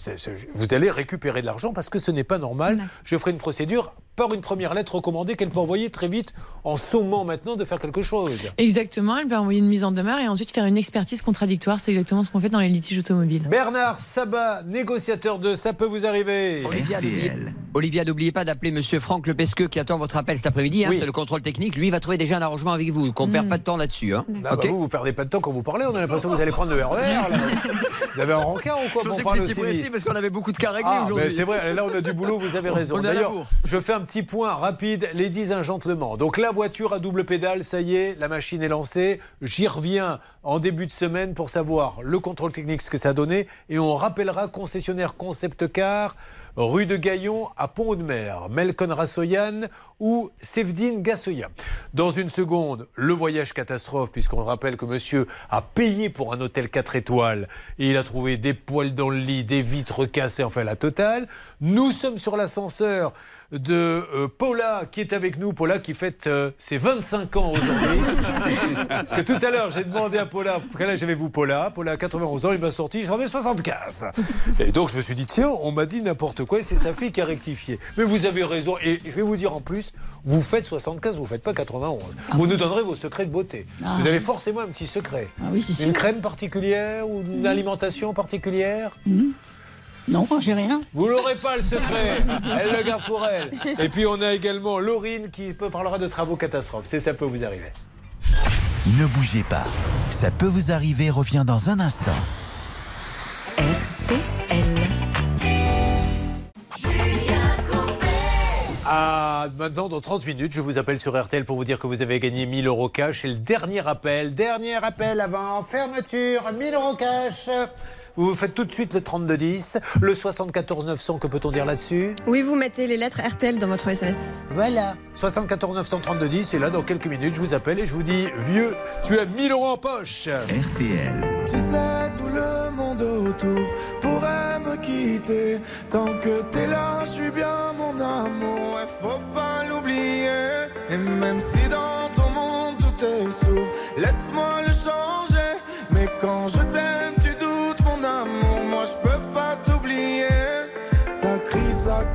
vous allez récupérer de l'argent parce que ce n'est pas normal. Je ferai une procédure par une première lettre recommandée qu'elle peut envoyer très vite en sommant maintenant de faire quelque chose. Exactement, elle peut envoyer une mise en demeure et ensuite faire une expertise contradictoire. C'est exactement ce qu'on fait dans les litiges automobiles. Bernard Sabat, négociateur de Ça peut vous arriver. Olivia, n'oubliez- Olivia, n'oubliez pas d'appeler Monsieur Franck Lepesqueux qui attend votre appel cet après-midi. hein, Oui. C'est le contrôle technique. Lui il va trouver déjà un arrangement avec vous. Qu'on perd pas de temps là-dessus. hein. Ah bah vous, vous perdez pas de temps quand vous parlez. On a l'impression que vous allez prendre le RER. là. Vous avez un rencard ou quoi Je pour sais que vous étiez vite parce qu'on avait beaucoup de cas réglés Ah, aujourd'hui. c'est vrai, là on a du boulot, vous avez raison. D'ailleurs, je fais un petit point rapide, ladies and gentlemen. Donc la voiture à double pédale, ça y est, la machine est lancée. J'y reviens en début de semaine pour savoir le contrôle technique, ce que ça a donné. Et on rappellera concessionnaire Concept Car, rue de Gaillon à Pont-de-Mer, Melcon Rassoyan ou Sevdine Gassoya. Dans une seconde, le voyage catastrophe, puisqu'on rappelle que monsieur a payé pour un hôtel 4 étoiles et il a trouvé des poils dans le lit, des vitres cassées, enfin la totale. Nous sommes sur l'ascenseur de euh, Paula qui est avec nous. Paula qui fête euh, ses 25 ans aujourd'hui. Parce que tout à l'heure, j'ai demandé à Paula quel âge avez-vous, Paula Paula a 91 ans, il m'a sorti, j'en ai 75. Et donc je me suis dit, tiens, on m'a dit n'importe quoi et c'est sa fille qui a rectifié. Mais vous avez raison. Et je vais vous dire en plus, vous faites 75, vous ne faites pas 91. vous nous donnerez vos secrets de beauté. Ah. Vous avez forcément un petit secret. oui, c'est Une sûr. crème particulière ou une alimentation particulière? Non, j'ai rien. vous l'aurez pas le secret, elle le garde pour elle. Et puis on a également Laurine qui peut parlera de travaux catastrophes. C'est ça peut vous arriver. Ne bougez pas. Ça peut vous arriver revient dans un instant. Ah, maintenant, dans 30 minutes, je vous appelle sur RTL pour vous dire que vous avez gagné 1000 euros cash. Et le dernier appel, dernier appel avant fermeture, 1000 euros cash. Vous faites tout de suite le 3210, le 74 900, que peut-on dire là-dessus? Oui, vous mettez les lettres RTL dans votre SMS. Voilà. 74 932 10, et là, dans quelques minutes, je vous appelle et je vous dis, vieux, tu as 1000 euros en poche. RTL. Tu sais, tout le monde autour pourrait me quitter. Tant que t'es là, je suis bien mon amour, ouais, faut pas l'oublier. Et même si dans ton monde tout est sourd, laisse-moi le changer. Mais quand je t'aime,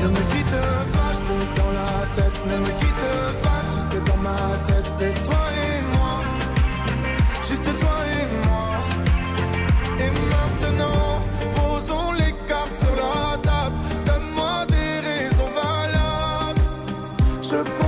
Ne me quitte pas, je te dans la tête. Ne me quitte pas, tu sais, dans ma tête, c'est toi et moi. Juste toi et moi. Et maintenant, posons les cartes sur la table. Donne-moi des raisons valables. Je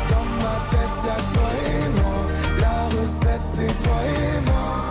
C'est toi et moi.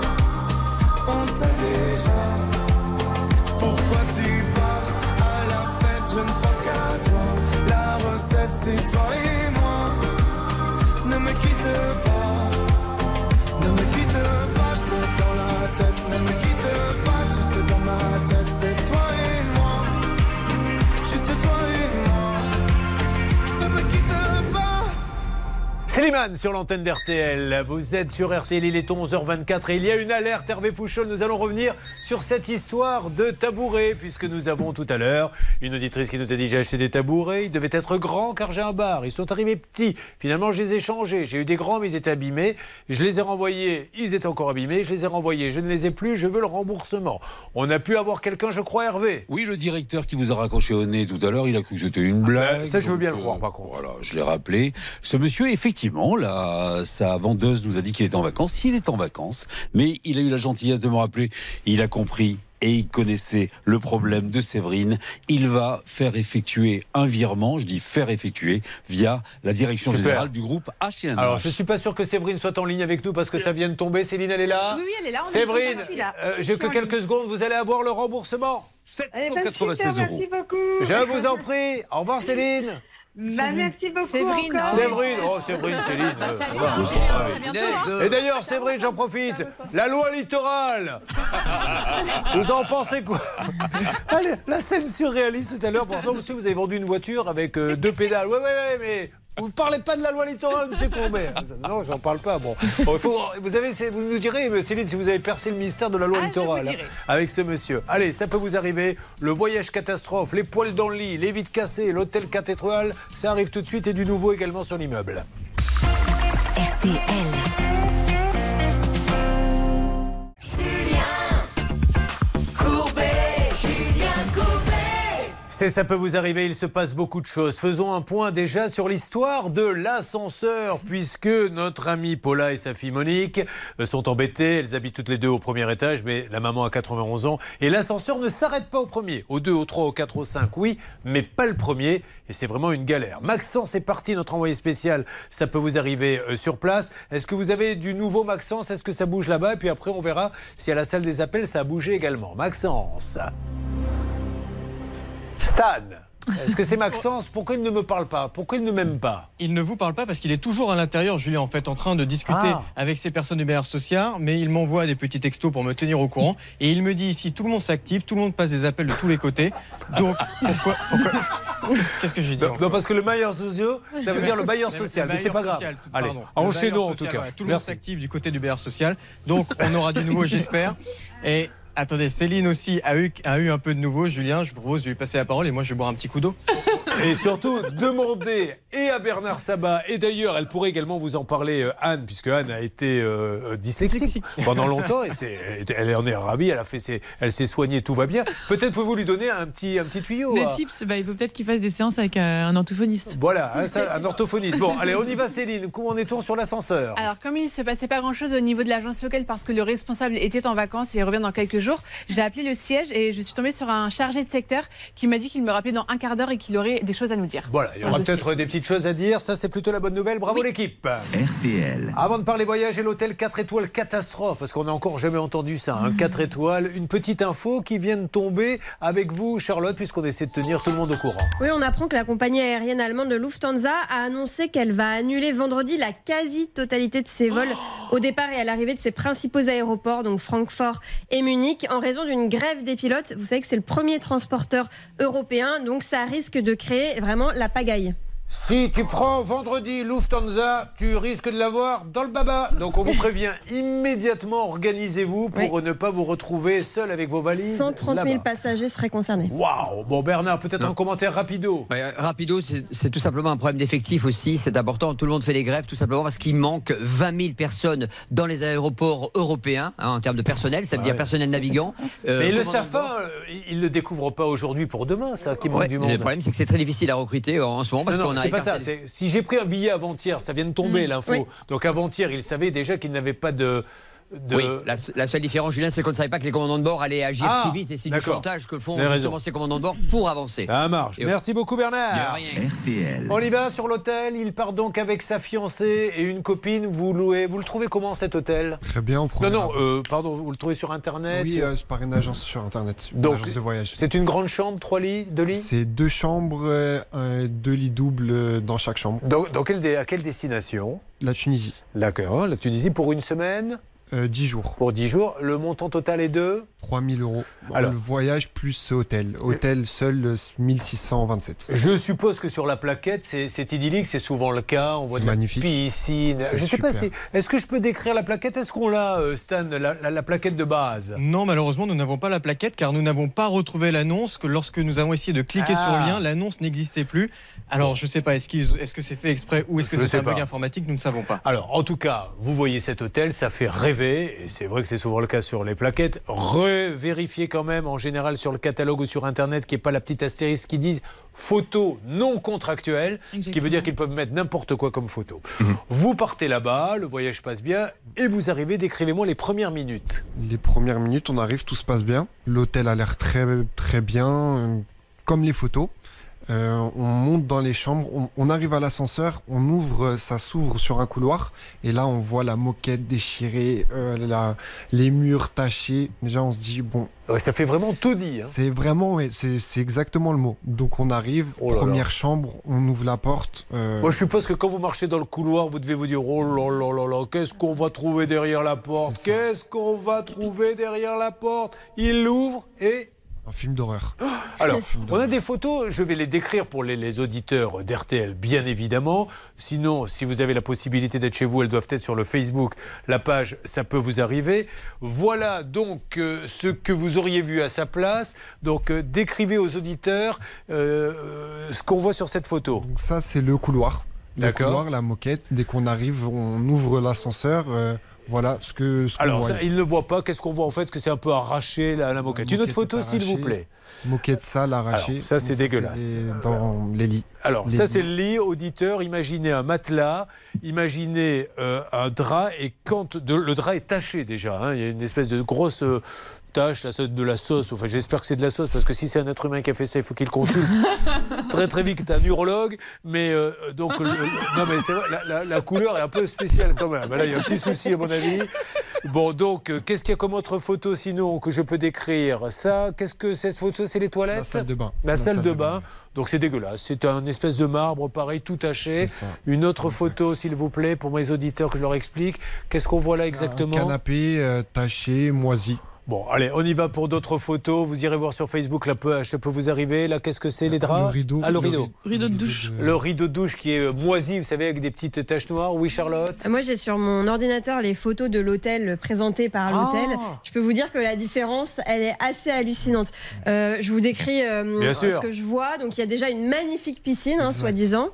Slimane sur l'antenne d'RTL. Vous êtes sur RTL, il est 11h24 et il y a une alerte. Hervé Pouchol, nous allons revenir sur cette histoire de tabouret, puisque nous avons tout à l'heure une auditrice qui nous a dit j'ai acheté des tabourets. Ils devaient être grands car j'ai un bar. Ils sont arrivés petits. Finalement, je les ai changés. J'ai eu des grands, mais ils étaient abîmés. Je les ai renvoyés. Ils étaient encore abîmés. Je les ai renvoyés. Je ne les ai plus. Je veux le remboursement. On a pu avoir quelqu'un, je crois, Hervé. Oui, le directeur qui vous a raccroché au nez tout à l'heure, il a cru que c'était une blague. ça, je veux bien le Donc, croire, euh, par contre. Voilà, je l'ai rappelé. Ce monsieur, effectivement, là, sa vendeuse nous a dit qu'il était en vacances. Il est en vacances, mais il a eu la gentillesse de me rappeler. Il a compris. Et il connaissait le problème de Séverine. Il va faire effectuer un virement, je dis faire effectuer, via la direction Super. générale du groupe H&M. Alors, je ne suis pas sûr que Séverine soit en ligne avec nous parce que ça vient de tomber. Céline, elle est là Oui, oui, elle est là, on Séverine, euh, j'ai que quelques secondes. Vous allez avoir le remboursement. 796 euros. Je vous en prie. Au revoir, Céline. Bah, merci beaucoup. Séverine. encore. Séverine, oh Séverine, Céline. Bah, euh, ça va. Hein. Et d'ailleurs, Séverine, j'en profite. La loi littorale. Vous en pensez quoi? Allez, la scène surréaliste tout à l'heure. Pardon, monsieur, vous avez vendu une voiture avec euh, deux pédales. Ouais, ouais, ouais, mais. Vous ne parlez pas de la loi littorale, monsieur Courbet Non, j'en parle pas. Bon, Bon, il faut, vous, avez, vous nous direz, mais Céline, si vous avez percé le mystère de la loi Ah, littorale avec ce monsieur. Allez, ça peut vous arriver. Le voyage catastrophe, les poils dans le lit, les vitres cassées, l'hôtel 4 étoiles, ça arrive tout de suite et du nouveau également sur l'immeuble. RTL. Ça peut vous arriver, il se passe beaucoup de choses. Faisons un point déjà sur l'histoire de l'ascenseur, puisque notre amie Paula et sa fille Monique euh, sont embêtées. Elles habitent toutes les deux au premier étage, mais la maman a 91 ans. Et l'ascenseur ne s'arrête pas au premier. Au 2, au 3, au 4, au 5, oui, mais pas le premier. Et c'est vraiment une galère. Maxence est parti, notre envoyé spécial. Ça peut vous arriver euh, sur place. Est-ce que vous avez du nouveau Maxence? Est-ce que ça bouge là-bas? Et puis après, on verra si à la salle des appels, ça a bougé également. Maxence. Stan. Est-ce que c'est Maxence Pourquoi il ne me parle pas? Pourquoi il ne m'aime pas? Il ne vous parle pas parce qu'il est toujours à l'intérieur, Julien, en fait, en train de discuter Ah. avec ces personnes du BR social, mais il m'envoie des petits textos pour me tenir au courant. Et il me dit ici, tout le monde s'active, tout le monde passe des appels de tous les côtés. Donc, pourquoi, pourquoi- Qu'est-ce que j'ai dit non, non, parce que le bailleur social, ça veut dire le bailleur social, mais c'est pas grave. social, tout- Allez, enchaînons en tout cas. voilà, tout le monde s'active du côté du BR social. Donc, on aura du nouveau, j'espère. Et attendez, Céline aussi a eu, a eu un peu de nouveau. Julien, je propose de lui passer la parole et moi, je vais boire un petit coup d'eau. Et surtout, demandez et à Bernard Sabat, et d'ailleurs, elle pourrait également vous en parler, euh, Anne, puisque Anne a été euh, euh, dyslexique pendant longtemps, et c'est, elle en est ravie, elle, a fait ses- elle s'est soignée, tout va bien. Peut-être pouvez-vous lui donner un petit, un petit tuyau. Des hein. tips, bah, il faut peut-être qu'il fasse des séances avec euh, un orthophoniste. Voilà, hein, ça, un orthophoniste. Bon, allez, on y va, Céline. Comment en est-on sur l'ascenseur? Alors, comme il ne se passait pas grand-chose au niveau de l'agence locale parce que le responsable était en vacances et il revient dans quelques jours, j'ai appelé le siège et je suis tombée sur un chargé de secteur qui m'a dit qu'il me rappelait dans un quart d'heure et qu'il aurait des choses à nous dire. Voilà, il y Un aura peut-être des petites choses à dire. Ça, c'est plutôt la bonne nouvelle. Bravo l'équipe. RTL. Avant de parler voyage et l'hôtel 4 étoiles catastrophe, parce qu'on n'a encore jamais entendu ça, Mm. hein, 4 étoiles, une petite info qui vient de tomber avec vous, Charlotte, puisqu'on essaie de tenir tout le monde au courant. Oui, on apprend que la compagnie aérienne allemande de Lufthansa a annoncé qu'elle va annuler vendredi la quasi-totalité de ses vols au départ et à l'arrivée de ses principaux aéroports, donc Francfort et Munich, en raison d'une grève des pilotes. Vous savez que c'est le premier transporteur européen, donc ça risque de créer vraiment la pagaille. Si tu prends vendredi Lufthansa, tu risques de l'avoir dans le baba. Donc on vous prévient immédiatement, organisez-vous pour ne pas vous retrouver seul avec vos valises. 130 000 là-bas. passagers seraient concernés. Waouh Bon Bernard, peut-être un commentaire rapido. Ouais, euh, rapido, c'est- tout simplement un problème d'effectif aussi. C'est important. Tout le monde fait des grèves, tout simplement parce qu'il manque 20 000 personnes dans les aéroports européens hein, en termes de personnel. Ça veut dire Ouais. personnel navigant. Euh, Mais ils ne le savent pas, euh, ils ne le découvrent pas aujourd'hui pour demain, ça, qui manque Ouais, du monde. Le problème, c'est que c'est très difficile à recruter en ce moment parce qu'on a c'est pas ça. c'est- Si j'ai pris un billet avant-hier, ça vient de tomber Mm. l'info. Oui. Donc avant-hier, ils savaient déjà qu'ils n'avaient pas de. De- Oui, la, la seule différence, Julien, c'est qu'on ne savait pas que les commandants de bord allaient agir Ah, si vite et c'est du chantage que font justement raison. ces commandants de bord pour avancer. Ça marche. Et- Merci beaucoup Bernard. RTL. On y va sur l'hôtel. Il part donc avec sa fiancée et une copine. Vous louez. Vous le trouvez comment cet hôtel? Très bien, on prend. Non, non. euh, pardon. Vous le trouvez sur internet Oui, euh, c'est par une agence sur internet, une Donc, agence de voyage. C'est une grande chambre, trois lits, deux lits? C'est deux chambres, euh, deux lits doubles dans chaque chambre. Dans, dans quelle, à quelle destination? La Tunisie. D'accord. La Tunisie pour une semaine? Euh, 10 jours. Pour 10 jours. Le montant total est de 3000 euros. Alors. le voyage plus hôtel. Hôtel seul, euh, 1627. Je suppose que sur la plaquette, c'est idyllique, c'est souvent le cas. On voit de magnifique. la piscine. Je sais pas si. Est-ce que je peux décrire la plaquette? Est-ce qu'on l'a, euh, Stan, la, la- la plaquette de base? Non, malheureusement, nous n'avons pas la plaquette car nous n'avons pas retrouvé l'annonce. Que lorsque nous avons essayé de cliquer Ah. sur le lien, l'annonce n'existait plus. Alors, je ne sais pas, est-ce qu'ils- est-ce que c'est fait exprès ou est-ce que c'est un bug informatique Nous ne savons pas. Alors, en tout cas, vous voyez cet hôtel, ça fait rêver, et c'est vrai que c'est souvent le cas sur les plaquettes. Revérifiez quand même, en général, sur le catalogue ou sur Internet, qu'il n'y ait pas la petite astérisque qui dise photo non contractuelle, ce qui veut dire qu'ils peuvent mettre n'importe quoi comme photo. Vous partez là-bas, le voyage passe bien, et vous arrivez, décrivez-moi les premières minutes. Les premières minutes, on arrive, tout se passe bien. L'hôtel a l'air très, très bien, euh, comme les photos. Euh, on monte dans les chambres, on, on arrive à l'ascenseur, on ouvre, ça s'ouvre sur un couloir, et là on voit la moquette déchirée, euh, la- les murs tachés. Déjà on se dit bon. Ouais, ça fait vraiment tout dit. hein. C'est vraiment, c'est exactement le mot. Donc on arrive, Oh là là. première chambre, on ouvre la porte. euh, Moi, je suppose que quand vous marchez dans le couloir, vous devez vous dire Oh là là là là, qu'est-ce qu'on va trouver derrière la porte? Qu'est-ce qu'on va trouver derrière la porte? Il l'ouvre et. Un film d'horreur. Alors, Un film on a des photos, je vais les décrire pour les, les auditeurs d'RTL, bien évidemment. Sinon, si vous avez la possibilité d'être chez vous, elles doivent être sur le Facebook, la page, ça peut vous arriver. Voilà donc euh, ce que vous auriez vu à sa place. Donc, euh, décrivez aux auditeurs euh, ce qu'on voit sur cette photo. Donc ça, c'est le couloir. Le couloir, la moquette. Dès qu'on arrive, on ouvre l'ascenseur. Euh, voilà ce que ce Alors, voit. ils ne le voient pas. Qu'est-ce qu'on voit en fait Est-ce que c'est un peu arraché la, la moquette Une autre photo, s'il vous plaît. Moquette sale, arrachée. Ça, c'est dégueulasse. dans les lits. Alors, Les ça, c'est le lit, auditeur. Imaginez un matelas, imaginez euh, un drap, et quand de- le drap est taché déjà, hein, il y a une espèce de grosse tache, là, c'est de la sauce. Enfin, j'espère que c'est de la sauce, parce que si c'est un être humain qui a fait ça, il faut qu'il consulte très très vite un urologue. Mais euh, donc, le- le- non, mais c'est vrai, la, la- la couleur est un peu spéciale quand même. Là, il y a un petit souci à mon avis. Bon, donc, euh, qu'est-ce qu'il y a comme autre photo sinon que je peux décrire? Ça, qu'est-ce que cette photo C'est les toilettes La salle de bain. La, La salle, salle de de bain. Donc c'est dégueulasse. C'est un espèce de marbre, pareil, tout taché. Une autre photo, s'il vous plaît, pour mes auditeurs, que je leur explique. Qu'est-ce qu'on voit là exactement? Un canapé euh, taché, moisi. Bon, allez, on y va pour d'autres photos. Vous irez voir sur Facebook, là, peut, ça peut vous arriver. Là, qu'est-ce que c'est, les draps Le rideau. Ah, le rideau. Rideau de douche. Le rideau de douche qui est euh, moisi, vous savez, avec des petites taches noires. Oui, Charlotte Moi, j'ai sur mon ordinateur les photos de l'hôtel présentées par l'hôtel. Ah. Je peux vous dire que la différence, elle est assez hallucinante. Euh, je vous décris euh, ce que je vois. Donc, il y a déjà une magnifique piscine, hein, soi-disant.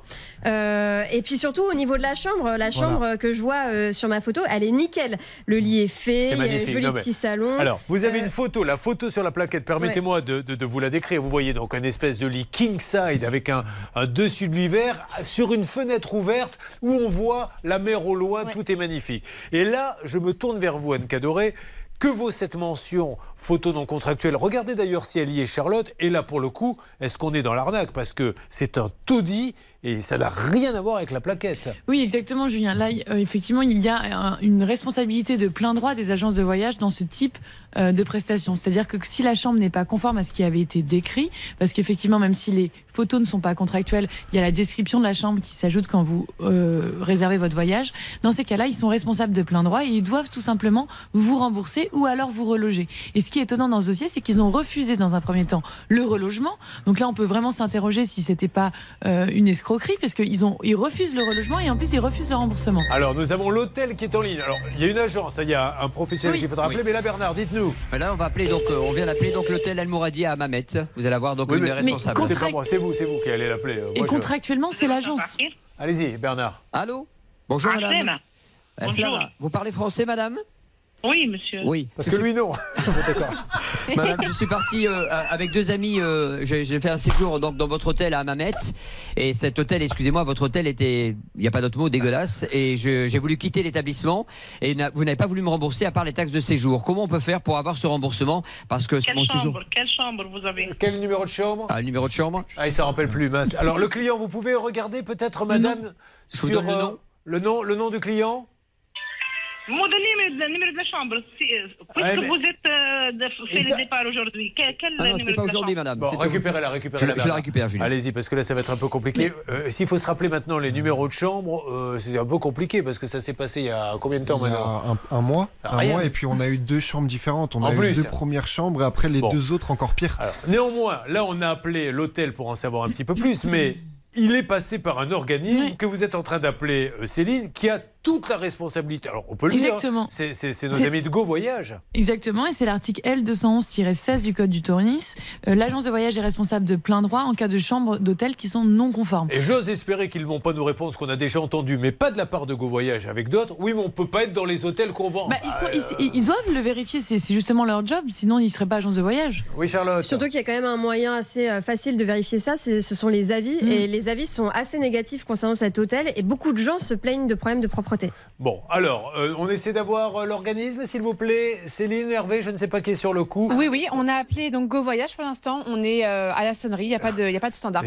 Euh, et puis surtout, au niveau de la chambre, la chambre que je vois euh, sur ma photo, elle est nickel. Le lit est fait, C'est il y a un joli Non, mais- petit salon. Alors, vous avez Euh, une photo, la photo sur la plaquette. Permettez-moi de, de- de vous la décrire. Vous voyez donc un espèce de lit king side avec un, un dessus de l'hiver sur une fenêtre ouverte où on voit la mer au loin. Tout est magnifique. Et là, je me tourne vers vous, Anne Cadoré. Que vaut cette mention photo non contractuelle? Regardez d'ailleurs si elle y est, Charlotte. Et là, pour le coup, est-ce qu'on est dans l'arnaque? Parce que c'est un taudis et ça n'a rien à voir avec la plaquette. Oui, exactement, Julien. Là, euh, effectivement, il y a un- une responsabilité de plein droit des agences de voyage dans ce type euh, de prestations. C'est-à-dire que si la chambre n'est pas conforme à ce qui avait été décrit, parce qu'effectivement, même si les photos ne sont pas contractuelles, il y a la description de la chambre qui s'ajoute quand vous euh, réservez votre voyage. Dans ces cas-là, ils sont responsables de plein droit et ils doivent tout simplement vous rembourser ou alors vous reloger. Et ce qui est étonnant dans ce dossier, c'est qu'ils ont refusé dans un premier temps le relogement. Donc là, on peut vraiment s'interroger si c'était pas euh, une escroquerie, parce qu'ils ont ils refusent le relogement et en plus ils refusent le remboursement. Alors, nous avons l'hôtel qui est en ligne. Alors, il y a une agence, il y a un professionnel Oui. qu'il faudra appeler. Oui. Mais là, Bernard, dites-nous. Là, on va appeler donc, euh, on vient d'appeler donc l'hôtel Al Mouradi à Mamet. Vous allez avoir donc Oui, une mais- des responsables. C'est pas moi, c'est vous, c'est vous qui allez l'appeler. Euh, Et moi, je- contractuellement, c'est l'agence. Allez-y, Bernard. Allô? Bonjour madame. Bonjour. Vous parlez français madame? Oui, monsieur. Oui. Parce que lui, non. Madame, je suis parti euh, avec deux amis. euh, J'ai j'ai fait un séjour donc, dans votre hôtel à Mamet. Et cet hôtel, excusez-moi, votre hôtel était, il n'y a pas d'autre mot, dégueulasse. Et je- j'ai voulu quitter l'établissement. Et n'a- vous n'avez pas voulu me rembourser à part les taxes de séjour. Comment on peut faire pour avoir ce remboursement? Parce que Quelle mon séjour. chambre, quelle chambre vous avez? Quel numéro de chambre? Ah, le numéro de chambre Ah, il s'en rappelle plus, mince. Alors, le client, vous pouvez regarder peut-être, madame, sur euh, nom. le nom, le nom du client? Le numéro de la chambre. Euh, Puisque Ouais, mais- vous êtes euh, de- fait le départ aujourd'hui, quel, quel Ah non, numéro de pas aujourd'hui, chambre madame. Bon, C'est- récupérez-la, Je, récupérez-la. je la récupère, Julien. Allez-y, parce que là, ça va être un peu compliqué. Euh, S'il faut se rappeler maintenant les numéros de chambre, euh, c'est un peu compliqué parce que ça s'est passé il y a combien de temps Il y a maintenant un, un mois, un Rien. mois, et puis on a eu deux chambres différentes. On En a plus. eu deux premières chambres et après les Bon. deux autres encore pires. Alors, néanmoins, là, on a appelé l'hôtel pour en savoir un petit peu plus, mais il est passé par un organisme que vous êtes en train d'appeler euh, Céline, qui a toute la responsabilité. Alors, on peut le Exactement. dire. C'est- nos amis de Go Voyage. Exactement, et c'est l'article L211-16 du Code du tourisme. Euh, L'agence de voyage est responsable de plein droit en cas de chambres d'hôtel qui sont non conformes. Et j'ose espérer qu'ils ne vont pas nous répondre ce qu'on a déjà entendu, mais pas de la part de Go Voyage avec d'autres. Oui, mais on peut pas être dans les hôtels qu'on vend. Bah, ils, sont- Euh, ils- ils doivent le vérifier, c'est justement leur job, sinon ils ne seraient pas agence de voyage. Oui, Charlotte. Surtout qu'il y a quand même un moyen assez euh, facile de vérifier ça, ce sont les avis. Mm. Et les avis sont assez négatifs concernant cet hôtel. Et beaucoup de gens se plaignent de problèmes de propreté. Bon, alors, euh, on essaie d'avoir euh, l'organisme, s'il vous plaît. Céline, Hervé, je ne sais pas qui est sur le coup. Oui, oui, on a appelé donc Go Voyage pour l'instant. On est euh, à la sonnerie, il n'y a, pas de- il y a pas de standard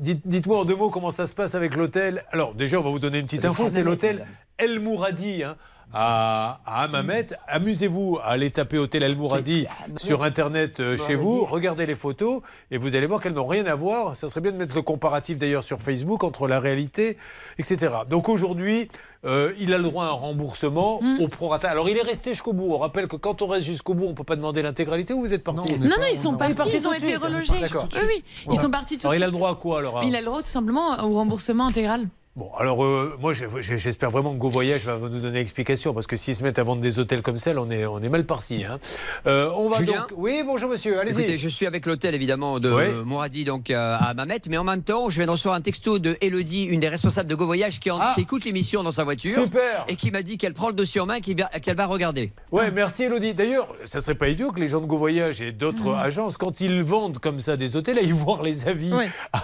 Dites-moi en deux mots comment ça se passe avec l'hôtel. Alors, déjà, on va vous donner une petite info. C'est l'hôtel El Mouradi. hein, À, à Hammamet. Amusez-vous à aller taper hôtel El Mouradi sur internet euh, chez vous, regardez les photos et vous allez voir qu'elles n'ont rien à voir. Ça serait bien de mettre le comparatif d'ailleurs sur Facebook entre la réalité, etc. Donc aujourd'hui, euh, il a le droit à un remboursement Mm. au prorata. Alors il est resté jusqu'au bout. On rappelle que quand on reste jusqu'au bout, on ne peut pas demander l'intégralité ou vous êtes parti? Non, non, ils sont partis, partis ils ont été relogés. D'accord. Oui, oui, ils sont partis tout Alors de il a le droit à quoi alors hein Il a le droit tout simplement au remboursement intégral. Bon, alors euh, moi j'espère vraiment que Go Voyage va nous donner explication parce que s'ils se mettent à vendre des hôtels comme celle, on est, on est mal parti. Hein. Euh, on va Julien donc. Oui, bonjour monsieur, allez-y. Je suis avec l'hôtel évidemment de Oui. Mouradi donc euh, à Mamet, mais en même temps, je viens de recevoir un texto de Elodie, une des responsables de Go Voyage, qui, en- Ah. qui écoute l'émission dans sa voiture, Super. et qui m'a dit qu'elle prend le dossier en main, va- qu'elle va regarder. Ouais, merci Elodie. D'ailleurs, ça serait pas idiot que les gens de Go Voyage et d'autres agences, quand ils vendent comme ça des hôtels, aillent voir les avis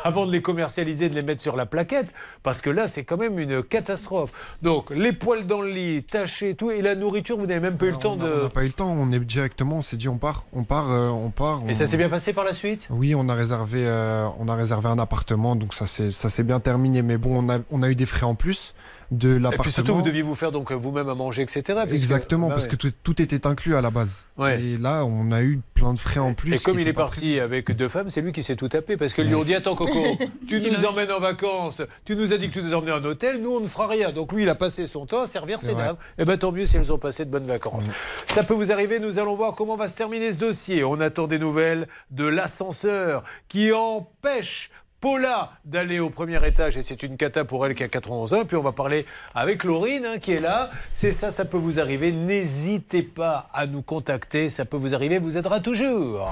avant de les commercialiser, de les mettre sur la plaquette, parce que là, c'est quand même une catastrophe. Donc, les poils dans le lit, tachés, tout, et la nourriture, vous n'avez même pas eu le temps On de. n'a pas eu le temps, on est directement, on s'est dit on part, on part, euh, on part. Et on- ça s'est bien passé par la suite? Oui, on a réservé, euh, on a réservé un appartement, donc ça s'est ça s'est bien terminé. Mais bon, on a, on a eu des frais en plus. De Et puis l'appartement. surtout, vous deviez vous faire donc vous-même à manger, etc. Exactement, Bah parce ouais. que tout, tout était inclus à la base. Ouais. Et là, on a eu plein de frais en plus. Et comme il est parti avec deux femmes, c'est lui qui s'est tout tapé. Parce qu'ils lui ont dit Attends, Coco, tu nous emmènes en vacances, tu nous as dit que tu nous emmenais en hôtel, nous on ne fera rien. Donc lui, il a passé son temps à servir ses dames. Et bien tant mieux si elles ont passé de bonnes vacances. Ça peut vous arriver, nous allons voir comment va se terminer ce dossier. On attend des nouvelles de l'ascenseur qui empêche. Paula d'aller au premier étage et c'est une cata pour elle qui a 91 ans. Puis on va parler avec Laurine hein, qui est là. C'est ça, ça peut vous arriver. N'hésitez pas à nous contacter. Ça peut vous arriver, vous aidera toujours.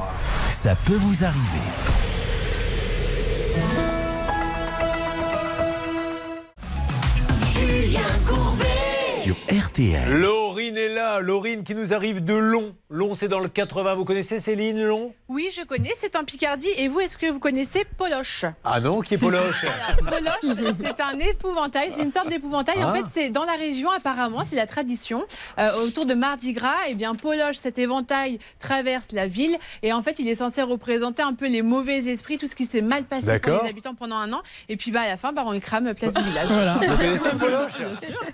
Ça peut vous arriver. Sur RTL. Laurine est là, Laurine qui nous arrive de Long. Long, c'est dans le 80. Vous connaissez Céline Long Oui, je connais, c'est en Picardie. Et vous, est-ce que vous connaissez Poloche? Ah non, qui est Poloche Poloche, c'est un épouvantail, c'est une sorte d'épouvantail. En Ah. fait, c'est dans la région, apparemment, c'est la tradition. Euh, autour de Mardi Gras, eh bien, Poloche, cet éventail traverse la ville. Et en fait, il est censé représenter un peu les mauvais esprits, tout ce qui s'est mal passé pour les habitants pendant un an. Et puis, bah, à la fin, bah, on le crame place du village. Vous connaissez Poloche?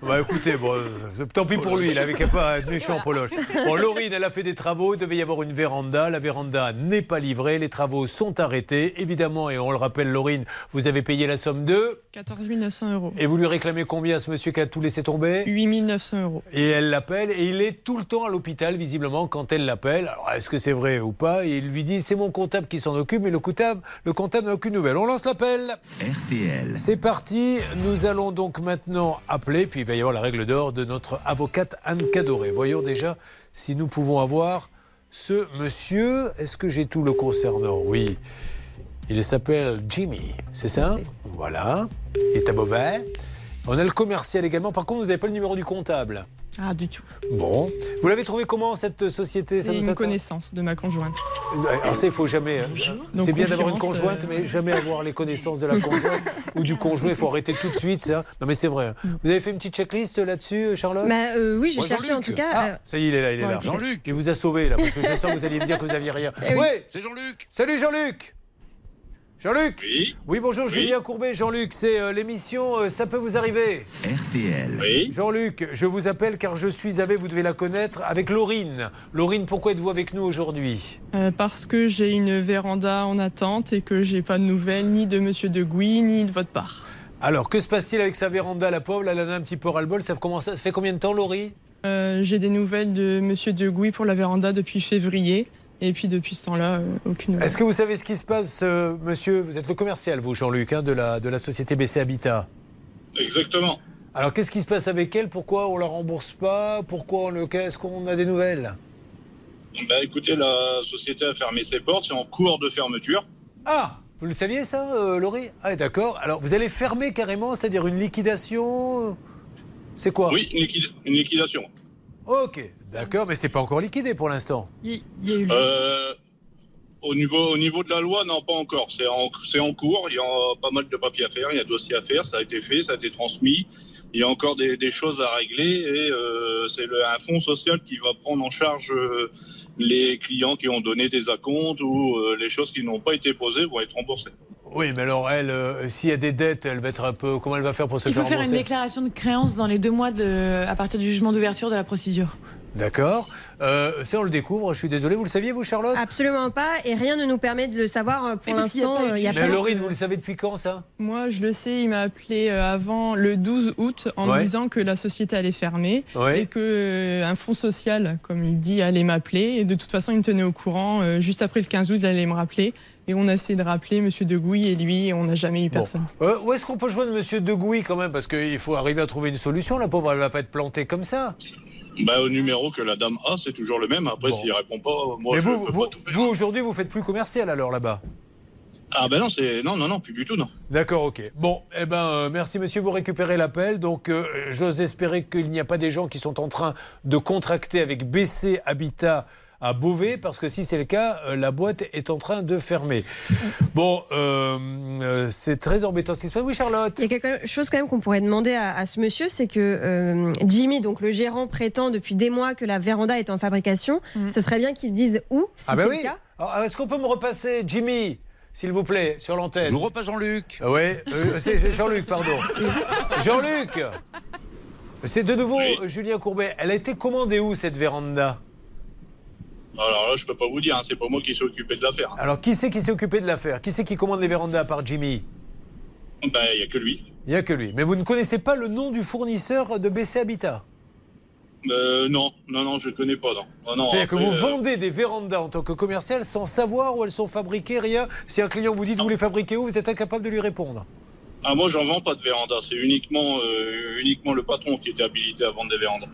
Bah écoutez, bon, euh, tant pis pour lui, il avait qu'à pas être méchant Poloche. Bon, Laurine, elle a fait des travaux, il devait y avoir une véranda, la véranda n'est pas livrée, les travaux sont arrêtés, évidemment, et on le rappelle, Laurine, vous avez payé la somme de... 14 900 euros. Et vous lui réclamez combien à ce monsieur qui a tout laissé tomber 8 900 euros. Et elle l'appelle et il est tout le temps à l'hôpital, visiblement, quand elle l'appelle. Alors, est-ce que c'est vrai ou pas? Et il lui dit c'est mon comptable qui s'en occupe, mais le comptable, le comptable n'a aucune nouvelle. On lance l'appel. RTL. C'est parti. Nous allons donc maintenant appeler, puis il va y avoir la règle d'or de notre avocate Anne Cadoré. Voyons déjà si nous pouvons avoir ce monsieur. Est-ce que j'ai tout le concernant? Oui. Il s'appelle Jimmy, c'est ça? Voilà. Il est à Beauvais. On a le commercial également. Par contre, vous n'avez pas le numéro du comptable. Ah, du tout. Bon. Vous l'avez trouvé comment cette société Ça C'est nous une connaissance de ma conjointe. Alors ça, il faut jamais. hein. C'est bien d'avoir une conjointe, euh, mais jamais avoir les connaissances de la conjointe ou du conjoint. Il faut arrêter tout de suite ça. Non mais c'est vrai. hein. Vous avez fait une petite checklist là-dessus, Charlotte? Bah, euh, oui, j'ai Ouais, cherché en Jean-Luc. tout cas. Ah, euh, ça y est, il est là, il est bon, là. Jean-Luc. Il vous a sauvé là, parce que je sens que vous alliez me dire que vous aviez rien. Eh oui. Oui, C'est Jean-Luc. Salut Jean-Luc. Jean-Luc Oui. bonjour, Oui. Julien Courbet. Jean-Luc, c'est euh, l'émission euh, Ça peut vous arriver. RTL. Oui. Jean-Luc, je vous appelle car je suis avec, vous devez la connaître, avec Laurine. Laurine, pourquoi êtes-vous avec nous aujourd'hui? Euh, parce que j'ai une véranda en attente et que j'ai pas de nouvelles ni de Monsieur de Gouy ni de votre part. Alors, que se passe-t-il avec sa véranda, la pauvre? Elle en a un petit peu ras-le-bol. Ça, fait combien de temps, Laurie? Euh, j'ai des nouvelles de Monsieur de Gouy pour la véranda depuis février. Et puis depuis ce temps-là, euh, aucune nouvelle. Est-ce que vous savez ce qui se passe, euh, monsieur? Vous êtes le commercial, vous, Jean-Luc, hein, de, la, de la société BC Habitat. Exactement. Alors, qu'est-ce qui se passe avec elle? Pourquoi on la rembourse pas? Pourquoi on le Est-ce qu'on a des nouvelles? Bah écoutez, la société a fermé ses portes, c'est en cours de fermeture. Ah Vous le saviez, ça, euh, Laurie? Ah, d'accord. Alors, vous allez fermer carrément, c'est-à-dire une liquidation? C'est quoi? Oui, une, une liquidation. Ok, d'accord, mais c'est pas encore liquidé pour l'instant. Il y a eu le- Euh, au, niveau, au niveau de la loi, non, pas encore. C'est en, c'est en cours, il y a pas mal de papiers à faire, il y a dossier à faire, ça a été fait, ça a été transmis. Il y a encore des, des choses à régler et euh, c'est le- un fonds social qui va prendre en charge euh, les clients qui ont donné des acomptes ou euh, les choses qui n'ont pas été posées vont être remboursées. Oui, mais alors, elle, euh, s'il y a des dettes, elle va être un peu. Comment elle va faire pour se Il faut faire faire une rembourser? déclaration de créance dans les deux mois de, à partir du jugement d'ouverture de la procédure. D'accord. Euh, ça, on le découvre. Je suis désolé. Vous le saviez, vous, Charlotte? Absolument pas, et rien ne nous permet de le savoir euh, pour y a l'instant. pas eu de euh, il y a Mais pas- Laurine, vous le savez depuis quand, ça? Moi, je le sais, il m'a appelé avant le 12 août en Ouais. me disant que la société allait fermer Ouais. et que un fonds social, comme il dit, allait m'appeler. Et de toute façon, il me tenait au courant. juste après le 15 août, il allait me rappeler. Et on a essayé de rappeler Monsieur de Gouy et lui, et on n'a jamais eu personne. Euh, où est-ce qu'on peut joindre Monsieur Degouy quand même? Parce qu'il faut arriver à trouver une solution. La pauvre, elle va pas être plantée comme ça. Bah, au numéro que la dame a, c'est toujours le même. Après, s'il répond pas, moi, Mais je vous, peux vous, pas tout faire. vous, aujourd'hui, vous faites plus commercial alors là-bas? Ah ben non, c'est non, non, non, plus du tout, non. D'accord, ok. Bon, eh ben, euh, merci monsieur, vous récupérez l'appel. Donc, euh, j'ose espérer qu'il n'y a pas des gens qui sont en train de contracter avec BC Habitat à Beauvais, parce que si c'est le cas, euh, la boîte est en train de fermer. Bon, euh, euh, c'est très embêtant ce qui se passe. Oui, Charlotte Il y a quelque chose quand même qu'on pourrait demander à, à ce monsieur, c'est que euh, Jimmy, donc le gérant, prétend depuis des mois que la véranda est en fabrication. Ce serait bien qu'il dise où, si Ah ben c'est oui. le cas. Alors, Est-ce qu'on peut me repasser Jimmy s'il vous plaît, sur l'antenne? Je vous repasse Jean-Luc. Oui, c'est c'est Jean-Luc, pardon. Jean-Luc C'est de nouveau Julien Courbet. Elle a été commandée où cette véranda? Alors là, je peux pas vous dire, hein, c'est pas moi qui suis occupé de l'affaire. hein. Alors qui c'est qui s'est occupé de l'affaire? Qui c'est qui commande les vérandas à part Jimmy? Ben, il y a que lui. Il n'y a que lui. Mais vous ne connaissez pas le nom du fournisseur de BC Habitat? Euh, non, non, non, je connais pas, non. Non, non, C'est-à-dire que vous euh, vendez des vérandas en tant que commercial sans savoir où elles sont fabriquées, rien. Si un client vous dit de vous les fabriquer où, vous êtes incapable de lui répondre. Ah, moi, j'en vends pas de véranda. C'est uniquement, euh, uniquement le patron qui était habilité à vendre des vérandas.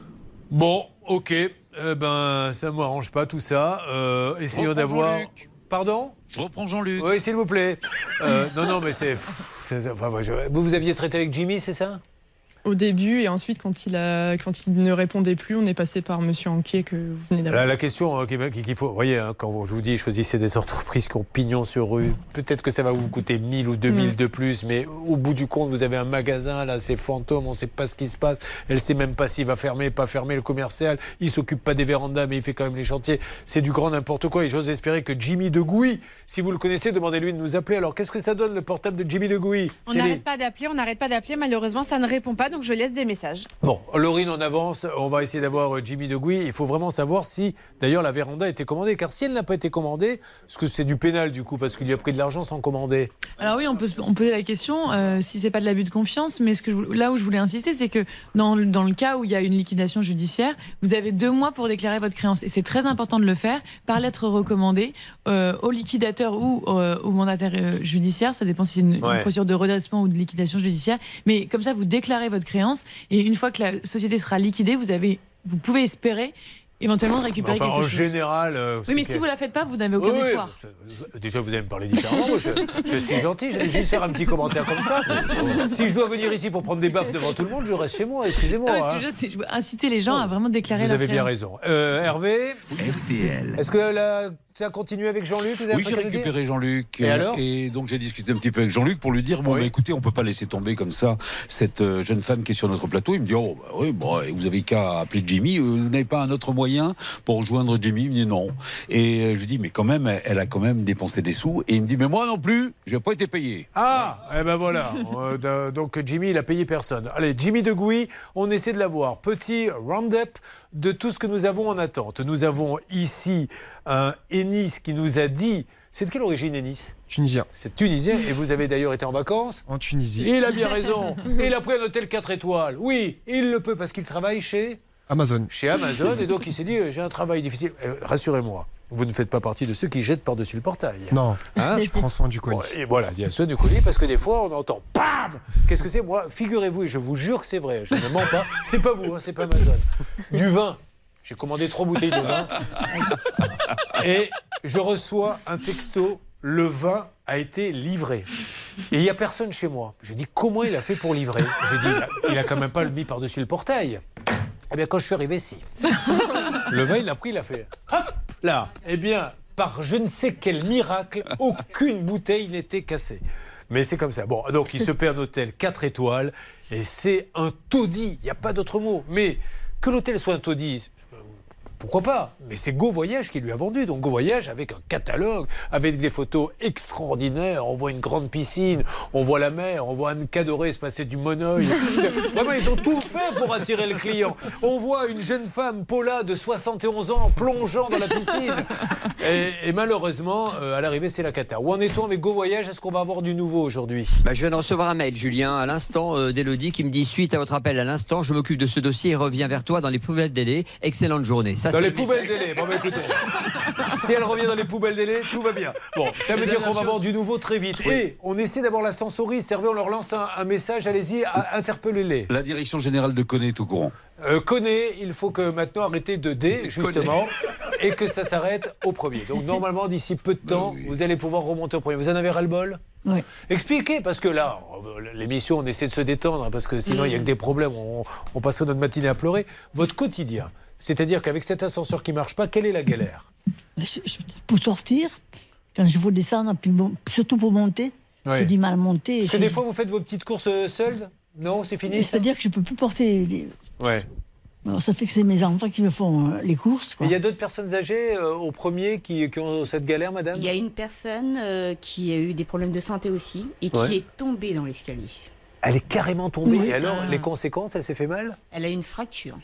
Bon, ok. Eh ben, ça ne m'arrange pas tout ça. Euh, essayons d'avoir. Jean-Luc. Pardon? Je reprends Jean-Luc. Oui, s'il vous plaît. Euh, non, non, mais c'est. enfin, Vous, vous aviez traité avec Jimmy, c'est ça? Au début et ensuite quand il, a, quand il ne répondait plus, on est passé par Monsieur Anquier que vous venez d'avoir. La, la question hein, qu'il faut, vous voyez, hein, quand je vous dis choisissez des entreprises qui ont pignon sur rue, peut-être que ça va vous coûter 1000 ou 2000 Mm. de plus, mais au bout du compte, vous avez un magasin, là, c'est fantôme, on ne sait pas ce qui se passe, elle ne sait même pas s'il va fermer, pas fermer, le commercial, il s'occupe pas des vérandas, mais il fait quand même les chantiers, c'est du grand n'importe quoi, et j'ose espérer que Jimmy de Gouy, si vous le connaissez, demandez-lui de nous appeler. Alors, qu'est-ce que ça donne, le portable de Jimmy de Gouy? On n'arrête pas d'appeler, on n'arrête pas d'appeler. Malheureusement, ça ne répond pas, donc je laisse des messages. Bon, Laurine, on avance. On va essayer d'avoir euh, Jimmy de Gouy. Il faut vraiment savoir si, d'ailleurs, la véranda a été commandée. Car si elle n'a pas été commandée, parce que c'est du pénal, du coup, parce qu'il lui a pris de l'argent sans commander. Alors oui, on peut, se- on peut poser la question euh, si c'est pas de l'abus de confiance, mais ce que je là où je voulais insister, c'est que dans, le- dans le cas où il y a une liquidation judiciaire, vous avez deux mois pour déclarer votre créance. Et c'est très important de le faire par lettre recommandée euh, au liquidateur ou euh, au mandataire judiciaire. Ça dépend si c'est une, une procédure de redressement ou de liquidation judiciaire. Mais comme ça, vous déclarez votre créance et une fois que la société sera liquidée, vous, avez, vous pouvez espérer éventuellement récupérer Enfin, quelque en chose. général. euh, oui, mais si vous la faites pas, vous n'avez aucun Oui, espoir. Déjà, vous allez me parler différemment. Moi, je, je suis gentil. Je vais juste faire un petit commentaire comme ça. Si je dois venir ici pour prendre des baffes devant tout le monde, je reste chez moi. Excusez-moi. Que hein. je veux je inciter les gens à vraiment déclarer Vous leur avez bien raison. Euh, Hervé RTL. Est-ce que la- ça continue avec Jean-Luc Vous avez Oui, j'ai récupéré Jean-Luc. Et alors donc j'ai discuté un petit peu avec Jean-Luc pour lui dire bon, bah, écoutez, on peut pas laisser tomber comme ça cette euh, jeune femme qui est sur notre plateau. Il me dit oh, bah, oui, bon, et vous avez qu'à appeler Jimmy. euh, Vous n'avez pas un autre moyen pour rejoindre Jimmy? Il me dit non. Et euh, je lui dis mais quand même, elle a quand même dépensé des sous. Et il me dit mais moi non plus, j'ai pas été payé. Ah, eh ben voilà. Euh, donc Jimmy, il a payé personne. Allez, Jimmy de Gouy, on essaie de l'avoir. Petit round-up de tout ce que nous avons en attente. Nous avons ici un Ennis qui nous a dit. C'est de quelle origine, Ennis? Tunisien. C'est tunisien et vous avez d'ailleurs été en vacances En Tunisie. Il a bien raison. Et il a pris un hôtel 4 étoiles. Oui, il le peut parce qu'il travaille chez Amazon. chez Amazon et donc il s'est dit euh, j'ai un travail difficile. Euh, Rassurez-moi, vous ne faites pas partie de ceux qui jettent par-dessus le portail. Non, Hein je prends soin du colis. Et voilà, il y a ceux du colis parce que des fois on entend BAM Qu'est-ce que c'est Moi, figurez-vous, et je vous jure que c'est vrai, je ne mens pas, c'est pas vous, hein, c'est pas Amazon. Du vin. J'ai commandé trois bouteilles de vin et je reçois un texto le vin a été livré. Et il n'y a personne chez moi. Je dis comment il a fait pour livrer? J'ai dit il a, il a quand même pas le mis par-dessus le portail. Eh bien, quand je suis arrivé, si. Le vin, il l'a pris, il a fait hop là. Eh bien, par je ne sais quel miracle, aucune bouteille n'était cassée. Mais c'est comme ça. Bon, donc il se paie un hôtel 4 étoiles et c'est un taudis. Il n'y a pas d'autre mot. Mais que l'hôtel soit un taudis, pourquoi pas? Mais c'est Go Voyage qui lui a vendu. Donc Go Voyage avec un catalogue, avec des photos extraordinaires. On voit une grande piscine, on voit la mer, on voit Anne Cadoré se passer du monoeil. Vraiment, ils ont tout fait pour attirer le client. On voit une jeune femme, Paula, de 71 ans, plongeant dans la piscine. Et, et malheureusement, euh, à l'arrivée, c'est la cata. Où en est-on avec Go Voyage? Est-ce qu'on va avoir du nouveau aujourd'hui? Bah, je viens de recevoir un mail, Julien, à l'instant euh, d'Elodie qui me dit Suite à votre appel à l'instant, je m'occupe de ce dossier et reviens vers toi dans les poubelles délais. Excellente journée. Ça, Dans les le poubelles message. délai. Bon, bah, écoutez. si elle revient dans les poubelles délai, tout va bien. Bon, ça veut dire qu'on va avoir du nouveau très vite. Et on essaie d'avoir la sensoriste. Hervé, on leur lance un, un message. Allez-y, interpellez-les. La direction générale de Coné est au courant. Euh, connaît, il faut que maintenant arrêter de D, justement, et que ça s'arrête au premier. Donc normalement, d'ici peu de temps, vous allez pouvoir remonter au premier. Vous en avez ras-le-bol Oui. Expliquez, parce que là, l'émission, on essaie de se détendre, hein, parce que sinon, il n'y a que des problèmes, on, on passerait notre matinée à pleurer. Votre quotidien, c'est-à-dire qu'avec cet ascenseur qui ne marche pas, quelle est la galère Mais je- je- Pour sortir, quand je veux descendre, puis bon, surtout pour monter, j'ai du mal à monter. Parce que Je- des fois, vous faites vos petites courses euh, seules Non, c'est fini C'est-à-dire que je ne peux plus porter. les- Ouais. Alors, ça fait que c'est mes enfants qui me font euh, les courses. Quoi. Il y a d'autres personnes âgées euh, au premier qui, qui ont cette galère, madame? Il y a une personne euh, qui a eu des problèmes de santé aussi et qui Ouais. est tombée dans l'escalier. Elle est carrément tombée. Oui. Et alors, Ah. les conséquences, elle s'est fait mal? Elle a une fracture.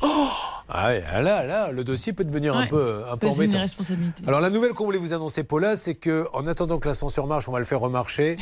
Ah ouais, là, là, le dossier peut devenir un peu, un peu Peut-être une embêtant. responsabilité. Alors la nouvelle qu'on voulait vous annoncer, Paula, c'est que en attendant que l'ascenseur marche, on va le faire remarcher.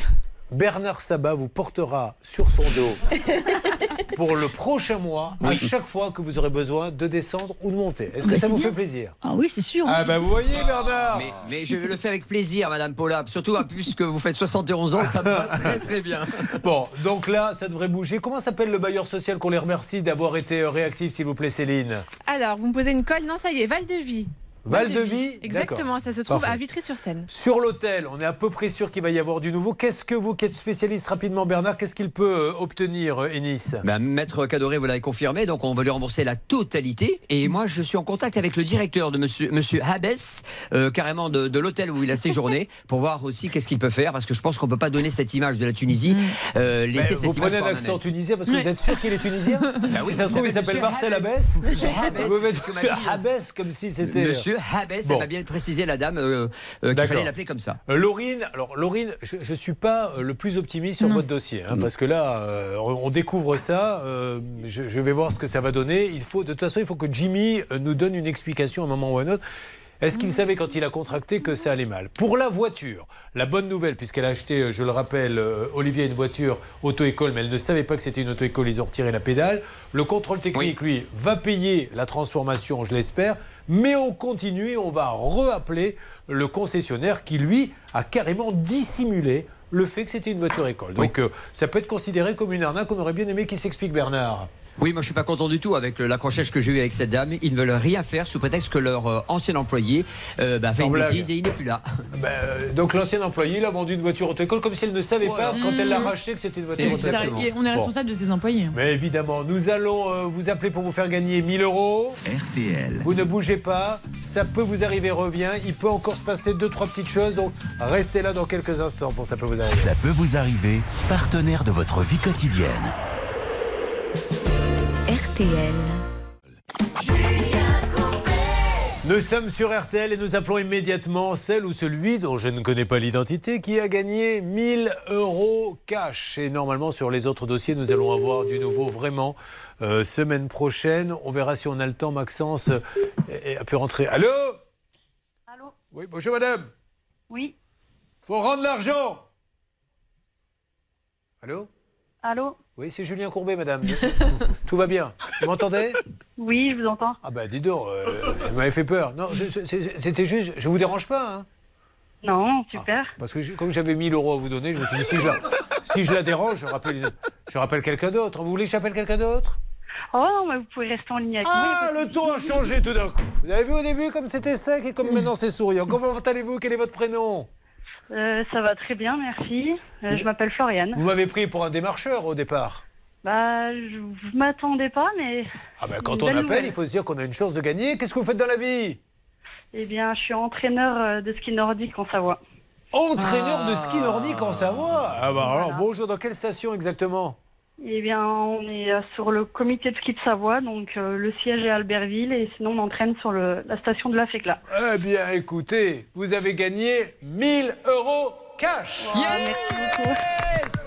Bernard Sabat vous portera sur son dos pour le prochain mois, à chaque fois que vous aurez besoin de descendre ou de monter. Est-ce que Mais ça vous bien. fait plaisir? Ah oui, c'est sûr. Ah ben vous voyez Bernard Mais, mais je vais le faire avec plaisir, Madame Paula. Surtout, à plus que vous faites 71 ans, ça me va très très bien. Bon, donc là, ça devrait bouger. Comment s'appelle le bailleur social qu'on les remercie d'avoir été euh, réactif, s'il vous plaît, Céline? Alors, vous me posez une colle Non, ça y est, Val de Vie. Val de Vie Exactement, ça se trouve Parfait. à Vitry-sur-Seine. Sur l'hôtel, on est à peu près sûr qu'il va y avoir du nouveau. Qu'est-ce que vous, qui êtes spécialiste rapidement, Bernard, qu'est-ce qu'il peut euh, obtenir, euh, Ennis Ben, Maître Cadoré, vous l'avez confirmé, donc on va lui rembourser la totalité. Et moi, je suis en contact avec le directeur de Monsieur, monsieur Habès, euh, carrément de, de l'hôtel où il a séjourné, pour voir aussi qu'est-ce qu'il peut faire, parce que je pense qu'on peut pas donner cette image de la Tunisie, euh, Ben, laisser cette vous image prenez un accent tunisien parce que vous êtes sûr qu'il est tunisien Bah oui, Si ça se trouve, il s'appelle Marcel Habès, Vous mettez. Abbès comme si c'était. Monsieur Habès, Bon. elle m'a bien précisé la dame euh, euh, qu'il fallait l'appeler comme ça. Euh, Laurine, alors Laurine, je ne suis pas le plus optimiste sur votre dossier, hein, parce que là, euh, on découvre ça, euh, je, je vais voir ce que ça va donner. Il faut, de toute façon, il faut que Jimmy nous donne une explication à un moment ou à un autre. Est-ce qu'il savait quand il a contracté que ça allait mal Pour la voiture, la bonne nouvelle, puisqu'elle a acheté, euh, je le rappelle, euh, Olivier une voiture auto-école, mais elle ne savait pas que c'était une auto-école, ils ont retiré la pédale. Le contrôle technique, lui, va payer la transformation, je l'espère, mais on continue et on va reappeler le concessionnaire qui, lui, a carrément dissimulé le fait que c'était une voiture école. Donc euh, ça peut être considéré comme une arnaque, on aurait bien aimé qu'il s'explique Bernard. Oui, moi je suis pas content du tout avec l'accrochage que j'ai eu avec cette dame. Ils ne veulent rien faire sous prétexte que leur euh, ancien employé euh, bah, fait une blague. bêtise et il n'est plus là. Ben, euh, donc l'ancien employé, il a vendu une voiture auto-école comme si elle ne savait pas quand elle l'a racheté que c'était une voiture et on est Bon. responsable de ses employés. Mais évidemment, nous allons euh, vous appeler pour vous faire gagner 1000 euros. RTL. Vous ne bougez pas, ça peut vous arriver, revient. Il peut encore se passer deux, trois petites choses. Donc restez là dans quelques instants pour ça peut vous arriver. Ça peut vous arriver, partenaire de votre vie quotidienne. RTL. Nous sommes sur RTL et nous appelons immédiatement celle ou celui dont je ne connais pas l'identité qui a gagné 1000 euros cash. Et normalement, sur les autres dossiers, nous allons avoir du nouveau vraiment euh, semaine prochaine. On verra si on a le temps. Maxence euh, a pu rentrer. Allô? Allô? Oui, bonjour madame. Oui. Faut rendre l'argent. Allô? Allô? Oui, c'est Julien Courbet, madame. Tout va bien. Vous m'entendez? Oui, je vous entends. Ah ben dis donc, euh, vous m'avez fait peur. Non, c'était juste, je vous dérange pas, hein? Non, super. Parce que comme j'avais 1000 euros à vous donner, je me suis dit, si je la, si je la dérange, je rappelle, je rappelle quelqu'un d'autre. Vous voulez que j'appelle quelqu'un d'autre? Oh non, mais vous pouvez rester en ligne avec Ah, moi. le ton a changé tout d'un coup. Vous avez vu au début comme c'était sec et comme maintenant c'est souriant. Comment allez-vous? Quel est votre prénom? Euh, ça va très bien, merci. Euh, je m'appelle Floriane. Vous m'avez pris pour un démarcheur au départ. Bah, je ne m'attendais pas, mais. Ah ben quand Une on appelle, nouvelle. il faut se dire qu'on a une chance de gagner. Qu'est-ce que vous faites dans la vie? Eh bien, je suis entraîneur euh, de ski nordique en Savoie. Entraîneur de ski nordique en Savoie? Ah bah alors bonjour, dans quelle station exactement? Eh bien, on est euh, sur le comité de ski de Savoie, donc euh, le siège est à Albertville, et sinon on entraîne sur le- la station de la Fécla. Eh bien écoutez, vous avez gagné 1000 euros cash merci beaucoup.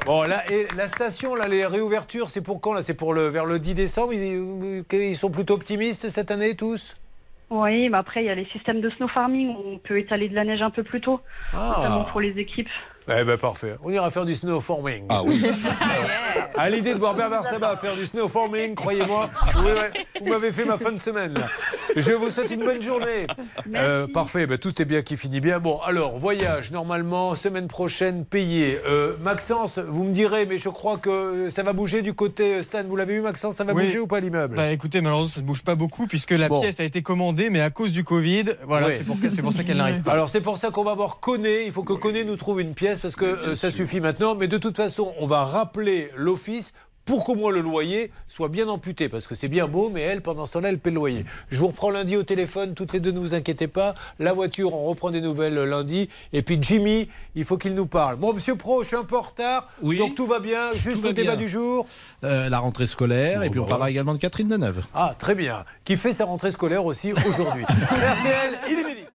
Bon, là, et la station, là, les réouvertures, c'est pour quand là? C'est pour le, vers le 10 décembre? Ils, ils sont plutôt optimistes cette année, tous? Oui, mais après, il y a les systèmes de snow farming, on peut étaler de la neige un peu plus tôt, Ah. notamment pour les équipes. Eh ben parfait. On ira faire du snowforming. Ah oui. À l'idée de voir Bernard Sabat faire du snowforming, croyez-moi, vous m'avez- fait ma fin de semaine. là. Je vous souhaite une bonne journée. Euh, parfait, ben, tout est bien qui finit bien. Bon, alors, voyage, normalement, semaine prochaine, payé. Euh, Maxence, vous me direz, mais je crois que ça va bouger du côté euh, Stan. Vous l'avez vu, Maxence? Ça va Oui. bouger ou pas l'immeuble? Bah écoutez, malheureusement, ça ne bouge pas beaucoup puisque la Bon. pièce a été commandée, mais à cause du Covid, voilà, Oui. c'est pour, c'est pour ça qu'elle n'arrive pas. Alors c'est pour ça qu'on va voir Coné. Il faut que Coné nous trouve une pièce parce que euh, ça suffit maintenant. Mais de toute façon, on va rappeler l'office pour qu'au moins le loyer soit bien amputé. Parce que c'est bien beau, mais elle, pendant ce temps-là, elle paie le loyer. Je vous reprends lundi au téléphone. Toutes les deux, ne vous inquiétez pas. La voiture, on reprend des nouvelles lundi. Et puis Jimmy, il faut qu'il nous parle. Bon, monsieur Pro, je suis un peu en retard. Oui. Donc tout va bien. Juste le débat bien. du jour. Euh, la rentrée scolaire, et puis on parlera également de Catherine Deneuve. Ah, très bien. Qui fait sa rentrée scolaire aussi aujourd'hui. RTL, il est midi.